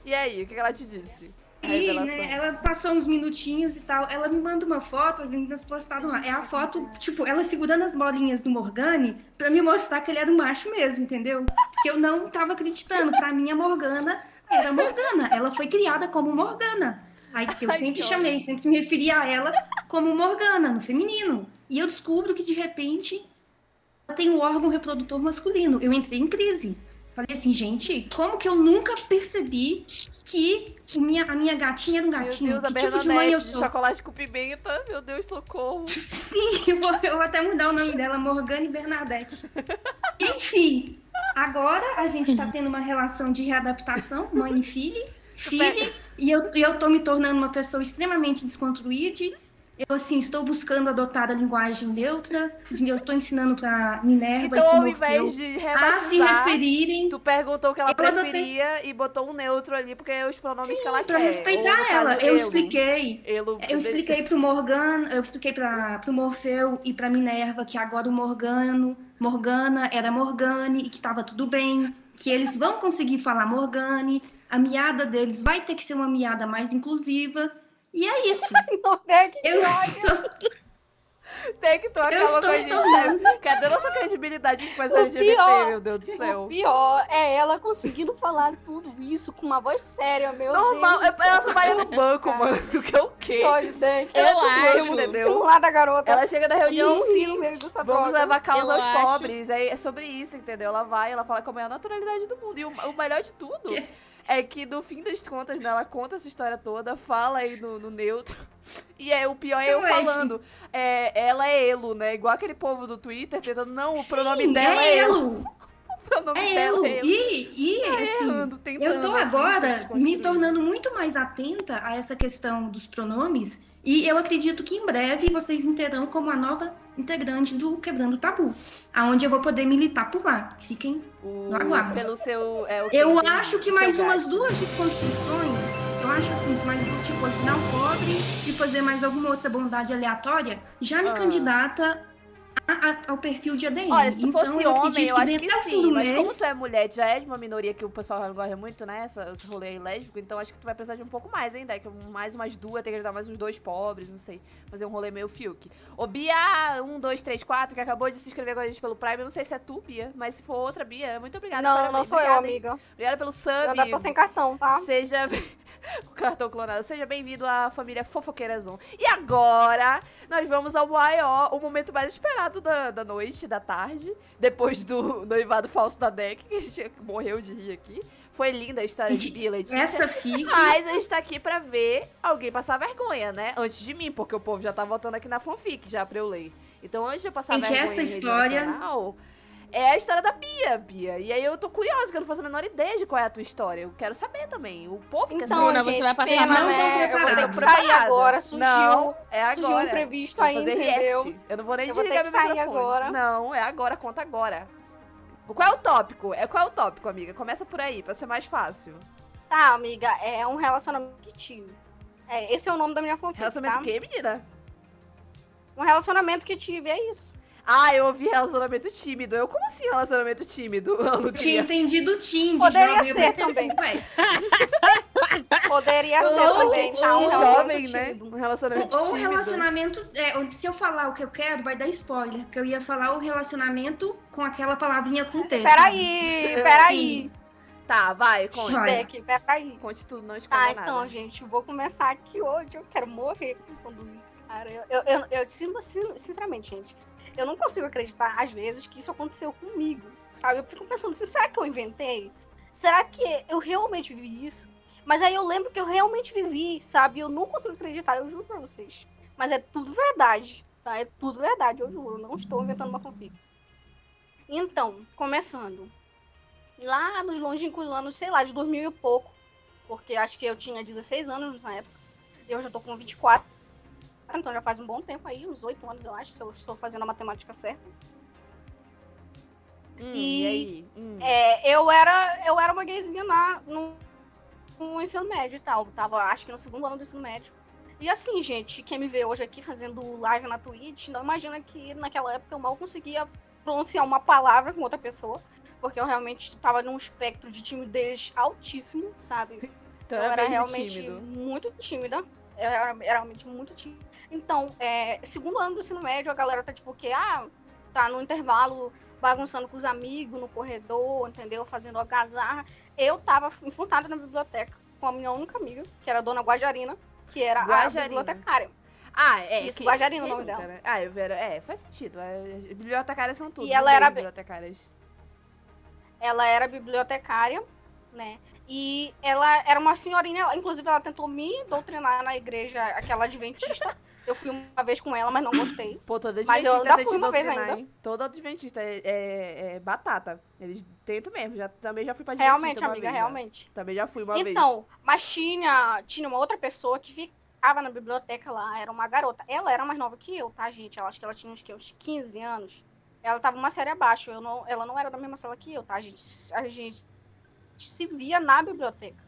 E aí, o que que ela te disse? E, né, ela passou uns minutinhos e tal. Ela me manda uma foto, as meninas postaram lá. É a foto, tipo, ela segurando as bolinhas do Morgane pra me mostrar que ele era um macho mesmo, entendeu? Que eu não tava acreditando. Pra mim, a Morgana era Morgana. Ela foi criada como Morgana. Aí eu Ai, sempre chamei, sempre me referi a ela como Morgana, no feminino. E eu descubro que, de repente, ela tem um órgão reprodutor masculino. Eu entrei em crise. Falei assim, gente, como que eu nunca percebi que o minha, a minha gatinha era um Meu gatinho? Deus, a que tipo de mãe eu Bernadette de sou? chocolate com pimenta. Meu Deus, socorro. Sim, eu vou, eu vou até mudar o nome dela, Morgane Bernadette. Enfim, agora a gente tá tendo uma relação de readaptação, mãe e filha, e eu, e eu tô me tornando uma pessoa extremamente desconstruída. Eu, assim, estou buscando adotar a linguagem neutra. Eu tô ensinando pra Minerva Então, e ao invés de a se referirem tu perguntou o que ela Eu adotei- preferia e botou um neutro ali, porque é os pronomes que ela pra quer. Ou, respeitar no ela. caso, Eu elo. expliquei Elo- Eu expliquei pro Morgan, eu expliquei para pro Morfeu e pra Minerva que agora o Morgano, Morgana era Morgane e que tava tudo bem, que eles vão conseguir falar Morgane, a miada deles vai ter que ser uma miada mais inclusiva. E é isso. Não é que Eu estou Tem que tu acaba estou com a gente, tornando. sério. Cadê nossa credibilidade com as O LGBT, pior- meu Deus do O céu? pior é ela conseguindo falar tudo isso com uma voz séria, meu Normal, Deus. do ela trabalha no banco, mano. O que é o quê? né? Eu Ela acho, tem entendeu? simular da garota. Ela chega na reunião, dessa Vamos droga. levar causa Eu aos acho- pobres. É, é sobre isso, entendeu? Ela vai, ela fala com a maior naturalidade do mundo. E o, o melhor de tudo Que? É que, no fim das contas, né, ela conta essa história toda, fala aí no, no neutro. E é, o pior é eu Ué, falando. É, ela é Elo, né? Igual aquele povo do Twitter tentando. Não, o pronome Sim, dela é, é Elo. Elo. o pronome É dela. eu. E, e assim, errando, tentando eu tô agora me tornando muito mais atenta a essa questão dos pronomes. E eu acredito que em breve vocês me terão como a nova integrante do Quebrando o Tabu. Aonde eu vou poder militar por lá. Fiquem. O- aguardo. pelo seu. É? Eu acho que mais umas duas desconstruções. Eu acho assim, mais tipo, ajudar o pobre e fazer mais alguma outra bondade aleatória, já me Ah. candidata ao perfil de ADM. Olha, se tu Então, fosse eu homem, acredito eu acho que fim sim. Mas como mês- tu é mulher, já é de uma minoria que o pessoal gosta muito, né? Essa, esse rolê lésbico, então acho que tu vai precisar de um pouco mais ainda. Que mais umas duas, tem que ajudar mais uns dois pobres, não sei. Fazer um rolê meio Fiuk. Ô, Bia, um, dois, três, quatro, que acabou de se inscrever com a gente pelo Prime. Eu não sei se é tu, Bia, mas se for outra, Bia, muito obrigada. Não, parabéns. não sou eu, Obrigada, hein? amiga. Obrigada pelo Eu sub. ainda tô sem cartão, tá? Seja. Com cartão clonado. Seja bem-vindo à família Fofoqueira Zoom. E agora, nós vamos ao maior, o momento mais esperado da, da noite, da tarde. Depois do noivado falso da Deck, que a gente morreu de rir aqui. Foi linda a história de Letícia. Essa fica. Mas a gente tá aqui pra ver alguém passar vergonha, né? Antes de mim, porque o povo já tá votando aqui na fanfic já pra eu ler. Então, antes de eu passar Gente, vergonha essa história- é a história da Bia, Bia. E aí eu tô curiosa, que eu não faço a menor ideia de qual é a tua história. Eu quero saber também. O povo quer Então, saber. Bruna, gente, você vai passar pena, mal, né? Eu vou ter que sair agora, surgiu. Não, é agora. surgiu um imprevisto Vou aí, entendeu? react. Eu não vou nem Eu vou desligar que meu sair microfone. agora. Não, é agora, conta agora. Qual é o tópico? É qual é o tópico, amiga? Começa por aí, pra ser mais fácil. Tá, amiga, é um relacionamento que tive. É, esse é o nome da minha fanfic, Relacionamento tá? o quê, menina? Um relacionamento que tive, é isso. Ah, eu ouvi relacionamento tímido. Eu, como assim relacionamento tímido? Eu não tinha entendido Tinder. Poderia jovem, ser também. assim, ué, Poderia ser Ou- também, tá? Um ou relacionamento jovem, né? Um relacionamento Ou o tímido. relacionamento. É, onde se eu falar o que eu quero, vai dar spoiler. Que eu ia falar o relacionamento com aquela palavrinha com texto. Peraí, peraí. Tá, vai, conte. Vai. Deck, peraí. Conte tudo, não esconda Tá, nada. então, gente, eu vou começar aqui hoje. Eu quero morrer com tudo isso, cara. Eu, eu, eu, eu, sin- sin- sinceramente, gente, eu não consigo acreditar, às vezes, que isso aconteceu comigo, sabe? Eu fico pensando assim, será que eu inventei? Será que eu realmente vivi isso? Mas aí eu lembro que eu realmente vivi, sabe? Eu não consigo acreditar, eu juro pra vocês. Mas é tudo verdade, tá? É tudo verdade, eu juro. Eu não estou inventando uma fanfic. Então, começando. Lá nos longínquos anos, sei lá, de 2000 e pouco. Porque acho que eu tinha 16 anos na época. Eu já tô com 24. Então já faz um bom tempo aí, uns 8 anos, eu acho, se eu estou fazendo a matemática certa. Hum, E- e aí? Hum. É, eu era, eu era uma gayzinha na, no, no ensino médio e tal. Tava, acho que no segundo ano do ensino médio. E assim, gente, quem me vê hoje aqui fazendo live na Twitch, não imagina que naquela época eu mal conseguia pronunciar uma palavra com outra pessoa. Porque eu realmente tava num espectro de timidez altíssimo, sabe? Então eu era, realmente tímido. muito tímida. Era, era realmente muito tímida. Então, é, segundo ano do ensino médio, a galera tá tipo o quê? Ah, tá no intervalo bagunçando com os amigos no corredor, entendeu? Fazendo algazarra. Eu tava enfrentada na biblioteca com a minha única amiga, que era a dona Guajarina, que era Guajarina. a bibliotecária. Ah, é. Isso, que- Guajarina o nome dela. né? Ah, eu era, é, faz sentido. É, bibliotecárias são tudo. E ela era bibliotecárias. Ela era bibliotecária, né? E ela era uma senhorinha, inclusive ela tentou me doutrinar na igreja, aquela adventista. Eu fui uma vez com ela, mas não gostei. Pô, toda Mas eu adventista ainda fui uma vez ainda. hein? Toda adventista é, é- é batata. Eles tentam mesmo. Já, também já fui pra adventista Realmente, uma amiga, vez, realmente. Também já fui uma vez. Então, mas tinha, tinha uma outra pessoa que ficava na biblioteca lá, era uma garota. Ela era mais nova que eu, tá, gente? Eu acho que ela tinha uns, que, uns 15 anos. Ela tava uma série abaixo. Eu não, ela não era da mesma sala que eu, tá, gente? A gente se via na biblioteca.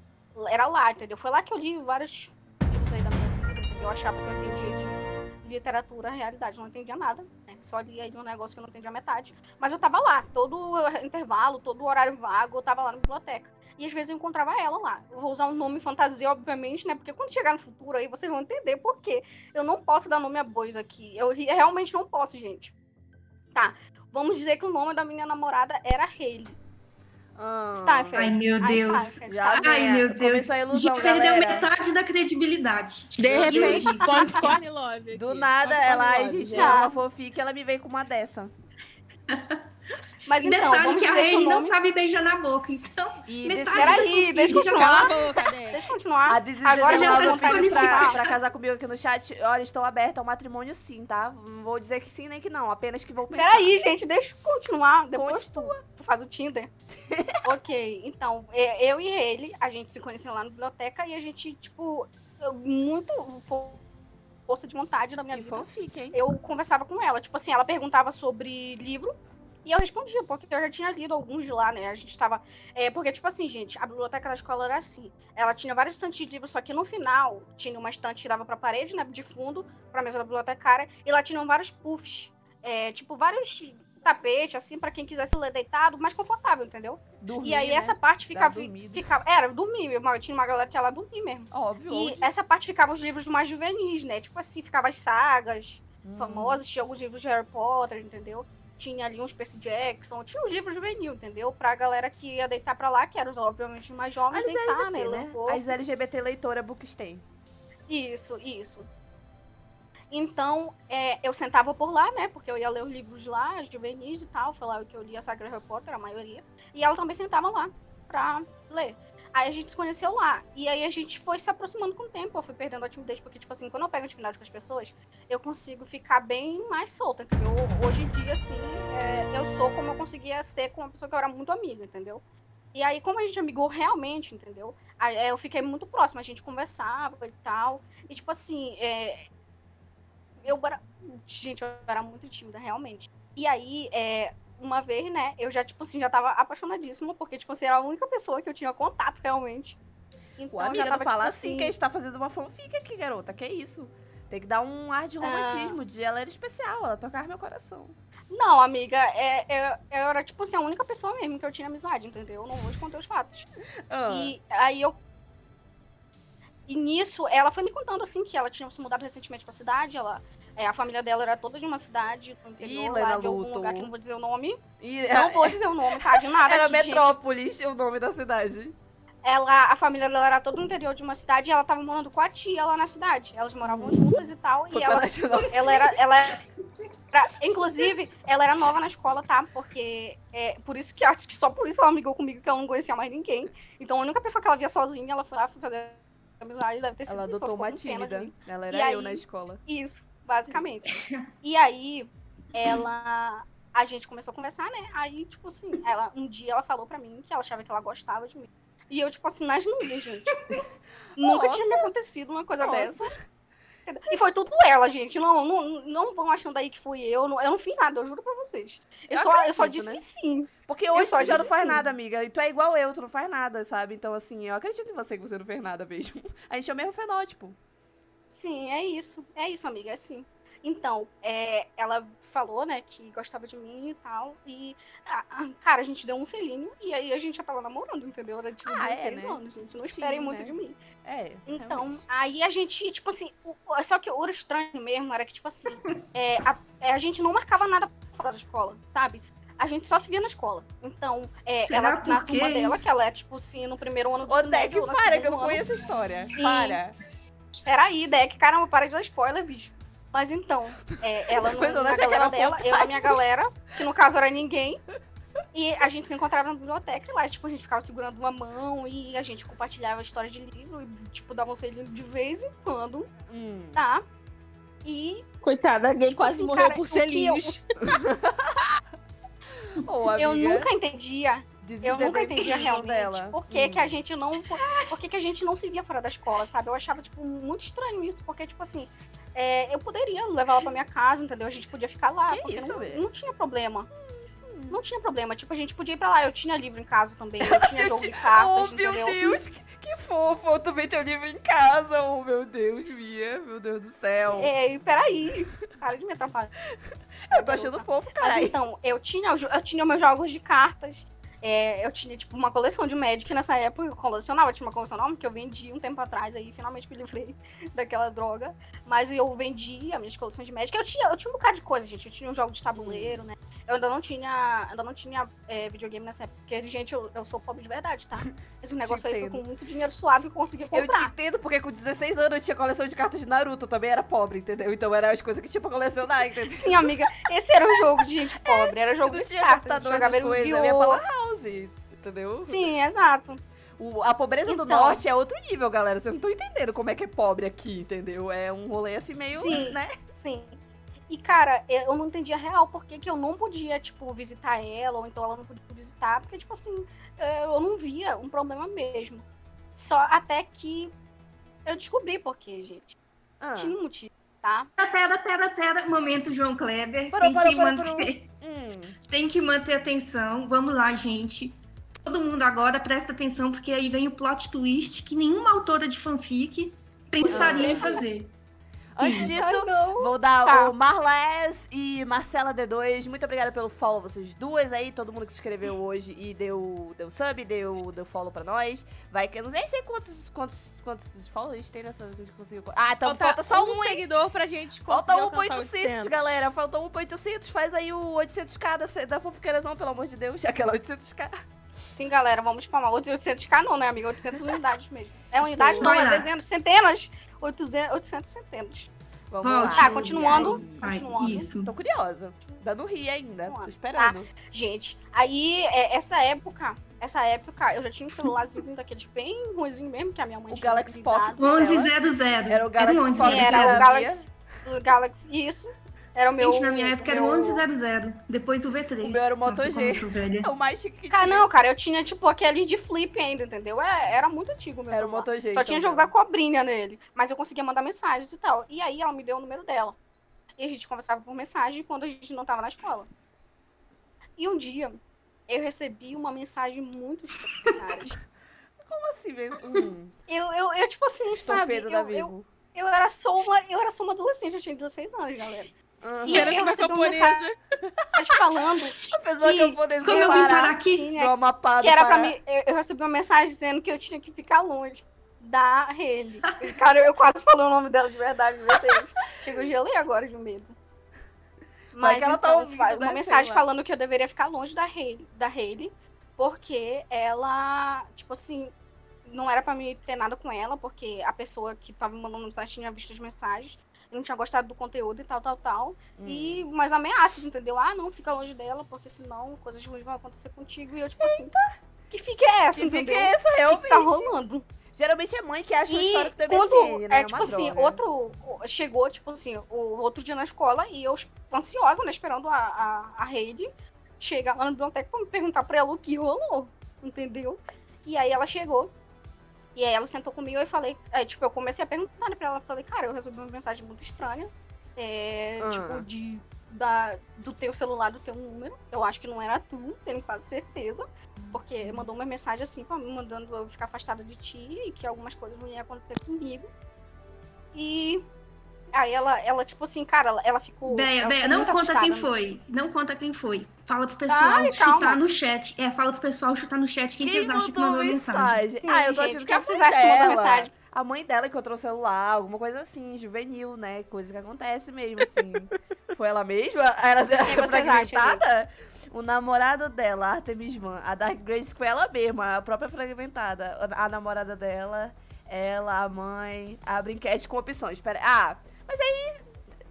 Era lá, entendeu? Foi lá que eu li vários livros aí da minha vida, entendeu? Eu achava que eu entendia de literatura, realidade. Não entendia nada, né? Só li aí um negócio que eu não entendia metade. Mas eu tava lá, todo intervalo, todo horário vago, eu tava lá na biblioteca. E às vezes eu encontrava ela lá. Eu vou usar um nome fantasia, obviamente, né? Porque quando chegar no futuro aí, vocês vão entender por quê. Eu não posso dar nome a bois aqui. Eu realmente não posso, gente. Tá. Vamos dizer que o nome da minha namorada era Hayley. Ah, Steinfeld. Ai, meu A Deus. Steinfeld, Ai, meu Deus. Começou a ilusão, Já perdeu galera. metade da credibilidade. De repente, corne love. Do aqui. nada, Ponto ela, love, gente, gente. é uma fofique, ela me veio com uma dessa. Mas E então, detalhe que a Rene não sabe beijar na boca, então. E Peraí, deixa eu continuar. Boca. Deixa eu continuar. A Dizzy Agora já tá vídeo pra, pra casar comigo aqui no chat. Olha, estou aberta ao matrimônio sim, tá? Não vou dizer que sim nem que não, apenas que vou pensar. Peraí, gente, deixa eu continuar. Depois tu, tu faz o Tinder. ok, então, é, eu e ele, a gente se conheceu lá na biblioteca e a gente, tipo, muito fo- força de vontade na minha Que vida. fanfic, hein? Eu conversava com ela. Tipo assim, ela perguntava sobre livro. E eu respondia, porque eu já tinha lido alguns de lá, né? A gente tava. É, porque, tipo assim, gente, a biblioteca da escola era assim. Ela tinha vários estantes de livros, só que no final tinha uma estante que dava pra parede, né? De fundo, pra mesa da bibliotecária. E lá tinham vários puffs. é, tipo, vários tapetes, assim, pra quem quisesse ler deitado, mais confortável, entendeu? Dormir, e aí né? essa parte ficava. era, dormir. Tinha uma galera que ia lá dormir mesmo. Óbvio. E hoje. essa parte ficava os livros mais juvenis, né? Tipo assim, ficava as sagas Hum. famosas, tinha alguns livros de Harry Potter, entendeu? Tinha ali uns Percy Jackson, tinha uns livros juvenil, entendeu? Pra galera que ia deitar pra lá, que eram obviamente os mais jovens, As deitar, né? LGBT, né? pouco. As LGBT leitora Bookstay. Isso, isso. Então, é, eu sentava por lá, né? Porque eu ia ler os livros lá, os juvenis e tal. Foi lá que eu lia a saga de Harry Potter, a maioria. E ela também sentava lá pra ler. Aí a gente se conheceu lá. E aí a gente foi se aproximando com o tempo. Eu fui perdendo a timidez, porque, tipo assim, quando eu pego intimidade com as pessoas, eu consigo ficar bem mais solta, entendeu? Hoje em dia, assim, é, eu sou como eu conseguia ser com uma pessoa que eu era muito amiga, entendeu? E aí, como a gente amigou realmente, entendeu? É, eu fiquei muito próxima, a gente conversava e tal. E, tipo assim, é, eu era. Gente, eu era muito tímida, realmente. E aí, é, uma vez, né, eu já, tipo assim, já tava apaixonadíssima, porque, tipo assim, era a única pessoa que eu tinha contato realmente. Então, Ô, amiga, já não tava, fala tipo assim que a gente tá fazendo uma fanfic aqui, garota. Que isso? Tem que dar um ar Ah. de romantismo, de ela era especial, ela tocava meu coração. Não, amiga, é, é- eu era, tipo assim, a única pessoa mesmo que eu tinha amizade, entendeu? Eu não vou esconder os fatos. Ah, E aí eu. E nisso, ela foi me contando assim que ela tinha se mudado recentemente pra cidade. Ela, é, a família dela era toda de uma cidade do interior, Lena lá de algum Luthor. lugar que não vou dizer o nome. e Não vou dizer o nome, tá? De nada. era de gente. Metrópolis, o nome da cidade. Ela, a família dela era toda no interior de uma cidade e ela tava morando com a tia lá na cidade. Elas moravam juntas e tal. Foi e ela, ela era. Ela era inclusive, ela era nova na escola, tá? Porque. É, por isso que acho que só por isso ela amigou comigo, que ela não conhecia mais ninguém. Então a única pessoa que ela via sozinha, ela foi lá fazer amizade, deve ter sido Ela adotou uma tímida. Ela E era eu aí- na escola. Isso, basicamente. E aí, ela. A gente começou a conversar, né? Aí, tipo assim, ela, um dia ela falou pra mim que ela achava que ela gostava de mim. E eu, tipo assim, nas nuvens, gente. Nunca tinha me acontecido uma coisa Nossa. dessa. E foi tudo ela, gente. Não, não, não vão achando aí que fui eu. Não- eu não fiz nada, eu juro pra vocês. Eu, Eu só, eu só acredito, disse né? sim. Porque hoje só tu já não faz sim. nada, amiga. E tu é igual eu, tu não faz nada, sabe? Então, assim, eu acredito em você que você não fez nada mesmo. A gente é o mesmo fenótipo. Sim, é isso. É isso, amiga, é sim. Então, é, ela falou, né, que gostava de mim e tal. E, ah, ah, cara, a gente deu um selinho e aí a gente já tava namorando, entendeu? Era tipo Ah, é, 16 né? anos, gente. Não Sim, esperem muito né? de mim. É. Então, realmente. aí a gente, tipo assim, o- só que o estranho mesmo era que, tipo assim, é, a, é, a gente não marcava nada fora da escola, sabe? A gente só se via na escola. Então, é, Será ela, na turma dela, que ela é, tipo assim, no primeiro ano do Ô, ensino Deck, para, que eu não conheço a história. E- Para. Peraí, Deck, caramba, para de dar spoiler, bicho. Mas então, é, ela no, eu na que galera era dela, vontade. eu na minha galera, que no caso era ninguém. E a gente se encontrava na biblioteca e lá, tipo, a gente ficava segurando uma mão e a gente compartilhava história de livro e, tipo, dava um selinho de vez em quando, Hum. tá? E Coitada, a gay quase assim, morreu cara, por eu- selinhos. Ô, amiga, eu nunca entendia Eu nunca season realmente dela. por que, Hum. que a gente não. Por, por que, que a gente não se via fora da escola, sabe? Eu achava, tipo, muito estranho isso, porque, tipo assim, é, eu poderia levar ela pra minha casa, entendeu? A gente podia ficar lá, Que porque isso, não, não tinha problema. Não tinha problema. Tipo, a gente podia ir pra lá. Eu tinha livro em casa também. Eu tinha jogo de cartas, Oh, meu entendeu? Deus, que, que fofo. Eu também tenho livro em casa. Oh, meu Deus, Mia. Meu Deus do céu. Ei, peraí. Para de me atrapalhar. eu tô achando fofo, Mas cara. então, eu tinha, eu tinha meus jogos de cartas. É, eu tinha, tipo, uma coleção de Magic nessa época. Eu colecionava, eu tinha uma coleção nova que eu vendi um tempo atrás aí, finalmente me livrei daquela droga. Mas eu vendi as minhas coleções de Magic. Eu tinha, eu tinha um bocado de coisa, gente. Eu tinha um jogo de tabuleiro, né? Eu ainda não tinha, ainda não tinha é, videogame nessa época. Porque, gente, eu, eu sou pobre de verdade, tá? Esse negócio aí foi com muito dinheiro suado que eu consegui Eu te comprar. entendo porque com 16 anos eu tinha coleção de cartas de Naruto, eu também era pobre, entendeu? Então eram as coisas que tinha pra colecionar, entendeu? Sim, amiga, esse era o jogo de gente pobre. Era jogo de cartas. computador, Jogava essas coisas, eu ia house, entendeu? Sim, exato. O- a pobreza do Então. norte é outro nível, galera. Vocês não estão entendendo como é que é pobre aqui, entendeu? É um rolê assim meio, Sim. né? Sim. E, cara, eu não entendia real por que que eu não podia, tipo, visitar ela, ou então ela não podia visitar, porque, tipo assim, eu não via um problema mesmo. Só até que eu descobri por quê, gente. Ah. Tinha um motivo, tá? Pera, pera, pera. Momento, João Kleber. Parou, tem, parou, que parou, manter, Hum. tem que manter atenção. Vamos lá, gente. Todo mundo agora presta atenção, porque aí vem o plot twist que nenhuma autora de fanfic pensaria em fazer. Antes disso, vou dar Tá. o Marles e Marcela D2. Muito obrigada pelo follow, vocês duas aí. Todo mundo que se inscreveu hoje e deu, deu sub, deu, deu follow pra nós. Vai que eu não nem sei quantos, quantos, quantos follows a gente tem nessa. que a gente conseguiu. Ah, então falta, só um, hein? seguidor pra gente conseguir Falta um alcançar pra 800, 800. galera. Falta um pra 800. Faz aí o 800k da, da fofoqueirazão, pelo amor de Deus. Aquela 800k. Sim, galera, vamos pra 800k não, né, amiga? 800 unidades mesmo. É unidade, não, é dezenas, centenas. 800, 800 centenas. Vamos Volte. lá. Tá, continuando. Ai, Continuando. isso. Tô curiosa. Dando ri ainda. Tô esperando. Gente, aí, é, essa época, essa época, eu já tinha um celularzinho daqueles bem ruimzinho mesmo, que a minha mãe O tinha Galaxy me Pocket. dado. 1100. Era o Galaxy 1100. Pocket. Sim, era Sabia? o Galaxy, o Galaxy, isso. Era o meu... Gente, na minha época era o meu... 1100. Depois o V3. O meu era o Moto Nossa, G. eu. É o mais chique que Cara, tinha. não, cara, eu tinha, tipo, aquele de flip ainda, entendeu? É, era muito antigo o meu Era o. Moto G. Só tinha então, jogo da cobrinha nele. Mas eu conseguia mandar mensagens e tal. E aí ela me deu o número dela. E a gente conversava por mensagem quando a gente não tava na escola. E um dia eu recebi uma mensagem muito estranha. Como assim mesmo? Hum, Eu, eu, eu, tipo assim, São sabe? Pedro da Eu, eu, Vivo. eu era só uma, eu era só uma adolescente, eu tinha 16 anos, galera. Uhum. E Era eu uma recebi uma camponesa. mensagem mas falando A pessoa que eu poder Como eu vim parar aqui? tinha do Amapá, que do era pra Pará. mim. Eu, eu recebi uma mensagem dizendo que eu tinha que ficar longe da Haley. E, Cara, eu quase falei o nome dela de verdade, meu Deus. Chega gelei agora de medo. Vai que ela tá então, ouvindo, fa- né? uma Sei mensagem falando que eu deveria ficar longe da Haley, da Haley, porque ela, tipo assim, não era pra mim ter nada com ela, porque a pessoa que tava me mandando mensagem tinha visto as mensagens, não tinha gostado do conteúdo e tal, tal, tal. Hum. E umas ameaças, entendeu? Ah, não, fica longe dela, porque senão coisas ruins vão acontecer contigo. E eu, tipo assim, que fique é essa, Que fica entendeu? essa, O que realmente. que tá rolando? Geralmente é mãe que acha E histórico do quando, MSN, né? é, tipo uma assim, droga. outro. Chegou, tipo assim, o outro dia na escola e eu ansiosa, né, esperando a, a, a Heidi chegar lá na biblioteca pra me perguntar pra ela o que rolou, entendeu? E aí ela chegou. E aí ela sentou comigo e falei, aí, tipo, eu comecei a perguntar né, pra ela, falei, cara, eu recebi uma mensagem muito estranha. É, Ah. tipo, de. Da, do teu celular, do teu número. Eu acho que não era tu, tenho quase certeza. Porque mandou uma mensagem assim, mandando eu ficar afastada de ti e que algumas coisas não iam acontecer comigo. E aí ela, ela tipo assim, cara, ela, ficou. Beia, ela Beia, ficou não conta quem assustada. foi. Não conta quem foi. Fala pro pessoal Ai, calma. chutar no chat. É, fala pro pessoal chutar no chat quem, vocês acham que mandou a mensagem. Sim, ah, eu tô gente, achando que quem a vocês mãe acham que mandou mensagem? A mãe dela encontrou o celular, alguma coisa assim, juvenil, né? Coisa que acontece mesmo, assim. Foi ela mesma? Era Quem vocês acham, fragmentada? O namorado dela, Artemis Van, a Dark Grace foi ela mesma, a própria fragmentada. A a namorada dela, ela, a mãe, a brinquete com opções. Pera, ah, mas aí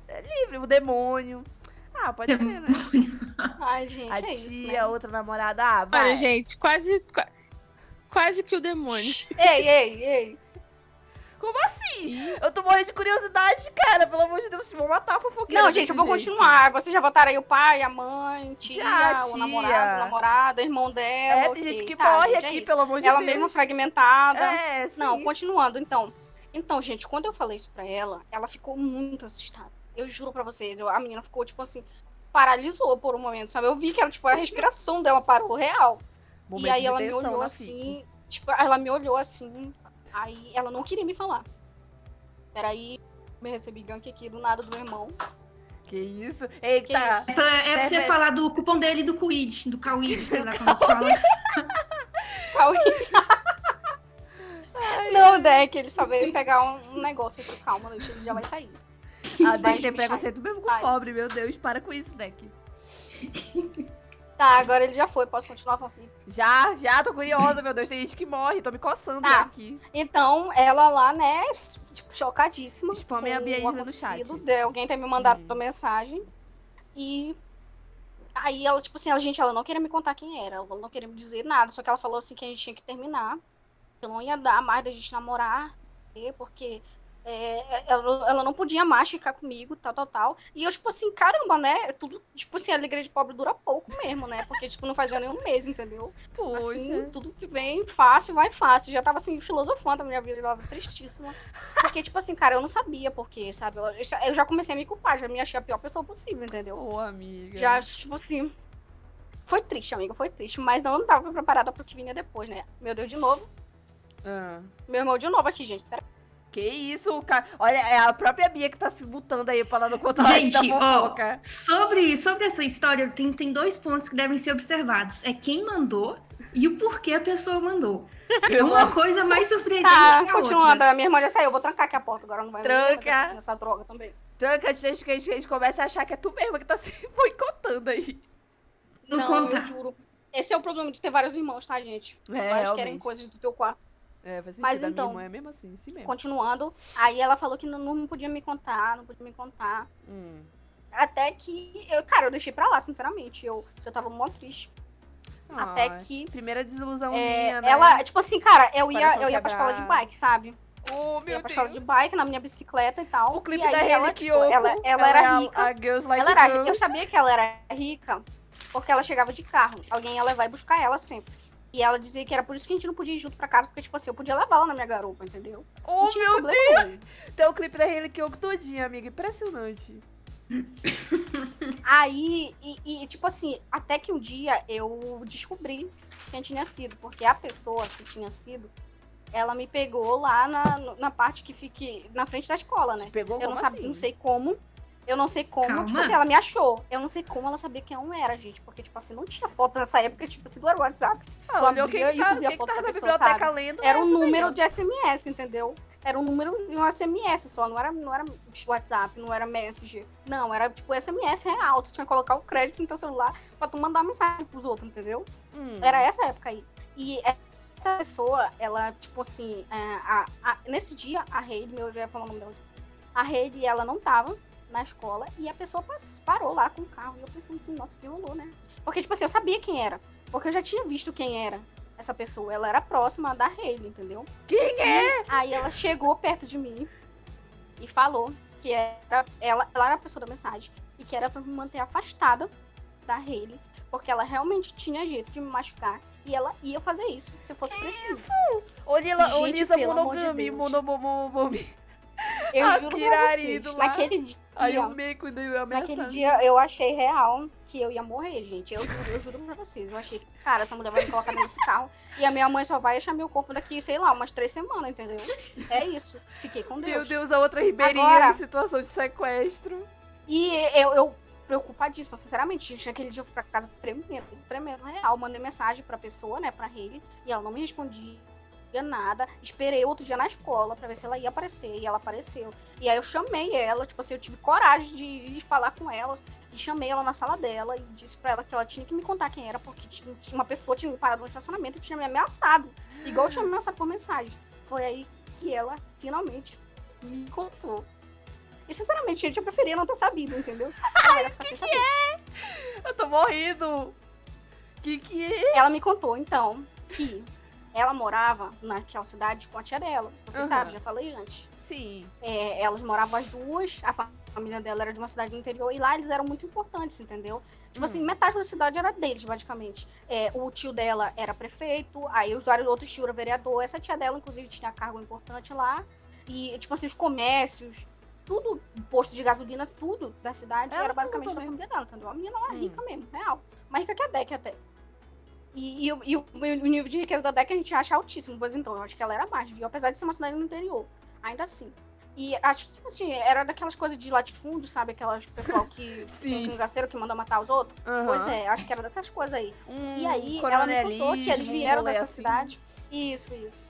é livre, o demônio. Ah, pode ser, né? Ai, gente, A é isso. tia, Né? a outra namorada, ah, vai. Olha, gente, quase. qua- Quase que o demônio. Ei, ei, ei. Como assim? Eu tô morrendo de curiosidade, cara. Pelo amor de Deus, vocês vão matar a fofoqueira. Não, desse gente, eu vou jeito. continuar. Vocês já votaram aí o pai, a mãe, tia, Já, o tia. namorado, o namorado, o irmão dela. É, ok, tem gente que tá, morre gente, é aqui, isso. pelo amor de Ela Deus. mesma fragmentada. É, sim. Não, continuando, então. Então, gente, quando eu falei isso pra ela, ela ficou muito assustada. Eu juro pra vocês, eu- a menina ficou, tipo assim, paralisou por um momento, sabe? Eu vi que ela, tipo, a respiração dela parou real. Momento e aí ela me olhou assim, tipo, ela me olhou assim, aí ela não queria me falar. Peraí, me recebi gank aqui do nada do meu irmão. Que isso? Eita. Que isso? É pra, é pra você falar do cupom dele e do Quid, do Cauid, sei lá como fala. Cauê. Não, Deck, ele só veio pegar um, um negócio aqui, calma, ele já vai sair. A Deck Mas tem preconceito mesmo com sai. pobre, meu Deus. Para com isso, Deck. Tá, agora ele já foi, posso continuar a fanfic. Já, já, tô curiosa, meu Deus. Tem gente que morre, tô me coçando Tá. aqui. Então, ela lá, né, tipo, chocadíssima. Spamem a Bia o no chat. de alguém ter me mandado Hum. uma mensagem. E aí ela, tipo assim, ela, gente, ela não queria me contar quem era, ela não queria me dizer nada, só que ela falou assim que a gente tinha que terminar. Que não ia dar mais da gente namorar, porque é, ela, ela não podia mais ficar comigo, tal, tal, tal. E eu, tipo assim, caramba, né? Tudo, tipo assim, a alegria de pobre dura pouco mesmo, né? Porque, tipo, não fazia nenhum mês, entendeu? Poxa. Assim, tudo que vem fácil, vai fácil. Já tava assim, filosofando a minha vida, eu tava tristíssima. Porque, tipo assim, cara, eu não sabia por quê, sabe? Eu, eu já comecei a me culpar, já me achei a pior pessoa possível, entendeu? Ô, amiga. Já, tipo assim. Foi triste, amiga, foi triste. Mas não tava preparada pro que vinha depois, né? Meu Deus, de novo. Ah. Meu irmão de novo aqui, gente. Pera. Que isso, cara. Olha, é a própria Bia que tá se botando aí pra ela não contar o resto Gente, da ó, fofoca. sobre, sobre essa história, tem, tem dois pontos que devem ser observados. É quem mandou e o porquê a pessoa mandou. Uma coisa mais surpreendente Tá, que a continuando. outra. A minha irmã já saiu. Eu vou trancar aqui a porta agora. Não vai mais Tranca. essa droga também. Tranca antes que a gente, a comece a achar que é tu mesma que tá se boicotando aí. Vou não, contar. eu juro. Esse é o problema de ter vários irmãos, tá, gente? É, Vários querem coisas do teu quarto. É, faz sentido. Mas a então- minha irmã é mesmo assim, assim mesmo. Continuando. Aí ela falou que não, não podia me contar, não podia me contar. Hum. Até que, eu, cara, eu deixei pra lá, sinceramente. Eu, eu tava mó triste. Até que. Primeira é, desilusãozinha, né? ela, tipo assim, cara, eu ia, eu ia pra escola de bike, sabe? Oh, Eu meu ia pra escola Deus. de bike na minha bicicleta e tal. O clipe da ela, tipo, Kiyoko. ela, ela, era é a- rica. A, Girls Like ela era, Girls. eu sabia que ela era rica porque ela chegava de carro. Alguém ia levar e buscar ela sempre. E ela dizia que era por isso que a gente não podia ir junto pra casa, porque, tipo assim, eu podia levá-la na minha garupa, entendeu? Oh, meu problema nenhum. Tem o clipe da Hailey Kiyoko todinho, amiga. Impressionante. Aí, e, e, tipo assim, até que um dia eu descobri quem tinha sido, porque a pessoa que tinha sido, ela me pegou lá na, na parte que fique na frente da escola, né? Te pegou Eu não, sabe, assim? não sei como. Eu não sei como. Calma. Tipo assim, ela me achou. Eu não sei como ela sabia quem eu era, gente. Porque, tipo assim, não tinha foto nessa época, tipo assim, do WhatsApp. Ah, Tu olhou quem abria que tá, e tu via foto tá da pessoa, biblioteca lendo. Era um daí, número ó. de SMS, entendeu? Era um número de um SMS só. Não era, não era WhatsApp, não era Messenger. Não, era tipo SMS real. Tu tinha que colocar o crédito no teu celular pra tu mandar mensagem pros outros, entendeu? Hum. Era essa época aí. E essa pessoa, ela, tipo assim, é, a- a- nesse dia, a Heidi, meu, eu já ia falar o nome dela. A Heidi, ela não tava na escola e a pessoa parou lá com o carro. E eu pensando assim, nossa, que rolou, né? Porque, tipo assim, eu sabia quem era. Porque eu já tinha visto quem era essa pessoa. Ela era próxima da Heidi, entendeu? Quem é? Aí ela chegou perto de mim e falou que era ela, ela era a pessoa da mensagem e que era pra me manter afastada da Hailey, porque ela realmente tinha jeito de me machucar e ela ia fazer isso se fosse preciso. Olha, Gente, Olisa pelo amor de Monogami, Deus. Monobomobomi. Eu Ah, juro pra Kirarido vocês, naquele dia, Aí o Meiko deu ameaçando. naquele dia eu achei real que eu ia morrer, gente. Eu juro, eu juro pra vocês. Eu achei que, cara, essa mulher vai me colocar desse carro e a minha mãe só vai achar meu corpo daqui, sei lá, umas três semanas, entendeu? É isso. Fiquei com Deus. Meu Deus, a outra ribeirinha Agora- em situação de sequestro. E eu, eu preocupadíssima, sinceramente, gente, naquele dia eu fui pra casa tremendo, tremendo, real. Mandei mensagem pra pessoa, né, pra Hayley, e ela não me respondia nada. Esperei outro dia na escola pra ver se ela ia aparecer, e ela apareceu. E aí eu chamei ela, tipo assim, eu tive coragem de ir falar com ela, e chamei ela na sala dela, e disse pra ela que ela tinha que me contar quem era, porque tinha uma pessoa tinha me parado no estacionamento e tinha me ameaçado, igual tinha me ameaçado por mensagem. Foi aí que ela finalmente me contou. E sinceramente, gente, eu preferia não ter sabido, entendeu? Ia ficar sem saber. Eu tô morrendo. Que que é? Ela me contou, então, que ela morava naquela cidade com a tia dela. Você Aham. sabe, já falei antes. Sim. É, elas moravam as duas, a fa- família dela era de uma cidade do interior, e lá eles eram muito importantes, entendeu? Tipo Hum. assim, metade da cidade era deles, basicamente. É, o tio dela era prefeito, aí os outros tios eram vereador. Essa tia dela, inclusive, tinha cargo importante lá. E, tipo assim, os comércios, tudo, posto de gasolina, tudo da cidade Ela era basicamente da família dela, entendeu? A menina era Hum. rica mesmo, real. Mais rica que a Deck até. E, e o- e o, nível de riqueza da Deck a gente acha altíssimo, pois então, eu acho que ela era mais, viu? Apesar de ser uma cidade no interior, ainda assim. E acho que, tipo assim, era daquelas coisas de latifúndio, sabe? Aquelas pessoal que tem Sim. cangaceiro que manda matar os outros. Aham. Pois é, acho que era dessas coisas aí. Um E aí, ela me contou que eles vieram dessa assim. cidade. Isso, isso.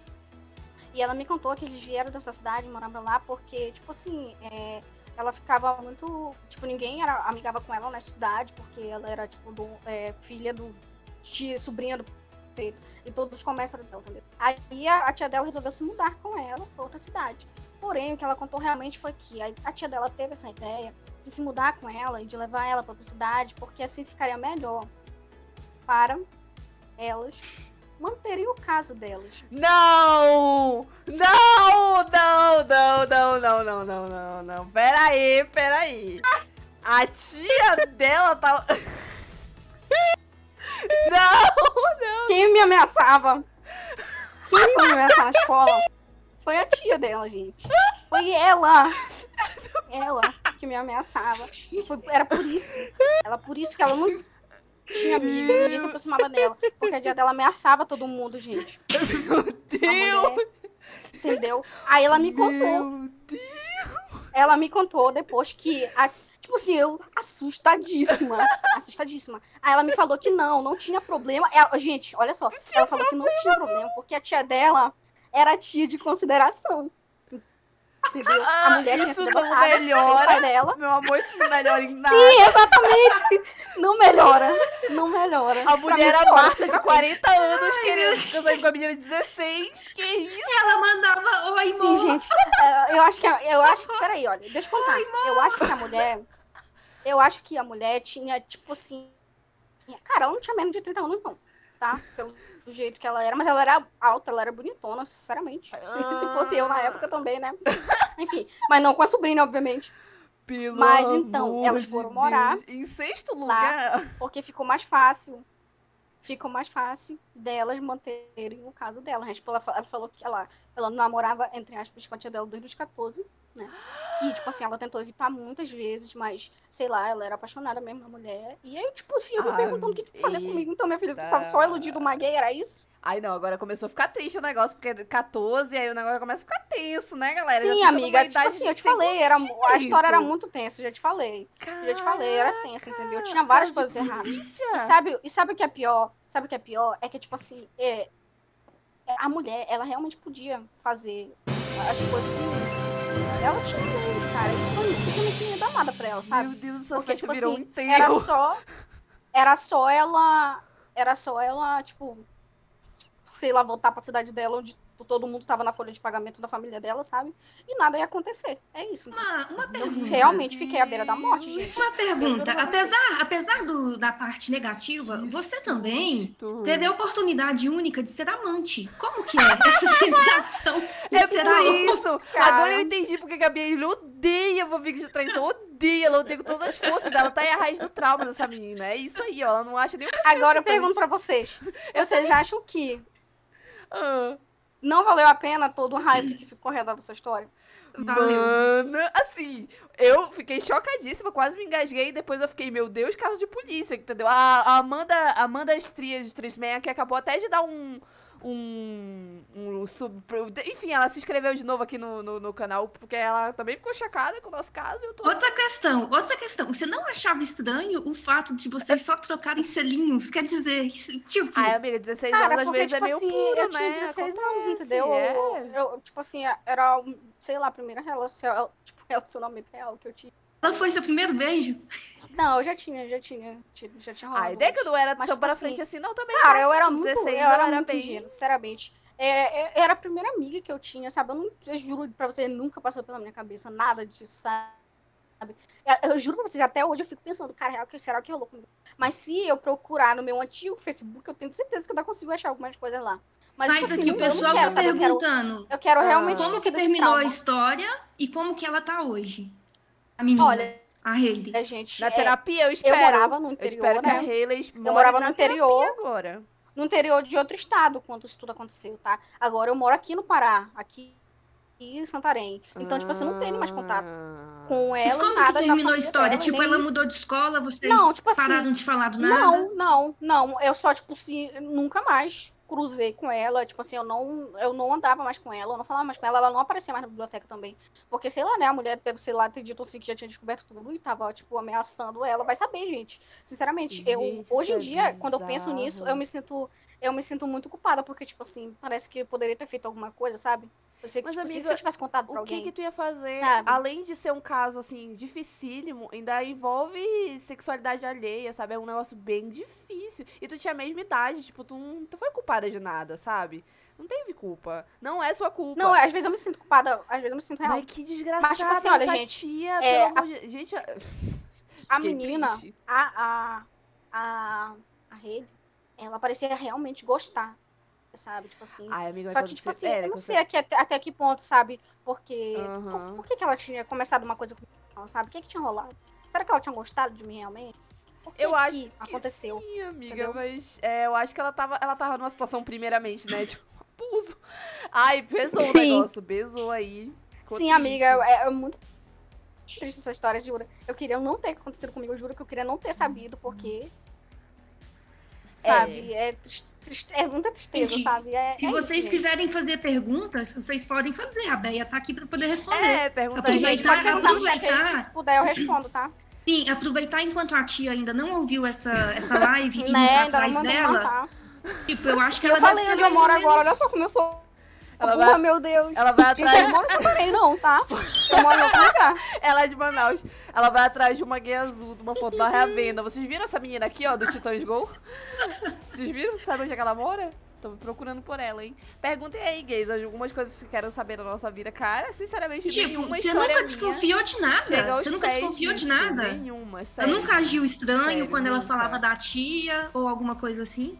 E ela me contou que eles vieram dessa cidade, moravam lá, porque, tipo assim, é, ela ficava muito. Tipo, ninguém era amigava com ela na cidade, porque ela era, tipo, do, é, filha do. Tia, sobrinha do prefeito. E todos eram dela, entendeu? Aí a, a tia dela resolveu se mudar com ela pra outra cidade. Porém, o que ela contou realmente foi que a, a tia dela teve essa ideia de se mudar com ela e de levar ela pra outra cidade, porque assim ficaria melhor para elas manterem o caso delas. Não! Não! Não, não, não, não, não, não, não, não. Peraí, peraí. A tia dela tá. Não, não. Quem me ameaçava? Quem foi me ameaçar na escola? Foi a tia dela, gente. Foi ela. Ela que me ameaçava. Foi- era por isso. Ela por isso que ela não tinha amigos, ninguém se aproximava dela. Porque a tia dela ameaçava todo mundo, gente. Meu Deus! mulher, entendeu? Aí ela me contou. Meu Deus! Ela me contou depois que. a- tipo assim, eu assustadíssima. assustadíssima. Aí ela me falou que não, não tinha problema. Ela- gente, olha só. Ela falou que não tinha problema, porque a tia dela era tia de consideração. Entendeu? A Ah, mulher tinha isso sido não melhora. dela. Meu amor, isso não melhora em nada. Sim, exatamente. Não melhora. Não melhora. A mulher era Marta de sinceramente. 40 anos querendo se casar com a menina de 16. Que isso? Ela mandava oi, Sim, amor. gente. é, Eu acho que. Eu acho. Peraí, olha, deixa eu contar. Eu acho que a mulher. Eu acho que a mulher tinha, tipo assim. Cara, ela não tinha menos de 30 anos, não. Tá? Pelo do jeito que ela era. Mas ela era alta, ela era bonitona, sinceramente. Se, se fosse eu na época também, né? Enfim. Mas não com a sobrinha, obviamente. Pelo Mas então, elas de foram morar Deus. Em sexto lugar. Porque ficou mais fácil. Ficou mais fácil delas manterem o caso dela. né? Tipo, ela, ela falou que ela, ela namorava, entre aspas, com a tia dela desde os 14, né? Que, tipo assim, ela tentou evitar muitas vezes, mas, sei lá, ela era apaixonada mesmo na mulher. E aí, tipo assim, eu me perguntando o que, que fazia eita. comigo. Então, minha filha, tu só, só iludido uma gay, era isso? Ai, não, agora começou a ficar triste o negócio, porque é 14, aí o negócio começa a ficar tenso, né, galera? Sim, amiga, tipo assim, eu te falei, era, a história era muito tensa, já te falei. Já te falei, era tensa, entendeu? Tinha várias coisas erradas. E sabe, e sabe o que é pior? Sabe o que é pior? É que, tipo assim, é, é, a mulher, ela realmente podia fazer as coisas com Ela tinha meios, cara. Isso não, simplesmente não ia dar nada pra ela, sabe? Meu Deus, essa Porque, festa tipo virou assim, um. Era só. Era só ela. Era só ela, tipo. Sei lá, voltar pra cidade dela, onde todo mundo tava na folha de pagamento da família dela, sabe? E nada ia acontecer. É isso. entendeu? Uma, uma Eu pergunta. realmente fiquei à beira da morte, gente. Uma pergunta. Eu Apesar, apesar do, da parte negativa, você também teve a oportunidade única de ser amante. Como que é essa sensação de É ser por amante? isso. cara. Agora eu entendi porque que a Gabriela odeia fanfic de traição. Odeia, ela odeia com todas as forças dela. Tá aí a raiz do trauma dessa menina. É isso aí, ó. Ela não acha nem o Agora eu pergunto pra vocês. Vocês acham que Ah, não valeu a pena todo o hype que ficou redado dessa história? Valeu. Mano, assim, eu fiquei chocadíssima, quase me engasguei. E depois eu fiquei, meu Deus, caso de polícia, entendeu? A, a Amanda, a Amanda Estria de Trismeia, que acabou até de dar um. Um, um sub, enfim, ela se inscreveu de novo aqui no, no, no canal, porque ela também ficou chocada com o nosso caso. e Eu tô Outra questão, outra questão. Você não achava estranho o fato de vocês só trocarem selinhos? Quer dizer, tipo, Ai, amiga, 16 Cara, anos às porque, vezes tipo é meio assim, puro, eu tinha né? 16 anos, Acontece, entendeu? é. Eu, eu, tipo assim, era, sei lá, a primeira relação, tipo, relacionamento real que eu tinha. Ela foi seu primeiro beijo? Não, eu já tinha, já tinha, já tinha rolado. Ai, até que eu não era Mas, tão tipo pra assim, frente assim, não, também. Cara, eu era muito, 16 eu era era muito bem- ingênua, sinceramente. É, é, era a primeira amiga que eu tinha, sabe? Eu, não, eu juro pra você, nunca passou pela minha cabeça nada disso, sabe? Eu, eu juro pra vocês, até hoje eu fico pensando, cara, real, que será que rolou comigo? Mas se eu procurar no meu antigo Facebook, eu tenho certeza que eu ainda consigo achar algumas coisas lá. Mas, Mas tipo assim, o pessoal quero, tá sabe? Eu quero, perguntando eu quero Ah. realmente como que terminou a história e como que ela tá hoje. A menina, Olha, a Hayley. a gente, Na é, terapia, eu espero. morava no Eu interior, espero que a né? Hayley more morava na no interior. agora. no interior de outro estado quando isso tudo aconteceu, tá? Agora eu moro aqui no Pará, aqui em Santarém. Então, tipo assim, eu não tenho mais contato Ah. com Mas ela, como nada que da terminou a história? dela, tipo, nem- ela mudou de escola, vocês Não, tipo assim, pararam de falar do nada? Não, não, não. Eu só, tipo, se nunca mais cruzei com ela. Tipo assim, eu não, eu não andava mais com ela, eu não falava mais com ela, ela não aparecia mais na biblioteca também. Porque, sei lá, né, a mulher deve, sei lá, ter dito assim que já tinha descoberto tudo e tava, tipo, ameaçando ela. Vai saber, gente. Sinceramente, eu, Gente, hoje em é dia, quando eu penso nisso, eu me sinto. Eu me sinto muito culpada, porque, tipo assim, parece que eu poderia ter feito alguma coisa, sabe? Eu sei que, Mas, tipo, amiga, se eu tivesse contado pra O que alguém. que tu ia fazer? Sabe? Além de ser um caso, assim, dificílimo, ainda envolve sexualidade alheia, sabe? É um negócio bem difícil. E tu tinha a mesma idade, tipo, tu não tu foi culpada de nada, sabe? Não teve culpa. Não é sua culpa. Não, às vezes eu me sinto culpada, às vezes eu me sinto real. Mas que desgraçada Mas, tipo assim, olha, gente, tia, é, amor de... Gente, A menina, triste. a, a, a, a rede, ela parecia realmente gostar, sabe? Tipo assim. Ai, amiga, Só que, tipo assim, é, eu não sei até, até que ponto, sabe? Porque. Aham. Por, que, que ela tinha começado uma coisa comigo, sabe? O que, que tinha rolado? Será que ela tinha gostado de mim realmente? Por que Eu que acho que aconteceu? sim, amiga, entendeu? mas é, eu acho que ela tava, ela tava numa situação primeiramente, né, tipo, abuso. Ai, pesou o negócio, pesou aí. Sim, amiga, é, é muito triste essa história, juro. Eu queria não ter acontecido comigo, eu juro que eu queria não ter sabido, porque. Sabe? É, triste- triste- é muita tristeza, Gente, sabe? É, Se é vocês quiserem fazer perguntas, vocês podem fazer. A Beia tá aqui para poder responder. É, pergunta aí. gente, aproveitar- pode aproveitar. se puder eu respondo, tá? Sim, aproveitar enquanto a tia ainda não ouviu essa, essa live e Né, pra ainda não trás mandou dela. Tipo, eu acho que Eu ela falei deve onde eu moro agora, olha só como eu sou. Ela Porra, vai, meu Deus. ela vai Gente, atrás, eu moro no Bahrein, não, tá? Eu moro em outro lugar. ela é de Manaus. Ela vai atrás de uma guia azul, de uma foto da Reavenda. Vocês viram essa menina aqui, ó, do Titãs Gol? Vocês viram? Sabe onde é que ela mora? Tô procurando por ela, hein? Perguntem aí, gays, algumas coisas que querem saber da nossa vida. Cara, sinceramente, Tipo, nenhuma você história nunca minha desconfiou de nada. Você nunca desconfiou de nada. Nenhuma, Eu sério. nunca agiu estranho Sério, quando ela nunca. falava da tia ou alguma coisa assim.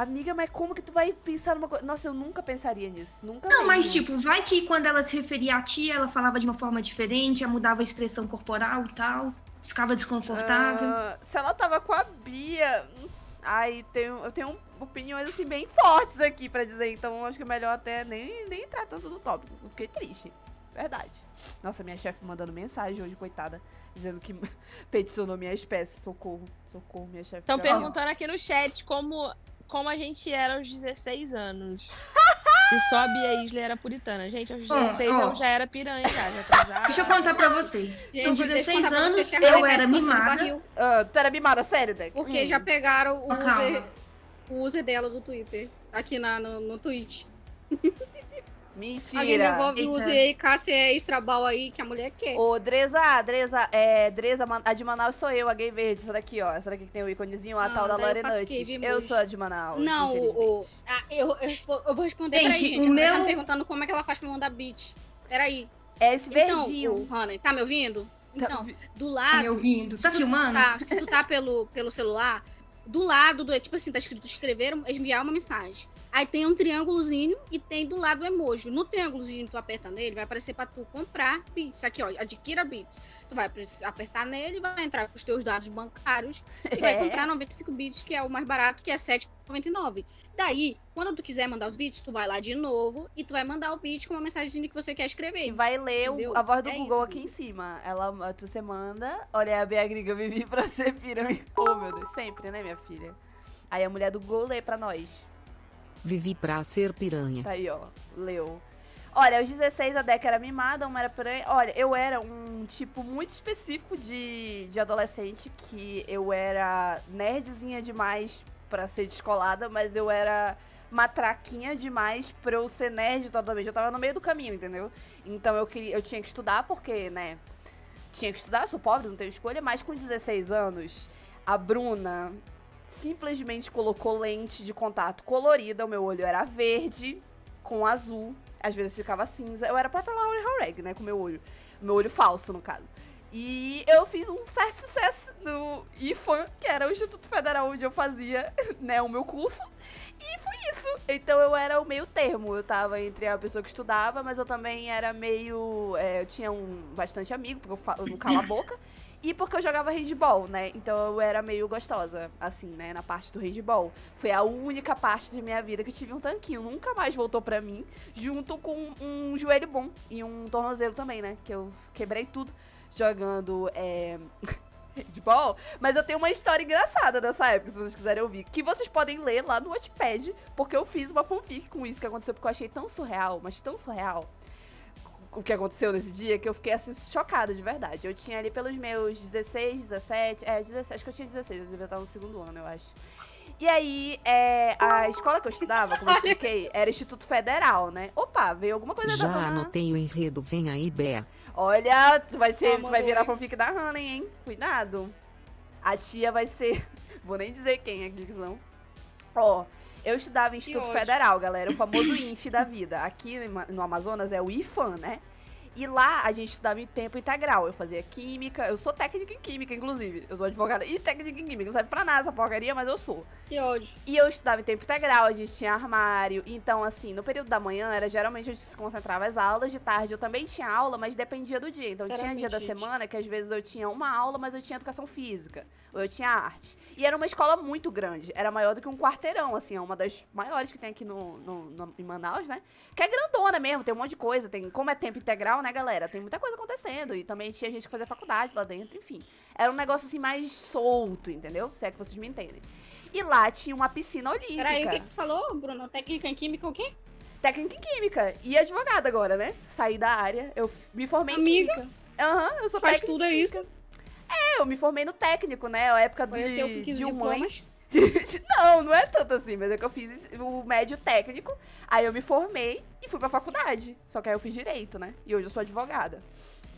Amiga, mas como que tu vai pensar numa coisa? Nossa, eu nunca pensaria nisso. Nunca Não, mas mesmo. tipo, vai que quando ela se referia à tia, ela falava de uma forma diferente, ela mudava a expressão corporal e tal. Ficava desconfortável. Ah, se ela tava com a Bia. Ai, tenho, eu tenho opiniões assim bem fortes aqui pra dizer, então acho que é melhor até nem, nem entrar tanto no tópico. Eu fiquei triste. Verdade. Nossa, minha chefe mandando mensagem hoje, coitada, dizendo que peticionou minha espécie. Socorro, socorro, minha chefe. Estão perguntando aqui no chat como, como a gente era aos 16 anos. Se só a Bia Isla era puritana. Gente, aos Ó, 16 ó. eu já era piranha, já, já atrasava. Deixa eu contar pra vocês. Gente, Com deixa eu 16 contar pra anos, vocês eu era mimada. Ah, tu era mimada, sério, Deck? Porque Hum. já pegaram o calma. user, o user dela do Twitter. Aqui na, no, no Twitch. Alguém Mentira. devolve o user aí, Cássia é extrabal aí, que a mulher quer. Ô, Dresa, Dresa, é, Dresa, a de Manaus sou eu, a gay verde, essa daqui, ó. Essa daqui que tem o íconezinho, a Ah, tal da Lore Nuts. Eu sou a de Manaus, Não, o, ah, eu, eu, eu vou responder Gente, peraí, gente. o A tá meu- me perguntando como é que ela faz pra mandar beat. Peraí. É esse Então, verdinho. o Honey, tá me ouvindo? Tá Então, do Tá lado. me ouvindo? Tá se tu filmando? Tá, se tu tá pelo, pelo celular, do lado do. Tipo assim, tá escrito escrever, enviar uma mensagem. Aí tem um triângulozinho e tem do lado o emoji. No triângulozinho, tu aperta nele, vai aparecer pra tu comprar bits. Aqui, ó, adquira bits. Tu vai apertar nele, vai entrar com os teus dados bancários e vai É. comprar 95 bits, que é o mais barato, que é 7,99. Daí, quando tu quiser mandar os bits, tu vai lá de novo e tu vai mandar o bit com uma mensagem que você quer E escrever. vai ler o- a voz do É Google isso, aqui amiga. em cima. Ela, tu, você manda, olha a Bia Gringa, vivi pra ser piranha. Oh, meu Deus, sempre, né, minha filha? Aí a mulher do Google lê pra nós. Vivi pra ser piranha. Tá aí, ó. Leu. Olha, aos 16 a Deca era mimada, uma era piranha. Olha, eu era um tipo muito específico de, de adolescente, que eu era nerdzinha demais pra ser descolada, mas eu era matraquinha demais pra eu ser nerd totalmente. Eu tava no meio do caminho, entendeu? Então eu, queria, eu tinha que estudar, porque, né? Tinha que estudar, sou pobre, não tenho escolha, mas com 16 anos, a Bruna simplesmente colocou lente de contato colorida, o meu olho era verde com azul, às vezes ficava cinza. Eu era a própria Laura Haureg, né, com meu olho, meu olho falso no caso. E eu fiz um certo sucesso no IFAM, que era o Instituto Federal onde eu fazia, né, o meu curso. E foi isso. Então eu era o meio termo. Eu tava entre a pessoa que estudava, mas eu também era meio. é, eu tinha um bastante amigo, porque eu, fa- eu não calo a boca. E porque eu jogava handball, né? Então eu era meio gostosa, assim, né? Na parte do handball. Foi a única parte de minha vida que tive um tanquinho. Nunca mais voltou pra mim. Junto com um joelho bom e um tornozelo também, né? Que eu quebrei tudo jogando é, handball. Mas eu tenho uma história engraçada dessa época, se vocês quiserem ouvir. Que vocês podem ler lá no Wattpad. Porque eu fiz uma fanfic com isso que aconteceu. Porque eu achei tão surreal, mas tão surreal o que aconteceu nesse dia que eu fiquei assim chocada de verdade. Eu tinha ali pelos meus 16, 17, é, 16, acho que eu tinha 16, eu devia estar no segundo ano, eu acho. E aí, é, a escola que eu estudava, como eu expliquei, era Instituto Federal, né? Opa, veio alguma coisa da Já anotei o enredo, vem aí, Bé. Olha, tu vai, ser, tu vai virar fanfic da Hannah, hein? Cuidado. A tia vai ser... Vou nem dizer quem aqui, que senão... Ó, eu estudava em Instituto. Federal, galera. O famoso INF da vida. Aqui no Amazonas é o IFAM, né? E lá a gente estudava em tempo integral. Eu fazia química. Eu sou técnica em química, inclusive. Eu sou advogada e técnica em química. Não serve pra nada essa porcaria, mas eu sou. Que ódio. E eu estudava em tempo integral, a gente tinha armário. Então, assim, no período da manhã era geralmente onde se concentrava as aulas. De tarde eu também tinha aula, mas dependia do dia. Então, tinha dia da gente. semana que às vezes eu tinha uma aula, mas eu tinha educação física. Ou eu tinha arte. E era uma escola muito grande. Era maior do que um quarteirão, assim. É uma das maiores que tem aqui no, no- no- em Manaus, né? Que é grandona mesmo, tem um monte de coisa. Tem, como é tempo integral, né, galera? Tem muita coisa acontecendo. E também tinha gente que fazia faculdade lá dentro, enfim. Era um negócio assim mais solto, entendeu? Se é que vocês me entendem. E lá tinha uma piscina olímpica. Peraí, o que, tu falou, Bruno? Técnica em química o quê? Técnica em química. E advogada agora, né? Saí da área. Eu me formei Amiga. em química. Aham, eu sou Faz tudo é isso. É, eu me formei no técnico, né? A época de, de um. Não, não é tanto assim, mas é que eu fiz o médio técnico, aí eu me formei e fui pra faculdade. Só que aí eu fiz direito, né? E hoje eu sou advogada.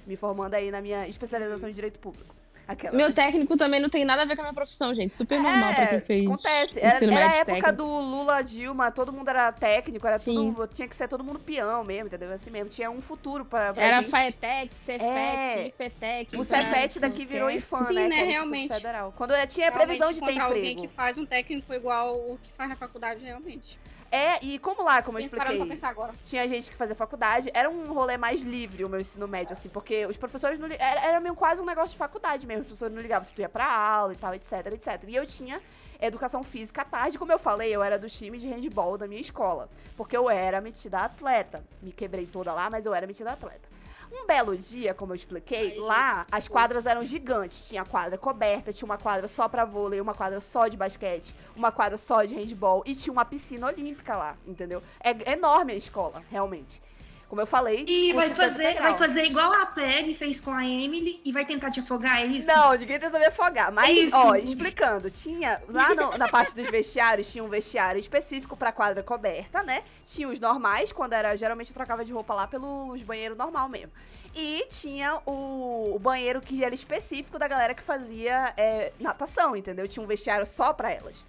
Me formando aí na minha especialização em direito público. Aquela, Meu técnico também não tem nada a ver com a minha profissão, gente. Super normal pra quem fez. É, Acontece. Era, era a época técnico. do Lula, Dilma, todo mundo era técnico, era Sim. tudo. Tinha que ser todo mundo peão mesmo, entendeu? Assim mesmo. Tinha um futuro pra. pra Era gente. Faetec, Cefet, É. Ifetec. O Cefet daqui virou IFAM, Sim, né? né, Instituto realmente. Federal. Quando eu tinha previsão de ter encontrar alguém emprego. que faz um técnico igual o que faz na faculdade, realmente. É, e como lá, como eu pra expliquei, pensar agora. tinha gente que fazia faculdade, era um rolê mais livre o meu ensino médio, assim, porque os professores não era, era meio quase um negócio de faculdade mesmo, os professores não ligavam se tu ia pra aula e tal, etc, etc. E eu tinha educação física à tarde, como eu falei, eu era do time de handball da minha escola, porque eu era metida atleta. Me quebrei toda lá, mas eu era metida atleta. Um belo dia, como eu expliquei, lá as quadras eram gigantes. Tinha quadra coberta, tinha uma quadra só pra vôlei, uma quadra só de basquete, uma quadra só de handball e tinha uma piscina olímpica lá, entendeu? É enorme a escola, realmente. Como eu falei. E vai fazer, integral. vai fazer igual a Peg fez com a Emily e vai tentar te afogar, é isso? Não, ninguém tenta me afogar. Mas, Isso. ó, explicando, tinha. Lá no- na parte dos vestiários, tinha um vestiário específico pra quadra coberta, né? Tinha os normais, quando era. Geralmente eu trocava de roupa lá pelos banheiros normal mesmo. E tinha o, o banheiro que era específico da galera que fazia é, natação, entendeu? Tinha um vestiário só pra elas.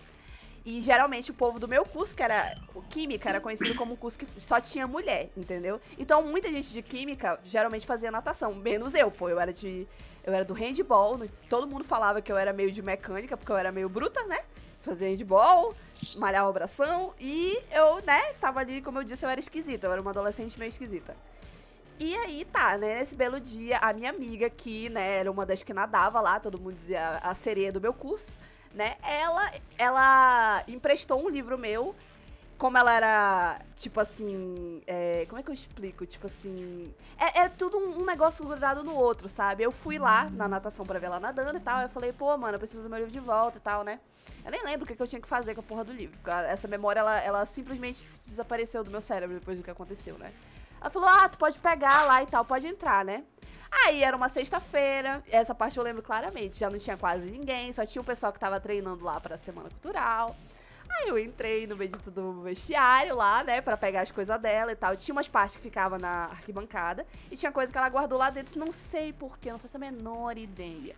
E geralmente o povo do meu curso, que era Química, era conhecido como um curso que só tinha mulher, entendeu? Então muita gente de Química geralmente fazia natação, menos eu, pô. Eu era de. Eu era do handball, todo mundo falava que eu era meio de mecânica, porque eu era meio bruta, né? Fazia handball, malhava o bração, e eu, né, tava ali, como eu disse, eu era esquisita, eu era uma adolescente meio esquisita. E aí tá, né? Nesse belo dia, a minha amiga, que, né, era uma das que nadava lá, todo mundo dizia a sereia do meu curso, né? Ela, ela emprestou um livro meu. Como ela era, tipo assim. é, como é que eu explico? Tipo assim. É, é tudo um, um negócio grudado no outro, sabe? Eu fui lá na natação pra ver ela nadando e tal. Eu falei, pô, mano, eu preciso do meu livro de volta e tal, né? Eu nem lembro o que, que eu tinha que fazer com a porra do livro. Essa memória, ela, ela simplesmente desapareceu do meu cérebro depois do que aconteceu, né? Ela falou, ah, tu pode pegar lá e tal, pode entrar, né? Aí era uma sexta-feira, essa parte eu lembro claramente, já não tinha quase ninguém, só tinha o pessoal que tava treinando lá pra Semana Cultural. Aí eu entrei no bendito do vestiário lá, né, pra pegar as coisas dela e tal. Tinha umas partes que ficavam na arquibancada e tinha coisa que ela guardou lá dentro, não sei porquê, não faço a menor ideia.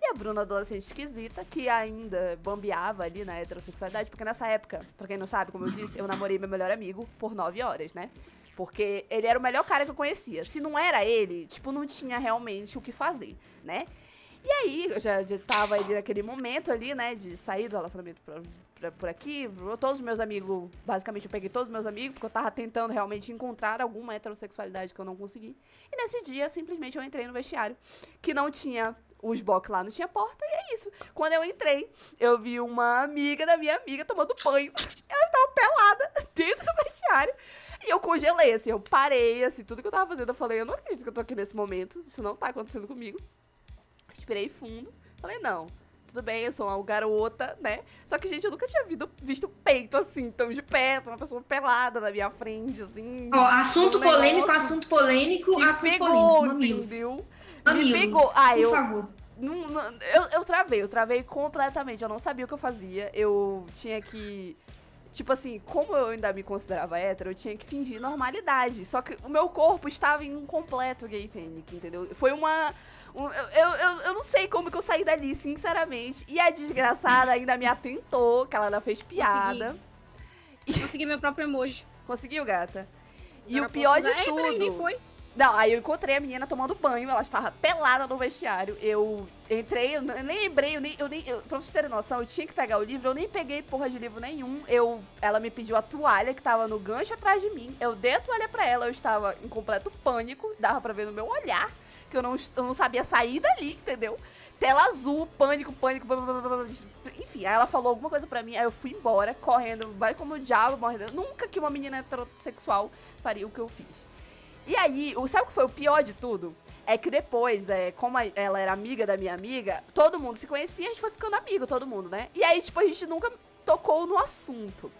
E a Bruna, adolescente esquisita, que ainda bambeava ali na heterossexualidade, porque nessa época, pra quem não sabe, como eu disse, eu namorei meu melhor amigo por nove horas, né? Porque ele era o melhor cara que eu conhecia. Se não era ele, tipo, não tinha realmente o que fazer, né? E aí, eu já, já tava ali naquele momento ali, né, de sair do relacionamento pra, pra- por aqui. Todos os meus amigos, basicamente eu peguei todos os meus amigos, porque eu tava tentando realmente encontrar alguma heterossexualidade que eu não consegui. E nesse dia, simplesmente, eu entrei no vestiário, que não tinha os box lá, não tinha porta, e é isso. Quando eu entrei, eu vi uma amiga da minha amiga tomando banho. Ela estava pelada dentro do vestiário. E eu congelei, assim, eu parei, assim, tudo que eu tava fazendo. Eu falei, eu não acredito que eu tô aqui nesse momento. Isso não tá acontecendo comigo. Respirei fundo. Falei, não, tudo bem, eu sou uma garota, né? Só que, gente, eu nunca tinha visto, visto peito assim, tão de perto, uma pessoa pelada na minha frente, assim. Ó, assunto um polêmico, assunto polêmico, que assunto pegou, polêmico. Mamilos. entendeu? Me Mamilos, pegou. Ah, por eu, favor. não- não- eu, eu travei, eu travei completamente. Eu não sabia o que eu fazia. Eu tinha que. Tipo assim, como eu ainda me considerava hétero, eu tinha que fingir normalidade. Só que o meu corpo estava em um completo gay panic, entendeu? Foi uma. um- eu, eu, eu, não sei como que eu saí dali, sinceramente. E a desgraçada ainda me atentou, que ela ainda fez piada. Consegui meu próprio emoji. Conseguiu, gata? E Agora o pior de usar. Ei, peraí, nem tudo. foi? Não, aí eu encontrei a menina tomando banho, ela estava pelada no vestiário. Eu entrei, eu nem lembrei, eu nem, eu nem, eu, pra vocês terem noção, eu tinha que pegar o livro, eu nem peguei porra de livro nenhum. Eu, ela me pediu a toalha que tava no gancho atrás de mim. Eu dei a toalha pra ela, eu estava em completo pânico, dava pra ver no meu olhar que eu não, eu não sabia sair dali, entendeu? Tela azul, pânico, pânico, blá, blá, blá, enfim, aí ela falou alguma coisa pra mim, aí eu fui embora, correndo, vai como o diabo, morrendo. Nunca que uma menina heterossexual faria o que eu fiz. E aí, sabe o que foi o pior de tudo? É que depois, é, como ela era amiga da minha amiga, todo mundo se conhecia, a gente foi ficando amigo, todo mundo, né? E aí, tipo, a gente nunca tocou no assunto.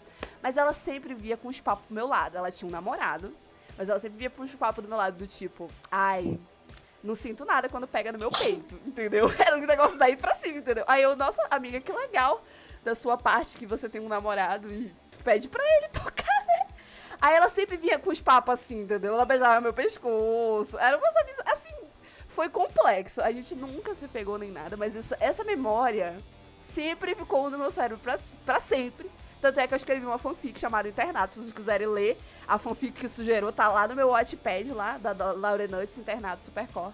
Mas ela sempre via com os papos pro meu lado. Ela tinha um namorado, mas ela sempre via com os papos do meu lado, do tipo, ai, não sinto nada quando pega no meu peito, entendeu? Era um negócio daí pra cima, entendeu? Aí eu, nossa, amiga, que legal da sua parte que você tem um namorado e pede pra ele tocar? Aí ela sempre vinha com os papos assim, entendeu? Ela beijava meu pescoço. Era uma assim, foi complexo. A gente nunca se pegou nem nada, mas essa, essa memória sempre ficou no meu cérebro pra, pra sempre. Tanto é que eu escrevi uma fanfic chamada Internato. Se vocês quiserem ler, a fanfic que isso gerou tá lá no meu Wattpad, lá, da, da Laura Nuts, Internato Supercore.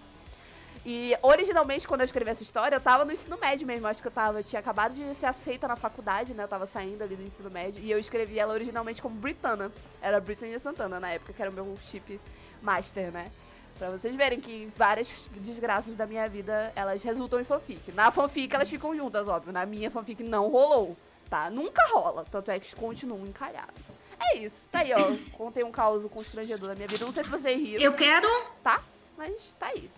E originalmente, quando eu escrevi essa história, eu tava no ensino médio mesmo. Acho que eu tava, eu tinha acabado de ser aceita na faculdade, né? Eu tava saindo ali do ensino médio. E eu escrevi ela originalmente como Britana. Era Britney Santana na época, que era o meu chip master, né? Pra vocês verem que várias desgraças da minha vida, elas resultam em fanfic. Na fanfic elas ficam juntas, óbvio. Na minha fanfic não rolou, tá? Nunca rola. Tanto é que continuam encalhados. É isso. Tá aí, ó. Contei um caos constrangedor da minha vida. Não sei se vocês riram, Eu quero, tá? Mas tá aí.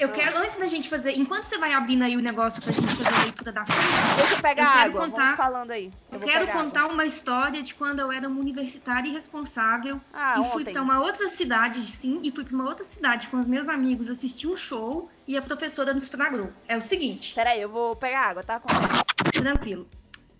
Eu quero, antes da gente fazer, enquanto você vai abrindo aí o negócio pra gente fazer a leitura da ficha, Deixa eu pegar Eu quero água. contar- falando aí. eu, vou quero pegar água. contar uma história de quando eu era uma universitária irresponsável Ah, e fui pra uma outra cidade, sim, e fui pra uma outra cidade com os meus amigos assistir um show e a professora nos flagrou. É o seguinte, Peraí, eu vou pegar água, tá? tranquilo.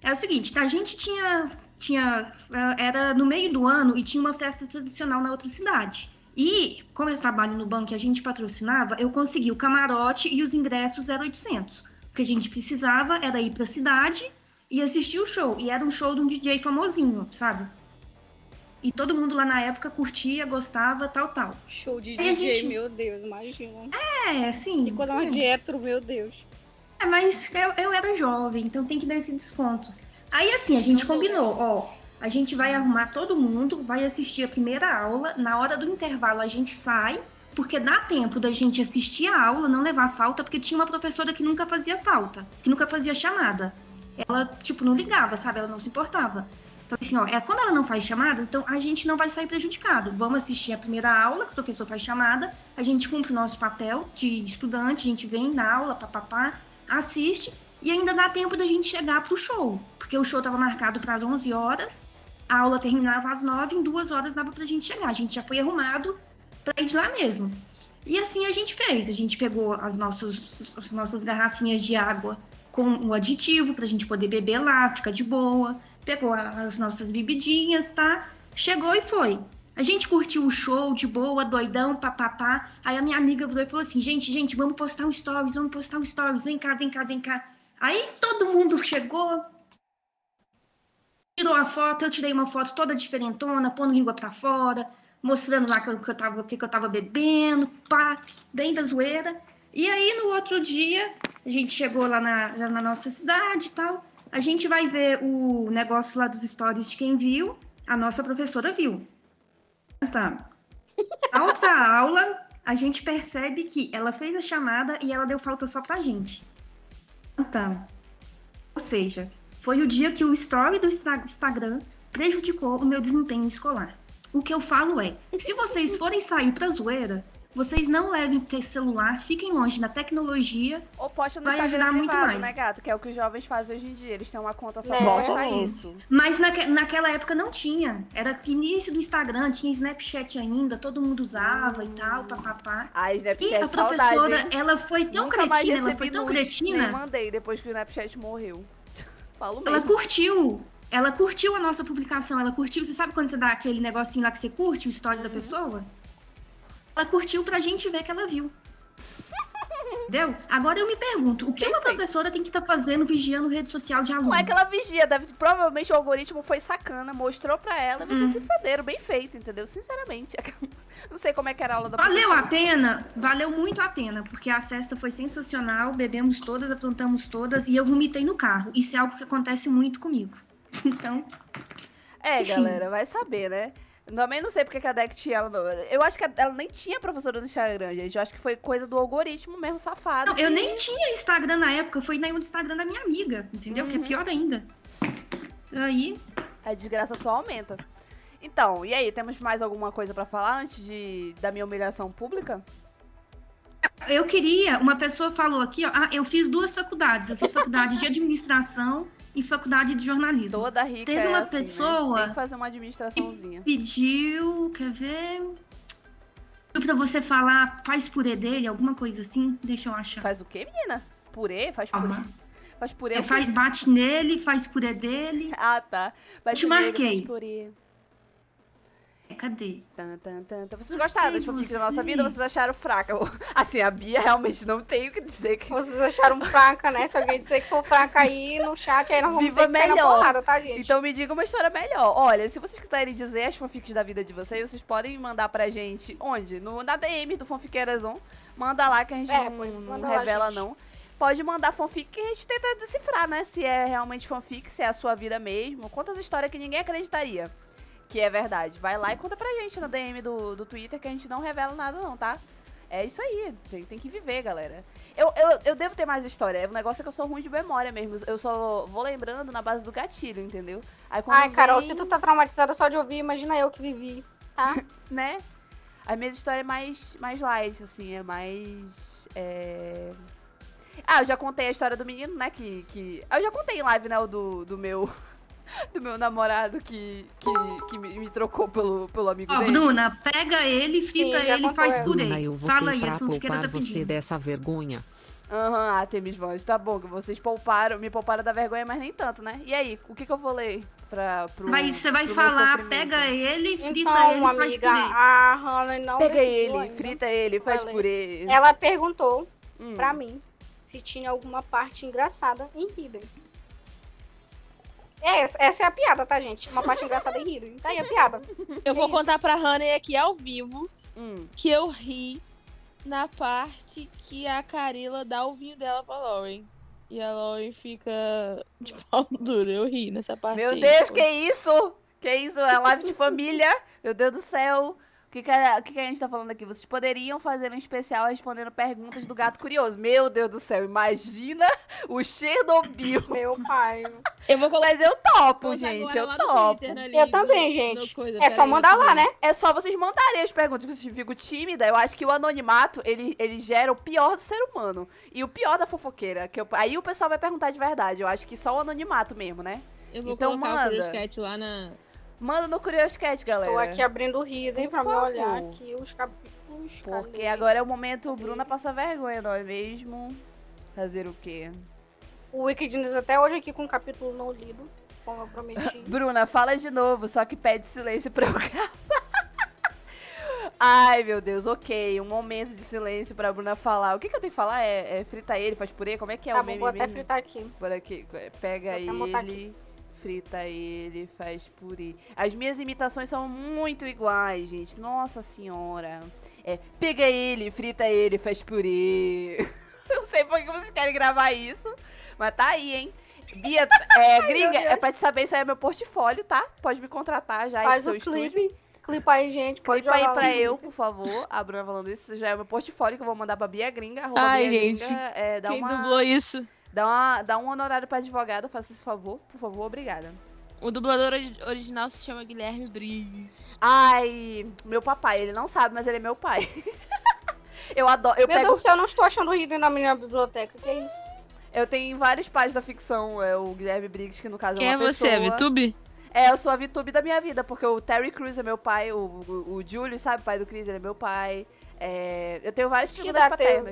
É o seguinte, tá? A gente tinha, tinha, eh, era no meio do ano e tinha uma festa tradicional na outra cidade. E, como eu trabalho no banco e a gente patrocinava, eu consegui o camarote e os ingressos 0800. O que a gente precisava era ir pra cidade e assistir o show. E era um show de um DJ famosinho, sabe? E todo mundo lá na época curtia, gostava, tal, tal. Show de Aí a DJ, gente- meu Deus, imagina. É, assim. Que coisa mais de hétero, meu Deus. É, mas eu, eu era jovem, então tem que dar esses descontos. Aí assim, a gente combinou, ó, a gente vai arrumar todo mundo, vai assistir a primeira aula, na hora do intervalo a gente sai, porque dá tempo da gente assistir a aula, não levar falta, porque tinha uma professora que nunca fazia falta, que nunca fazia chamada. Ela, tipo, não ligava, sabe? Ela não se importava. Falei assim, ó, é, como ela não faz chamada, então a gente não vai sair prejudicado. Vamos assistir a primeira aula, que o professor faz chamada, a gente cumpre o nosso papel de estudante, a gente vem na aula, papapá, assiste, e ainda dá tempo da gente chegar pro show. Porque o show tava marcado para as 11 horas, a aula terminava às 9, em duas horas dava pra gente chegar. A gente já foi arrumado pra ir de lá mesmo. E assim a gente fez. A gente pegou as, nossos, as nossas garrafinhas de água com o aditivo pra gente poder beber lá, ficar de boa. Pegou as nossas bebidinhas, tá? Chegou e foi. A gente curtiu o show de boa, doidão, papapá. Aí a minha amiga virou e falou assim: gente, gente, vamos postar um stories, vamos postar um stories, vem cá, vem cá, vem cá. Aí todo mundo chegou, tirou a foto, eu tirei uma foto toda diferentona, pondo língua pra fora, mostrando lá que eu, que eu tava, que, que eu tava bebendo, pá, bem da zoeira. E aí no outro dia, a gente chegou lá na, na nossa cidade e tal. A gente vai ver o negócio lá dos stories de quem viu. A nossa professora viu. Tá. A outra aula, a gente percebe que ela fez a chamada e ela deu falta só pra gente. Tá. Ou seja, foi o dia que o story do Insta- Instagram prejudicou o meu desempenho escolar. O que eu falo é, se vocês forem sair pra zoeira, Vocês não levem ter celular, fiquem longe da tecnologia. Ou posta no Vai Instagram ajudar muito privado, mais. né, gato? Que é o que os jovens fazem hoje em dia. Eles têm uma conta só É, pra postar isso. Mas naque- naquela época não tinha. Era início do Instagram, tinha Snapchat ainda, todo mundo usava e tal, papapá. E Snapchat, a saudade, professora, hein? ela foi tão Nunca cretina, ela foi tão cretina. Nem mandei depois que o Snapchat morreu. Falo Ela mesmo. curtiu. Ela curtiu a nossa publicação. Ela curtiu. Você sabe quando você dá aquele negocinho lá que você curte, o story da Uhum. pessoa? Ela curtiu pra gente ver que ela viu. Entendeu? Agora eu me pergunto, o que Bem uma feito. professora tem que estar fazendo vigiando rede social de aluno? Não é que ela vigia, deve, provavelmente o algoritmo foi sacana, mostrou pra ela e vocês Hum. se foderam, bem feito, entendeu? Sinceramente. Não sei como é que era a aula da Valeu a professora. pena? Valeu muito a pena, porque a festa foi sensacional, bebemos todas, aprontamos todas e eu vomitei no carro. Isso é algo que acontece muito comigo. Então, É, galera, vai saber, né? Também não sei porque que a Deck tinha ela. Eu acho que ela nem tinha professora no Instagram, gente. Eu acho que foi coisa do algoritmo mesmo, safado. não, eu que- nem tinha Instagram na época, foi no Instagram da minha amiga, entendeu? Que é Uhum. pior ainda. Aí, A desgraça só aumenta. Então, e aí, temos mais alguma coisa pra falar antes de da minha humilhação pública? Eu queria, uma pessoa falou aqui, ó, ah, eu fiz duas faculdades. Eu fiz faculdade de administração e faculdade de jornalismo. Toda rica Teve é uma assim, né? pessoa Tem que fazer uma administraçãozinha. Pediu, quer ver? Pediu pra você falar, faz purê dele, alguma coisa assim. Deixa eu achar. Faz o quê, menina? Purê? Faz purê? Calma. Faz purê? É, faz, bate nele, faz purê dele. Ah, tá. Faz Te purê, marquei. Faz purê. É, Cadê? Tan, tan, tan, tan. Vocês gostaram das fanfics da nossa vida ou vocês acharam fraca? Assim, a Bia realmente não tem o que dizer que Vocês acharam fraca, né? Se alguém disser que for fraca aí no chat, aí nós vamos Viva ter que melhor. porrada, tá, gente? Então me diga uma história melhor. Olha, se vocês quiserem dizer as fanfics da vida de vocês, vocês podem mandar pra gente onde? No, na DM do Fanfiqueirazon. Manda lá que a gente É, não, não lá, revela, gente. não. Pode mandar fanfic que a gente tenta decifrar, né? Se é realmente fanfic, se é a sua vida mesmo. Conta as histórias que ninguém acreditaria que é verdade. Vai lá e conta pra gente na DM do, do Twitter que a gente não revela nada, não, tá? É isso aí, tem, tem que viver, galera. Eu, eu, eu devo ter mais história. O negócio é que eu sou ruim de memória mesmo. Eu só vou lembrando na base do gatilho, entendeu? Aí Ai, Carol, vem, se tu tá traumatizada só de ouvir, imagina eu que vivi, tá? né? A minha história é mais, mais light, assim, é mais. é, Ah, eu já contei a história do menino, né? Que. que... Eu já contei em live, né? O do, do meu. Do meu namorado que, que, que me, me trocou pelo, pelo amigo Ó, dele. Bruna, pega ele, frita Sim, ele e faz. Bruna, eu Fala aí, pra a Sonfiqueira poupar tá você pedindo. dessa vergonha. Aham, ah, Temis Vans, tá bom, que vocês pouparam, me pouparam da vergonha, mas nem tanto, né? E aí, o que que eu vou ler pra, pro, Vai, você vai falar, pega ele, frita Então, ele e faz amiga, purê. a Hannah não Pega ele, ainda. frita ele, faz Vai ler. purê. Ela perguntou Hum. pra mim se tinha alguma parte engraçada em Hidden. É, essa, é a piada, tá, gente? Uma parte engraçada em Hidden. Tá aí a piada. Eu vou isso. contar pra Honey aqui ao vivo Hum. que eu ri na parte que a Carila dá o vinho dela pra Lauren. E a Lauren fica de pau duro. Eu ri nessa parte. Meu aí, Deus, pô. que isso? Que isso? É live de família? Meu Deus do céu. O que, que, a, o que, que a gente tá falando aqui? Vocês poderiam fazer um especial respondendo perguntas do gato curioso. Meu Deus do céu, imagina o Chernobyl. Meu pai. Eu vou colocar Mas eu topo, gente, eu topo. Twitter, ali, Eu também, gente. coisa. É Pera só aí, mandar lá, né? É só vocês mandarem as perguntas. Vocês ficam tímida. Eu acho que o anonimato, ele, ele gera o pior do ser humano. E o pior da fofoqueira. Que eu- aí o pessoal vai perguntar de verdade. Eu acho que só o anonimato mesmo, né? Eu vou Então colocar manda. o Curious Cat lá na. Manda no Curioscat, galera. Tô aqui abrindo o Hidden Por pra me olhar aqui os capítulos. Porque Cadê? agora é o momento Bruna passa vergonha, não é mesmo? Fazer o quê? O Wikidnews até hoje aqui com o capítulo não lido, como eu prometi. Bruna, fala de novo, só que pede silêncio pra eu gravar. Ai, meu Deus, ok. Um momento de silêncio pra Bruna falar. O que, que eu tenho que falar? É, é frita ele, faz purê? Como é que é tá o meme vou até mesmo? fritar aqui. Por aqui, pega Vou ele, frita ele, faz purê. As minhas imitações são muito iguais, gente. Nossa senhora. É, pega ele, frita ele, faz purê. Não sei por que vocês querem gravar isso, mas tá aí, hein? Bia, é, gringa, é pra te saber, isso aí é meu portfólio, tá? Pode me contratar já Faz o seu clipe. estúdio. Clipa aí, gente. Pode Clipa aí pra eu, por favor. A Bruna falando isso, já é meu portfólio que eu vou mandar pra Bia Gringa. Ai, Bia gente, Gringa, é, dá Quem uma... dublou isso? Dá, uma, dá um honorário pra advogada, faça esse favor. Por favor, obrigada. O dublador ori- original se chama Guilherme Briggs. Ai, meu papai, ele não sabe, mas ele é meu pai. Eu adoro. Eu Meu pego. Deus do céu, eu não estou achando Hitler na minha biblioteca. Que isso? Eu tenho vários pais da ficção. É o Guilherme Briggs, que no caso Quem é é uma você? pessoa. VTube? É, eu sou a VTube da minha vida, porque o Terry Crews é meu pai, o, o, o Julius, sabe, o pai do Chris, ele é meu pai. É, eu tenho várias Que figuras dá ter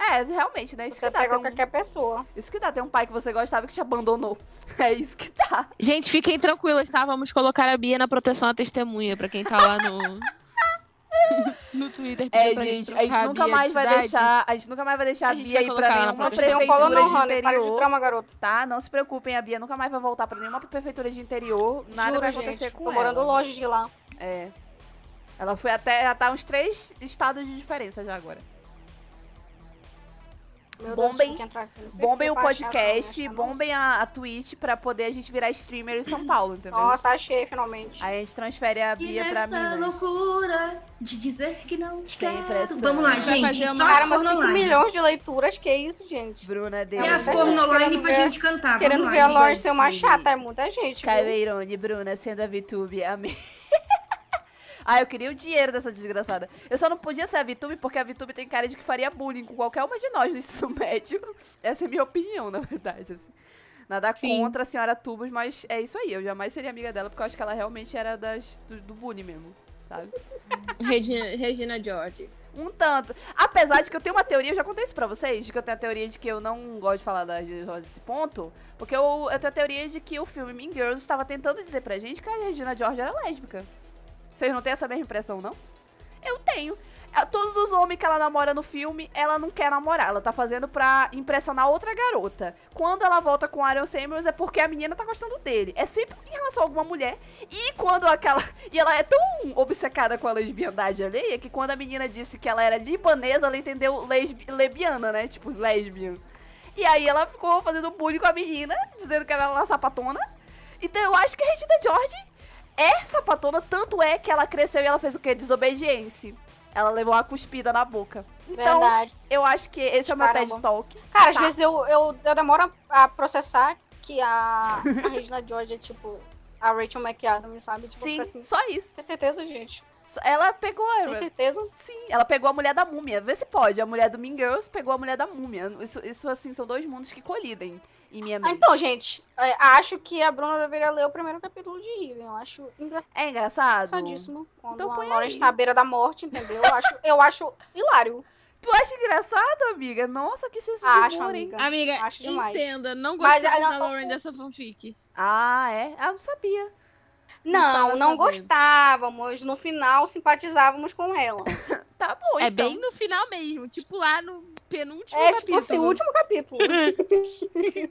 É, realmente, né? Isso Você que dá. pega Tem um, qualquer pessoa. isso que dá. Tem um pai que você gostava que te abandonou. É isso que dá. Gente, fiquem tranquilas, tá? Vamos colocar a Bia na proteção à testemunha, pra quem tá lá no. no Twitter. É, pedindo pra gente, a gente nunca Bia mais de vai cidade. deixar. A gente nunca mais vai deixar a, A Bia ir pra nenhuma um prefeitura não, de Rony. Para de interior. drama, garoto. Tá? Não se preocupem, a Bia nunca mais vai voltar pra nenhuma prefeitura de interior. Nada Juro, vai gente. acontecer com Tô ela. morando longe de lá. É. Ela foi até. Ela tá uns três estados de diferença já agora. Meu Bombem- Deus, Bombem o podcast, essa minha bombem a, a Twitch pra poder a gente virar streamer em São Paulo, entendeu? Nossa, achei finalmente. Aí a gente transfere a E Bia pra nessa Minas. loucura de dizer que não Sem quero. pressão. Vamos lá, Vai gente. fazer Só uma- as Cara, mas porno 5 online. milhões de leituras, que isso, gente? Bruna deu. E as porno online pra gente cantar. Querendo ver a Lorde ser uma chata, é muita gente. Caveirone, Bruna, sendo a VTube, amém. ah, eu queria o dinheiro dessa desgraçada. Eu só não podia ser a VTube porque a VTube tem cara de que faria bullying com qualquer uma de nós no ensino médio. Essa é a minha opinião, na verdade. assim. Nada Sim. contra a senhora Tubos, mas é isso aí. Eu jamais seria amiga dela porque eu acho que ela realmente era das, do, do bullying mesmo, sabe? Regina, Regina George. Um tanto. Apesar de que eu tenho uma teoria, eu já contei isso pra vocês, de que eu tenho a teoria de que eu não gosto de falar da Regina George nesse ponto, porque eu, eu tenho a teoria de que o filme Mean Girls estava tentando dizer pra gente que a Regina George era lésbica. Vocês não têm essa mesma impressão, não? Eu tenho. É, Todos os homens que ela namora no filme, ela não quer namorar. Ela tá fazendo pra impressionar outra garota. Quando ela volta com Aaron Samuels, é porque a menina tá gostando dele. É sempre em relação a alguma mulher. E quando aquela. E ela é tão obcecada com a lesbiandade alheia que quando a menina disse que ela era libanesa, ela entendeu lesbi... lebiana, né? Tipo, lesbian. E aí ela ficou fazendo bullying com a menina, dizendo que ela era uma sapatona. Então eu acho que a Regina George é sapatona, tanto é que ela cresceu e ela fez o quê? Desobediência. Ela levou uma cuspida na boca. Então, Verdade. eu acho que esse é o meu Caramba. TED Talk. Cara, às Tá. vezes eu, eu, eu demoro a processar que a, a Regina George é tipo a Rachel McAdams, sabe? Tipo, Sim, assim. só isso. Tem certeza, gente? Ela pegou. Tem certeza? Sim, ela pegou a mulher da múmia. Vê se pode. A mulher do Mean Girls pegou a mulher da múmia. Isso, isso assim, são dois mundos que colidem em minha Ah, mente. então, gente, é, acho que a Bruna deveria ler o primeiro capítulo de Healing. Eu acho É engraçado? engraçadíssimo. Quando Então a põe Lawrence aí. tá à beira da morte, entendeu? Eu acho, eu acho hilário. Tu acha engraçado, amiga? Nossa, que senso de Acho, humor, hein? amiga. Amiga, Acho demais. entenda, não Mas, gostamos ah, da Lauren dessa fanfic. Ah, é? Ah, eu não sabia. Não, não gostávamos. No final, simpatizávamos com ela. Tá bom, É então. bem no final mesmo, tipo lá no penúltimo É, capítulo. tipo assim, o último capítulo.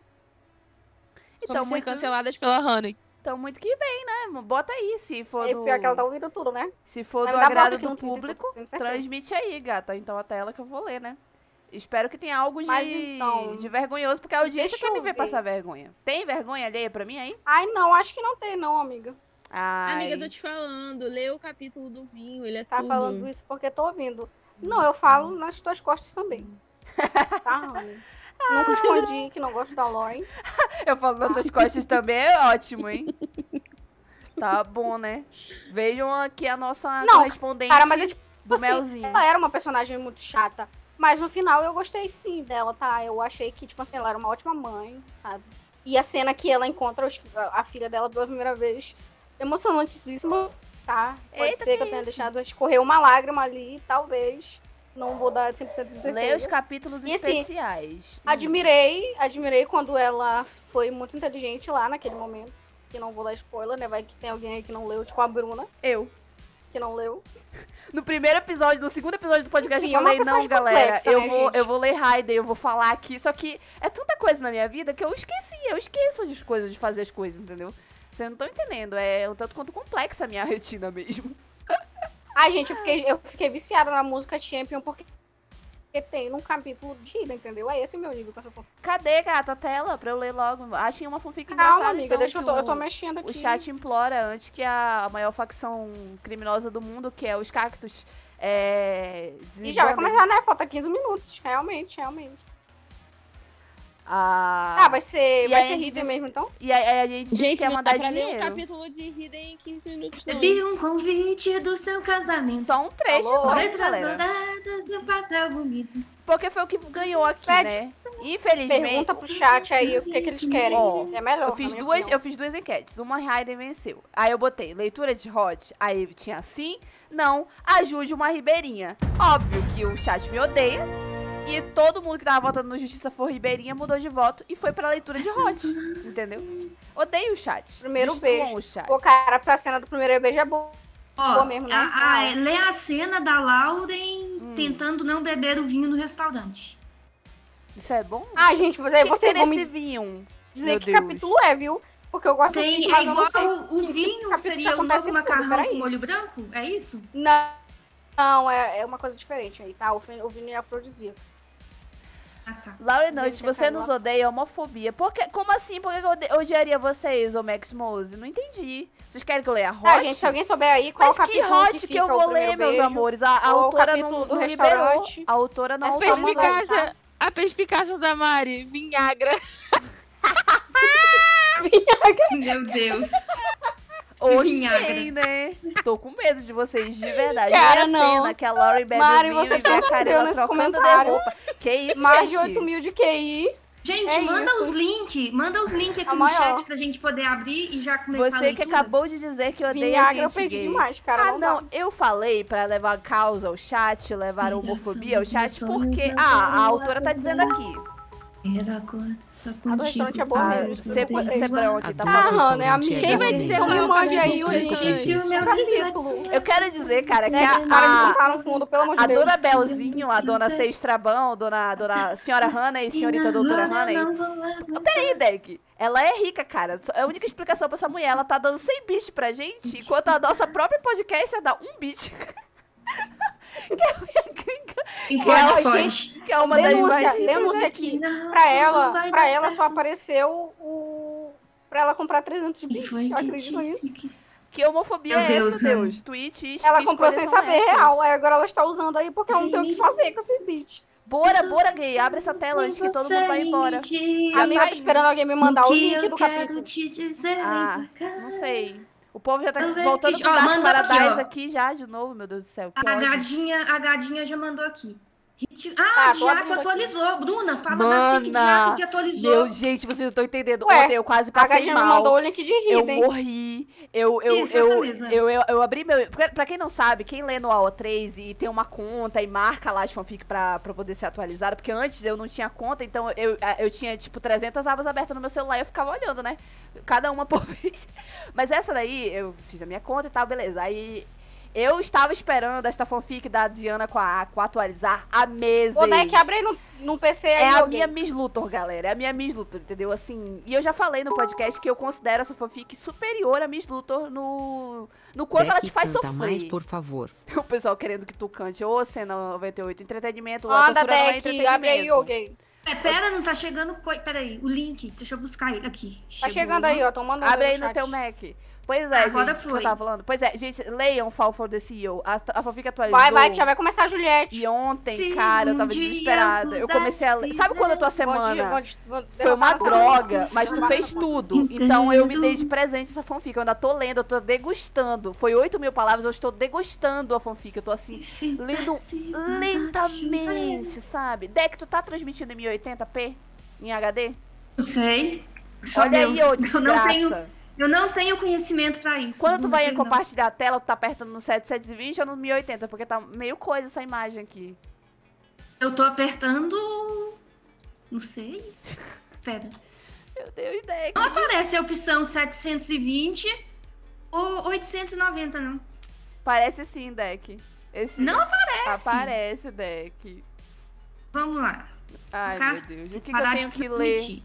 Então, muito, canceladas pela Honey. então, muito que bem, né? Bota aí, se for É do... pior que ela tá ouvindo tudo, né? Se for Vai do agrado do público, transmite aí, gata. Então a tela que eu vou ler, né? Espero que tenha algo de, Mas então, de vergonhoso, porque a audiência deixa quer me eu ver ver. passar vergonha. Tem vergonha alheia pra mim aí? Ai, não, acho que não tem, não, amiga. Ai. Amiga, eu tô te falando, lê o capítulo do vinho, ele é Tá tudo. falando isso porque tô ouvindo. Não, eu falo nas tuas costas também. Tá, Rani? Nunca escondi que não gosto da Lauren. Eu falo nas tuas costas também, é ótimo, hein? Tá bom, né? Vejam aqui a nossa Não, correspondente Cara, mas é tipo do assim, Melzinho. ela era uma personagem muito chata. Mas no final eu gostei sim dela, tá? Eu achei que, tipo assim, ela era uma ótima mãe, sabe? E a cena que ela encontra os- a filha dela pela primeira vez, emocionantíssima, tá? Pode Eita, ser que, que eu tenha isso? deixado escorrer uma lágrima ali, talvez. Não vou dar 100% de certeza. Lê os capítulos E assim, especiais. Hum. Admirei, admirei quando ela foi muito inteligente lá naquele momento. Que não vou dar spoiler, né? Vai que tem alguém aí que não leu, tipo a Bruna, Eu. que não leu. No primeiro episódio, no segundo episódio do podcast, Enfim, eu é falei, não, personagem galera, complexa, eu, né, vou, gente? eu vou ler Raider, eu vou falar aqui. Só que é tanta coisa na minha vida que eu esqueci. Eu esqueço as coisas, de fazer as coisas, entendeu? Vocês não estão entendendo. É um tanto quanto complexa a minha retina mesmo. Ai, gente, eu fiquei, eu fiquei viciada na música Champion porque tem num capítulo de ida, entendeu? É esse o meu nível com essa fanfic. Cadê, gata, a tela? Pra eu ler logo. Achem uma fanfic Calma, engraçada, amiga, então, deixa eu, tô, eu tô mexendo aqui. O chat implora antes que a, maior facção criminosa do mundo, que é os cactos, é. E já vai começar, né? Falta 15 minutos. Realmente, realmente. Ah, vai ser, E vai ser Hidden mesmo, então? E aí, aí a gente, Gente, que ia não mandar dá pra ler um capítulo de Hidden em 15 minutos, não. Recebi um convite do seu casamento. Só um trecho, Alô? não, galera. douradas e um papel bonito. Porque foi o que ganhou aqui, Pede- né? Infelizmente, Pergunta pro chat aí o que, que eles querem. Ó, é melhor. eu fiz duas, opinião. eu fiz duas enquetes. Uma Raiden venceu. Aí eu botei leitura de hot. Aí tinha sim, não, ajude uma ribeirinha. Óbvio que o chat me odeia. E todo mundo que tava votando no Justiça for Ribeirinha mudou de voto e foi pra leitura de hot. entendeu? Odeio o chat. Primeiro Destruam beijo. o chat. Pô, cara, pra cena do primeiro beijo é boa. Ó, Boa mesmo, né? a, a, é, lê a cena da Lauren Hum. tentando não beber o vinho no restaurante. Isso é bom? Ah, gente, O vocês que, vocês que tem vão nesse me vinho? dizer Meu que Deus. capítulo é, viu? Porque eu gosto Tem, muito, é igual sei. o que vinho seria o tudo, macarrão com molho branco? É isso? Não, não é, é uma coisa diferente aí, tá? O, o vinho é afrodisíaco. Ah, tá. Nutt, ter você nos lá. odeia, é homofobia. Por que, como assim? Por que eu odiaria vocês, ô Max Mose? Não entendi. Vocês querem que eu leia a hot? Tá, gente, se alguém souber aí qual Mas o que capítulo hot que, que, eu vou ler, meus beijo, amores. A, a autora não, capítulo do não liberou. A autora não É A perspicácia, a perspicácia da Mari, Vinhagra. Meu Deus. Ok, Vinhagra. né? Tô com medo de vocês, de verdade. Cara, Olha a não. cena que a Lauren bebe Mari, você e a tá Carela escrevendo esse trocando de roupa. Que isso, Mais de gente? 8 mil de QI. Gente, É manda isso. os links. Manda os links aqui A no maior. chat pra gente poder abrir e já começar a Você que acabou de dizer que odeia Vinhagra a eu gente perdi gay. demais, cara. Ah, não, não, eu falei pra levar causa ao chat, levar a homofobia ao chat, porque ah, a autora tá dizendo aqui. Era agora, só A do restaurante é boa Ah, mesmo. Cê- Cebrão aqui tá Ah, falando. Hannah, é amiga. Quem vai dizer é o mande aí o capítulo. Eu quero dizer, cara, que a, Para de a, cantar no fundo, pelo amor de a dona Belzinho, a dona Sextrabão, dona, dona senhora Hannah e senhorita doutora Hannah. Peraí, Deck. Ela é rica, cara. É a única explicação pra essa mulher. Ela tá dando 100 bits pra gente, enquanto a nossa própria podcaster dá um bit. que é a minha gringa, Enquanto Ela, pode. que é uma das Denúncia, ricas. denúncia aqui. Pra ela, pra ela só apareceu o... Pra ela comprar 300 bits. Eu acredito nisso. Que homofobia Meu é Deus, essa, Hannah. Deus? Twitch, Ela que comprou sem saber essas? real. Aí agora ela está usando aí porque ela não tem o que fazer com esse beat. Bora, bora, gay. Abre essa tela antes que todo mundo vai embora. A amiga tá esperando alguém me mandar o link do capítulo. te dizer. Ah, Não sei. O povo já tá voltando pro Dark aqui, Paradise ó. aqui, já, de novo, meu Deus do céu. A gadinha, a gadinha já mandou aqui. Tá, Ah, tô Diaco abrindo aqui. atualizou. Bruna, fala Mana, na FIC Diaco que atualizou. Meu, gente, vocês não estão entendendo. Ué, Ontem eu quase A passei me mal. mandou o link de Eu Hidden. morri. Eu, eu, Isso, eu, eu, eu, eu abri meu. Pra quem não sabe, quem lê no AO3 e tem uma conta e marca lá as fanfic pra, pra poder ser atualizada, porque antes eu não tinha conta, então eu, eu tinha, tipo, 300 abas abertas no meu celular e eu ficava olhando, né? Cada uma por vez. Mas essa daí, eu fiz a minha conta e tal, beleza. Aí. Eu estava esperando esta fanfic da Diana com a Aqua atualizar há meses. Ô, abre aí no, no PC aí, É a alguém. minha Miss Luthor, galera. É a minha Miss Luthor, entendeu? Assim, e eu já falei no podcast que eu considero essa fanfic superior a Miss Luthor no, no quanto ela te faz canta sofrer. mais, por favor. O pessoal querendo que tu cante ô cena 98, entretenimento, Anda, é Deck, entretenimento. abre aí, alguém. É, pera, não tá chegando. coi- Pera aí, o link. Deixa eu buscar ele aqui. Tá chegando aí, ó. Tô mandando Abre aí no no teu Mac. Pois é, Agora gente, que foi. eu tava falando. Pois é, gente, leiam Fall for the CEO. A, a fanfic atualizou. Vai, vai, que já vai começar a Juliette. E ontem, Se cara, eu tava desesperada. Eu comecei a ler. Sabe quando a tua semana vou de- vou foi uma droga, mas tu fez tudo. Então eu me dei de presente essa fanfic. Eu ainda tô lendo, eu tô degustando. Foi 8 mil palavras, eu estou degustando a fanfic. Eu tô assim, lendo lentamente, sabe? Deck, tu tá transmitindo em 1080p? Em HD? Não sei. Só Olha Deus. aí, ô eu, não desgraça. tenho, eu não tenho conhecimento pra isso. Quando tu vai compartilhar a tela, tu tá apertando no 7720 ou no 1080? Porque tá meio coisa essa imagem aqui. Eu tô apertando. Não sei. Pera. Meu Deus, Deck. Não aparece a opção 720 ou 890, não. Parece sim, Deck. Esse... Não aparece. Aparece, Deck. Vamos lá. Ai, meu Deus. O que, que eu tenho que ler?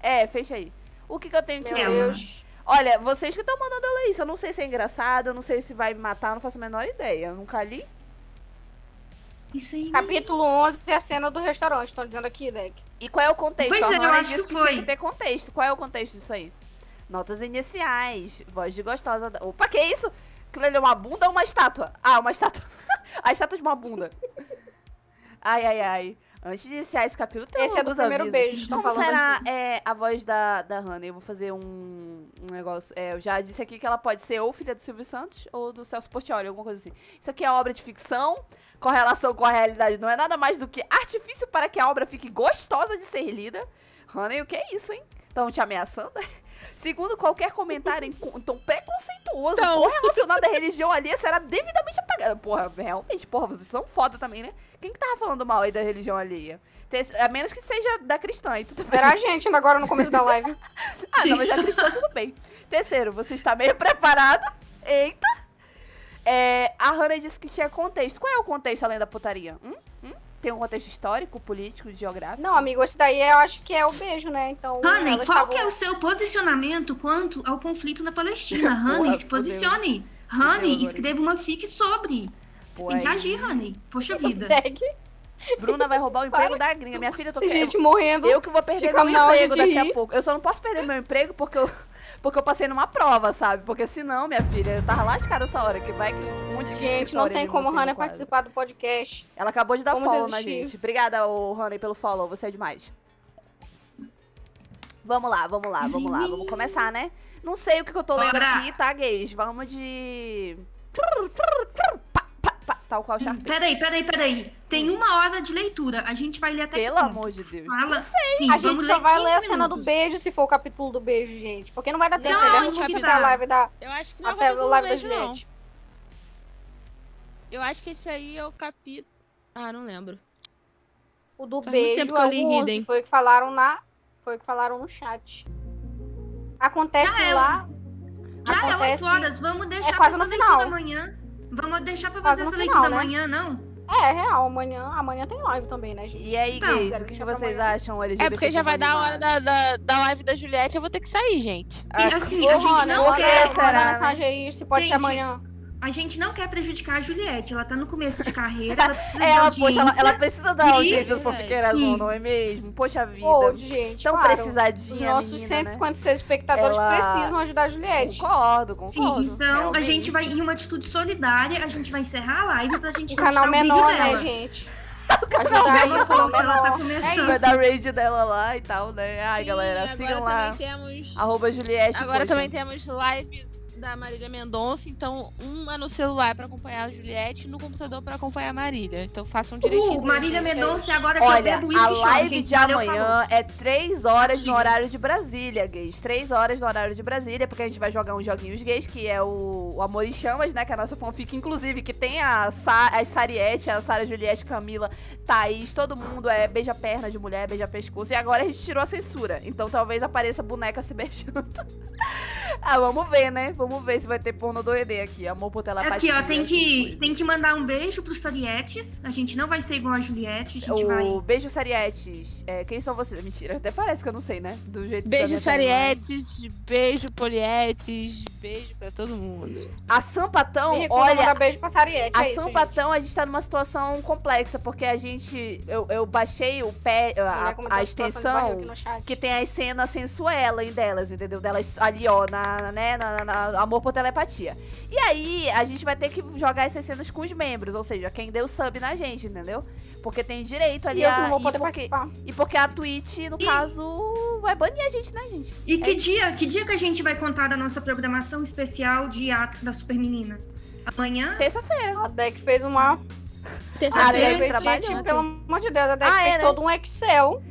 É, fecha aí. O que, que eu tenho que Meu ler? Deus. Olha, vocês que estão mandando eu ler isso. Eu não sei se é engraçado, eu não sei se vai me matar, eu não faço a menor ideia. Eu nunca li. Isso aí. Capítulo 11 é a cena do restaurante. Estão dizendo aqui, Deck. E qual é o contexto? Pois a é, eu acho disse que que tinha que ter contexto. Qual é o contexto disso aí? Notas iniciais, voz de gostosa. da- Opa, que isso? Aquilo ali é uma bunda ou uma estátua? Ah, uma estátua. a estátua de uma bunda. Ai, ai, ai. Antes de iniciar esse capítulo, tem Esse é do alguns primeiro avisos. beijo, estão falando será é, a voz da, da Hannah? Eu vou fazer um, um negócio. é, eu já disse aqui que ela pode ser ou filha do Silvio Santos ou do Celso Portioli, alguma coisa assim. Isso aqui é obra de ficção, correlação com a realidade não é nada mais do que artifício para que a obra fique gostosa de ser lida. Hannah, o que é isso, hein? Estão te ameaçando? Segundo qualquer comentário em tom preconceituoso Então. correlacionado à religião alheia será devidamente apagado. Porra, realmente, porra, vocês são foda também, né? Quem que tava falando mal aí da religião alheia? A menos que seja da cristã, aí tudo bem. Era a gente ainda agora no começo da live. Ah, não, mas a cristã tudo bem. Terceiro, você está meio preparado? Eita! É, a Hannah disse que tinha contexto. Qual é o contexto além da putaria? Hum? Hum? Tem um contexto histórico, político, geográfico? Não, amigo, esse daí eu acho que é o beijo, né? Então. Honey, qual estavam- que é o seu posicionamento quanto ao conflito na Palestina? Porra, Honey, se posicione. Honey, escreva uma fic sobre. Você Pô, tem que agir, Honey. Poxa vida. Segue. Bruna vai roubar o emprego da gringa. Minha filha, eu tô Tem querendo. gente morrendo. Eu que vou perder meu emprego daqui a rir. pouco. Eu só não posso perder meu emprego porque eu, porque eu passei numa prova, sabe? Porque senão, minha filha, eu tava lascada essa hora. Que vai que um monte de Gente, não tem como Hannah participar do podcast. Ela acabou de dar Vamos follow na desistir. gente. Obrigada, ô, Honey, pelo follow. Você é demais. Vamos lá, vamos lá, vamos lá. Vamos começar, né? Não sei o que, que eu tô lendo Bora. aqui, tá, gays? Vamos de... Pá, pá, pá, Tal qual Sharpay. Peraí, peraí, peraí. Tem uma hora de leitura. A gente vai ler até Pelo amor de Deus. Fala. Sim, a gente só vai 15 ler a cena do minutos. beijo se for o capítulo do beijo, gente. Porque não vai dar tempo, Não, ele é muito que da live da. Eu acho que não é o Até a capítulo live da. Juliette. Eu acho que esse aí é o capítulo... Ah, não lembro. O do Faz beijo tempo que é eu o li 11, Hidden. foi o que falaram na. Foi o que falaram no chat. Acontece Já é lá. Já é acontece. 8 horas. Vamos deixar É quase pra no fazer final. leitura amanhã. Vamos deixar pra Quase fazer no essa final, leitura né? amanhã, não? É, é real. Amanhã, amanhã tem live também, né, gente? E aí, Então, gays, o que, que vocês amanhã. acham LGBT? É porque já vai dar a hora da, da, da live da Juliette, eu vou ter que sair, gente. E assim, Ô, a gente Rony, não quer. manda né? mensagem aí se pode ser amanhã. A gente não quer prejudicar a Juliette. Ela tá no começo de carreira, ela precisa Ela, de poxa, ela, audiência. ela precisa da E- audiência do Fofiqueirazão, Sim. não é mesmo? Poxa vida. Pô, gente, Tão claro. precisadinha, Os nossos menina, 156 espectadores Ela- precisam ajudar a Juliette. Concordo, Sim, concordo. então a realmente. gente vai em uma atitude solidária, a gente vai encerrar a live pra gente Um canal o menor, né, dela. gente? Ajudar aí o canal Ela tá começando. Vai dar raid dela lá e tal, né? Ai, Sim, galera, agora sigam lá. também temos... Arroba Juliette. Agora poxa. também temos live da Marília Mendonça, então uma no celular pra acompanhar a Juliette e no computador pra acompanhar a Marília. Então façam direitinho. Uh, Marília. Mendonça, agora que eu Olha, bebo a live gente, de amanhã é 3 horas no horário de Brasília, gays. 3 horas no horário de Brasília, porque a gente vai jogar uns joguinhos gays, que é o, o Amor em Chamas, né? Que é a nossa fanfic, inclusive, que tem a, Sa a Sariette, a Sara Juliette, Camila, Thaís, todo mundo é beija perna de mulher, beija pescoço. E agora a gente tirou a censura. Então talvez apareça boneca se beijando. ah, vamos ver, né? Vamos ver se vai ter porno do ED aqui. Amor por telepatia. Aqui, ó, tem que, tem que mandar um beijo pros Sarietes. A gente não vai ser igual a Juliette, a gente vai... O Beijo Sarietes. É, quem são vocês? Mentira, até parece que eu não sei, né? Do jeito da Beijo Sarietes, beijo Polietes, beijo pra todo mundo. A Sampatão, olha. mandar beijo pra Sariette. A é Sampatão, a gente tá numa situação complexa, porque a gente. Eu, eu baixei o pé, a, tá a barril extensão. aqui no chat. Que tem as cenas sensuelas delas, entendeu? Delas ali, ó, na, né, na, na- na- amor por telepatia. E aí, a gente vai ter que jogar essas cenas com os membros, ou seja, quem deu sub na gente, entendeu? Porque tem direito ali E eu a. que não vou e poder porque, participar. e porque a Twitch, no E- caso, vai banir a gente, né, gente? E que É dia, que dia que a gente vai contar da nossa programação especial de atos da Super Menina? Amanhã? Terça-feira. A Deck fez uma. Terça-feira gente, pelo amor de Deus, a Deck Ah, é, fez né? todo um Excel.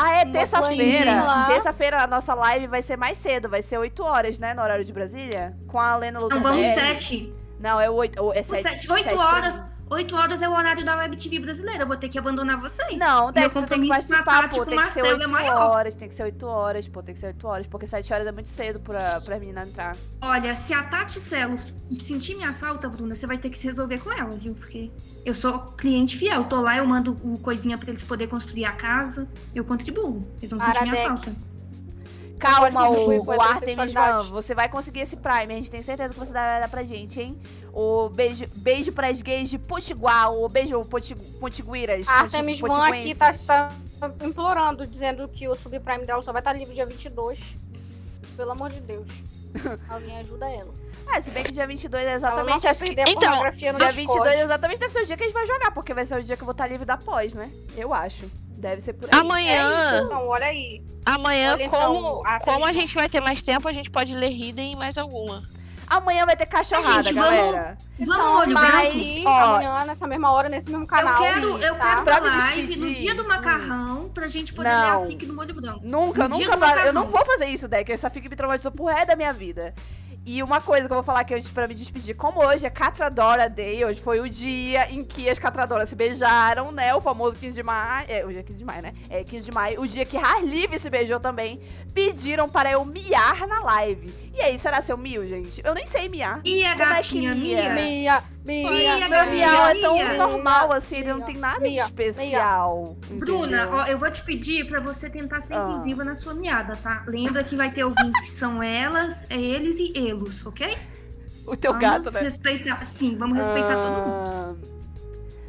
Ah, é terça-feira. Terça-feira a nossa live vai ser mais cedo, vai ser 8 horas, né, no horário de Brasília? Com a Lena Não, vamos Lutonelli. sete. Não, é 8, é 7. Sete, oito horas. Oito horas é o horário da Web TV brasileira. Eu vou ter que abandonar vocês. Não, Meu tu tem que participar, pô. com Tem que ser Marcelo 8 é maior. horas, tem que ser 8 horas, pô, tem que ser 8 horas, porque 7 horas é muito cedo pra, pra menina entrar. Olha, se a Tati Celo sentir minha falta, Bruna, você vai ter que se resolver com ela, viu? Porque eu sou cliente fiel. Tô lá, eu mando o coisinha pra eles poderem construir a casa. Eu contribuo. Eles vão sentir minha falta. Calma, o, Artemis. Van, você vai conseguir esse Prime, a gente tem certeza que você dá, dá pra gente, hein? O beijo, beijo pras gays de Potiguar, o beijo Poti, Potiguiras. Artemis Van aqui tá, tá implorando, dizendo que o subprime dela só vai estar livre dia 22. pelo amor de Deus. Alguém ajuda ela. Ah, se bem que dia 22 é exatamente, acho que... Então, Dia Discord. 22 exatamente deve ser o dia que a gente vai jogar, porque vai ser o dia que eu vou estar livre da pós, né? Eu acho. Deve ser por aí. É Amanhã, isso, então, olha aí. amanhã Olha, então, como, a como a gente vai ter mais tempo, a gente pode ler Hidden e mais alguma. Amanhã vai ter cachorrada, Gente, vamos- galera. Vamos, olho mas- branco. Ó, amanhã, nessa mesma hora, nesse mesmo canal. eu quero, eu tá? quero uma live despedir. no dia do macarrão pra gente poder Não. ler a fic do molho branco. Nunca, No nunca vai. Eu não vou fazer isso, Deck. Essa fica me traumatizou pro resto da minha vida. E uma coisa que eu vou falar aqui antes pra me despedir, como hoje é Catradora Day, hoje foi o dia em que as Catradoras se beijaram, né? O famoso 15 de maio. É, hoje é 15 de maio, né? É 15 de maio. O dia que Harlive se beijou também. Pediram para eu miar na live. E aí, será se eu mio, gente? Eu nem sei miar. E a Como é que gatinha mia? Mia? Mia, Mia, Meu miau é tão Mia. normal, assim, ele não tem nada de especial. Bruna, ó, eu vou te pedir pra você tentar ser Ah. inclusiva na sua miada, tá? Lembra que vai ter ouvintes que são elas, é eles e elos, ok? O teu vamos gato, né? respeitar, sim, vamos respeitar todo mundo.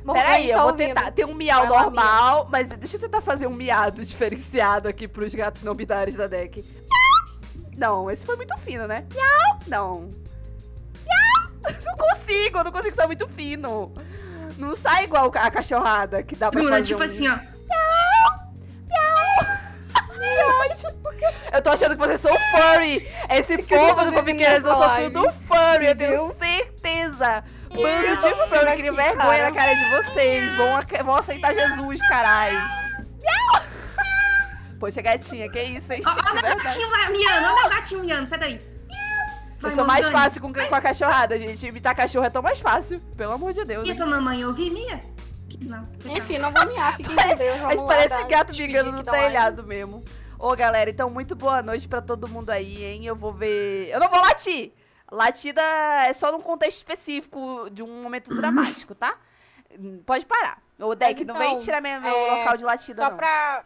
Ah, Peraí, eu tá vou ouvindo. tentar. Tem um miau Vai lá, normal, mas deixa eu tentar fazer um miado diferenciado aqui pros gatos não binários da deck. Não, esse foi muito fino, né? Miau! Não. Miau! Não consigo, eu não consigo ser muito fino. Não sai igual a cachorrada que dá pra Bruna, fazer tipo um... assim, ó. Eu tô achando que vocês são furry. Esse povo do nessa são tudo furry, eu tenho certeza. Bando Eu de tô furry, vendo que aqui, vergonha cara. na cara de vocês. Vão, vão aceitar Jesus, caralho. Poxa, gatinha, que isso, hein? Meu verdade. gatinho lá miando, ó, meu gatinho miando, peraí. Eu sou mais fácil com, com a cachorrada, gente. Imitar cachorro é tão mais fácil. Pelo amor de Deus. Hein? pra mamãe ouvir, Mia? Não. Enfim, não vou miar, fiquem com Deus. A gente Vamos lá, parece dar- gato despedir migando no telhado mesmo. Ô, galera, então muito boa noite pra todo mundo aí, hein? Eu vou ver. Eu não vou latir. Latida é só num contexto específico de um momento dramático, tá? Pode parar. Ô, Deck, não vem então, tirar meu, meu é, local de latida, Só não. pra,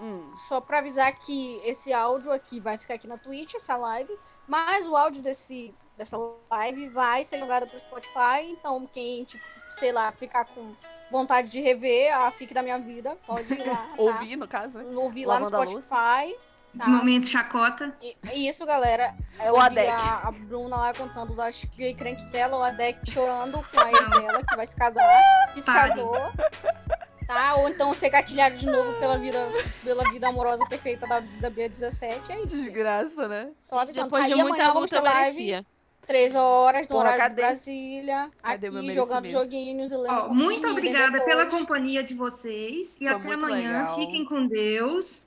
Hum. só pra avisar que esse áudio aqui vai ficar aqui na Twitch, essa live. Mas o áudio desse, dessa live vai ser jogado pro Spotify. Então, quem, tipo, sei lá, ficar com vontade de rever a FIC da minha vida, pode ir lá. tá? Ouvir, no caso, né? Ouvir lá no. Spotify. Tá? Momento chacota. E, e isso, galera. O Eu ouvi Adek. a, a Bruna lá contando das crentes dela, o Adek chorando com a ex dela, que vai se casar, que se Pare. casou. Tá? Ou então ser gatilhado de novo pela vida, pela vida amorosa perfeita da, da B17. É isso. gente. Desgraça, né? Só avisando. Depois de Aí muita amanhã luta, merecia. 3 horas, no Porra, horário cadê? de Brasília. Cadê aqui jogando joguinhos e lendo Ó, muito obrigada depois. pela companhia de vocês. E Foi até amanhã. legal. Fiquem com Deus.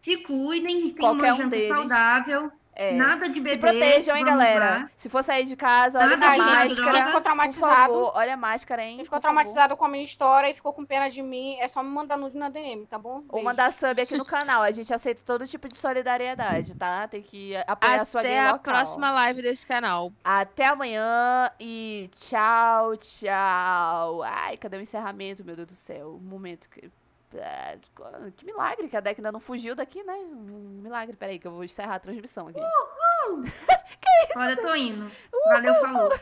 Se cuidem, tenham uma um janta deles. saudável. É. Nada de Se beber. protejam, hein, galera. lá. Se for sair de casa, olha Nada essa máscara. ficou traumatizado, favor, olha a máscara, hein? quem ficou por favor. traumatizado com a minha história e ficou com pena de mim, é só me mandar nude na DM, tá bom? Ou Beijo. mandar sub aqui no canal. A gente aceita todo tipo de solidariedade, tá? Tem que apoiar a sua Até a local. próxima live desse canal. Até amanhã e tchau, tchau. Ai, cadê o encerramento, meu Deus do céu? Um momento que. Ah, Que milagre que a deck ainda não fugiu daqui, né? Um milagre. Peraí, que eu vou encerrar a transmissão aqui. Olha, eu tô indo. Valeu, falou.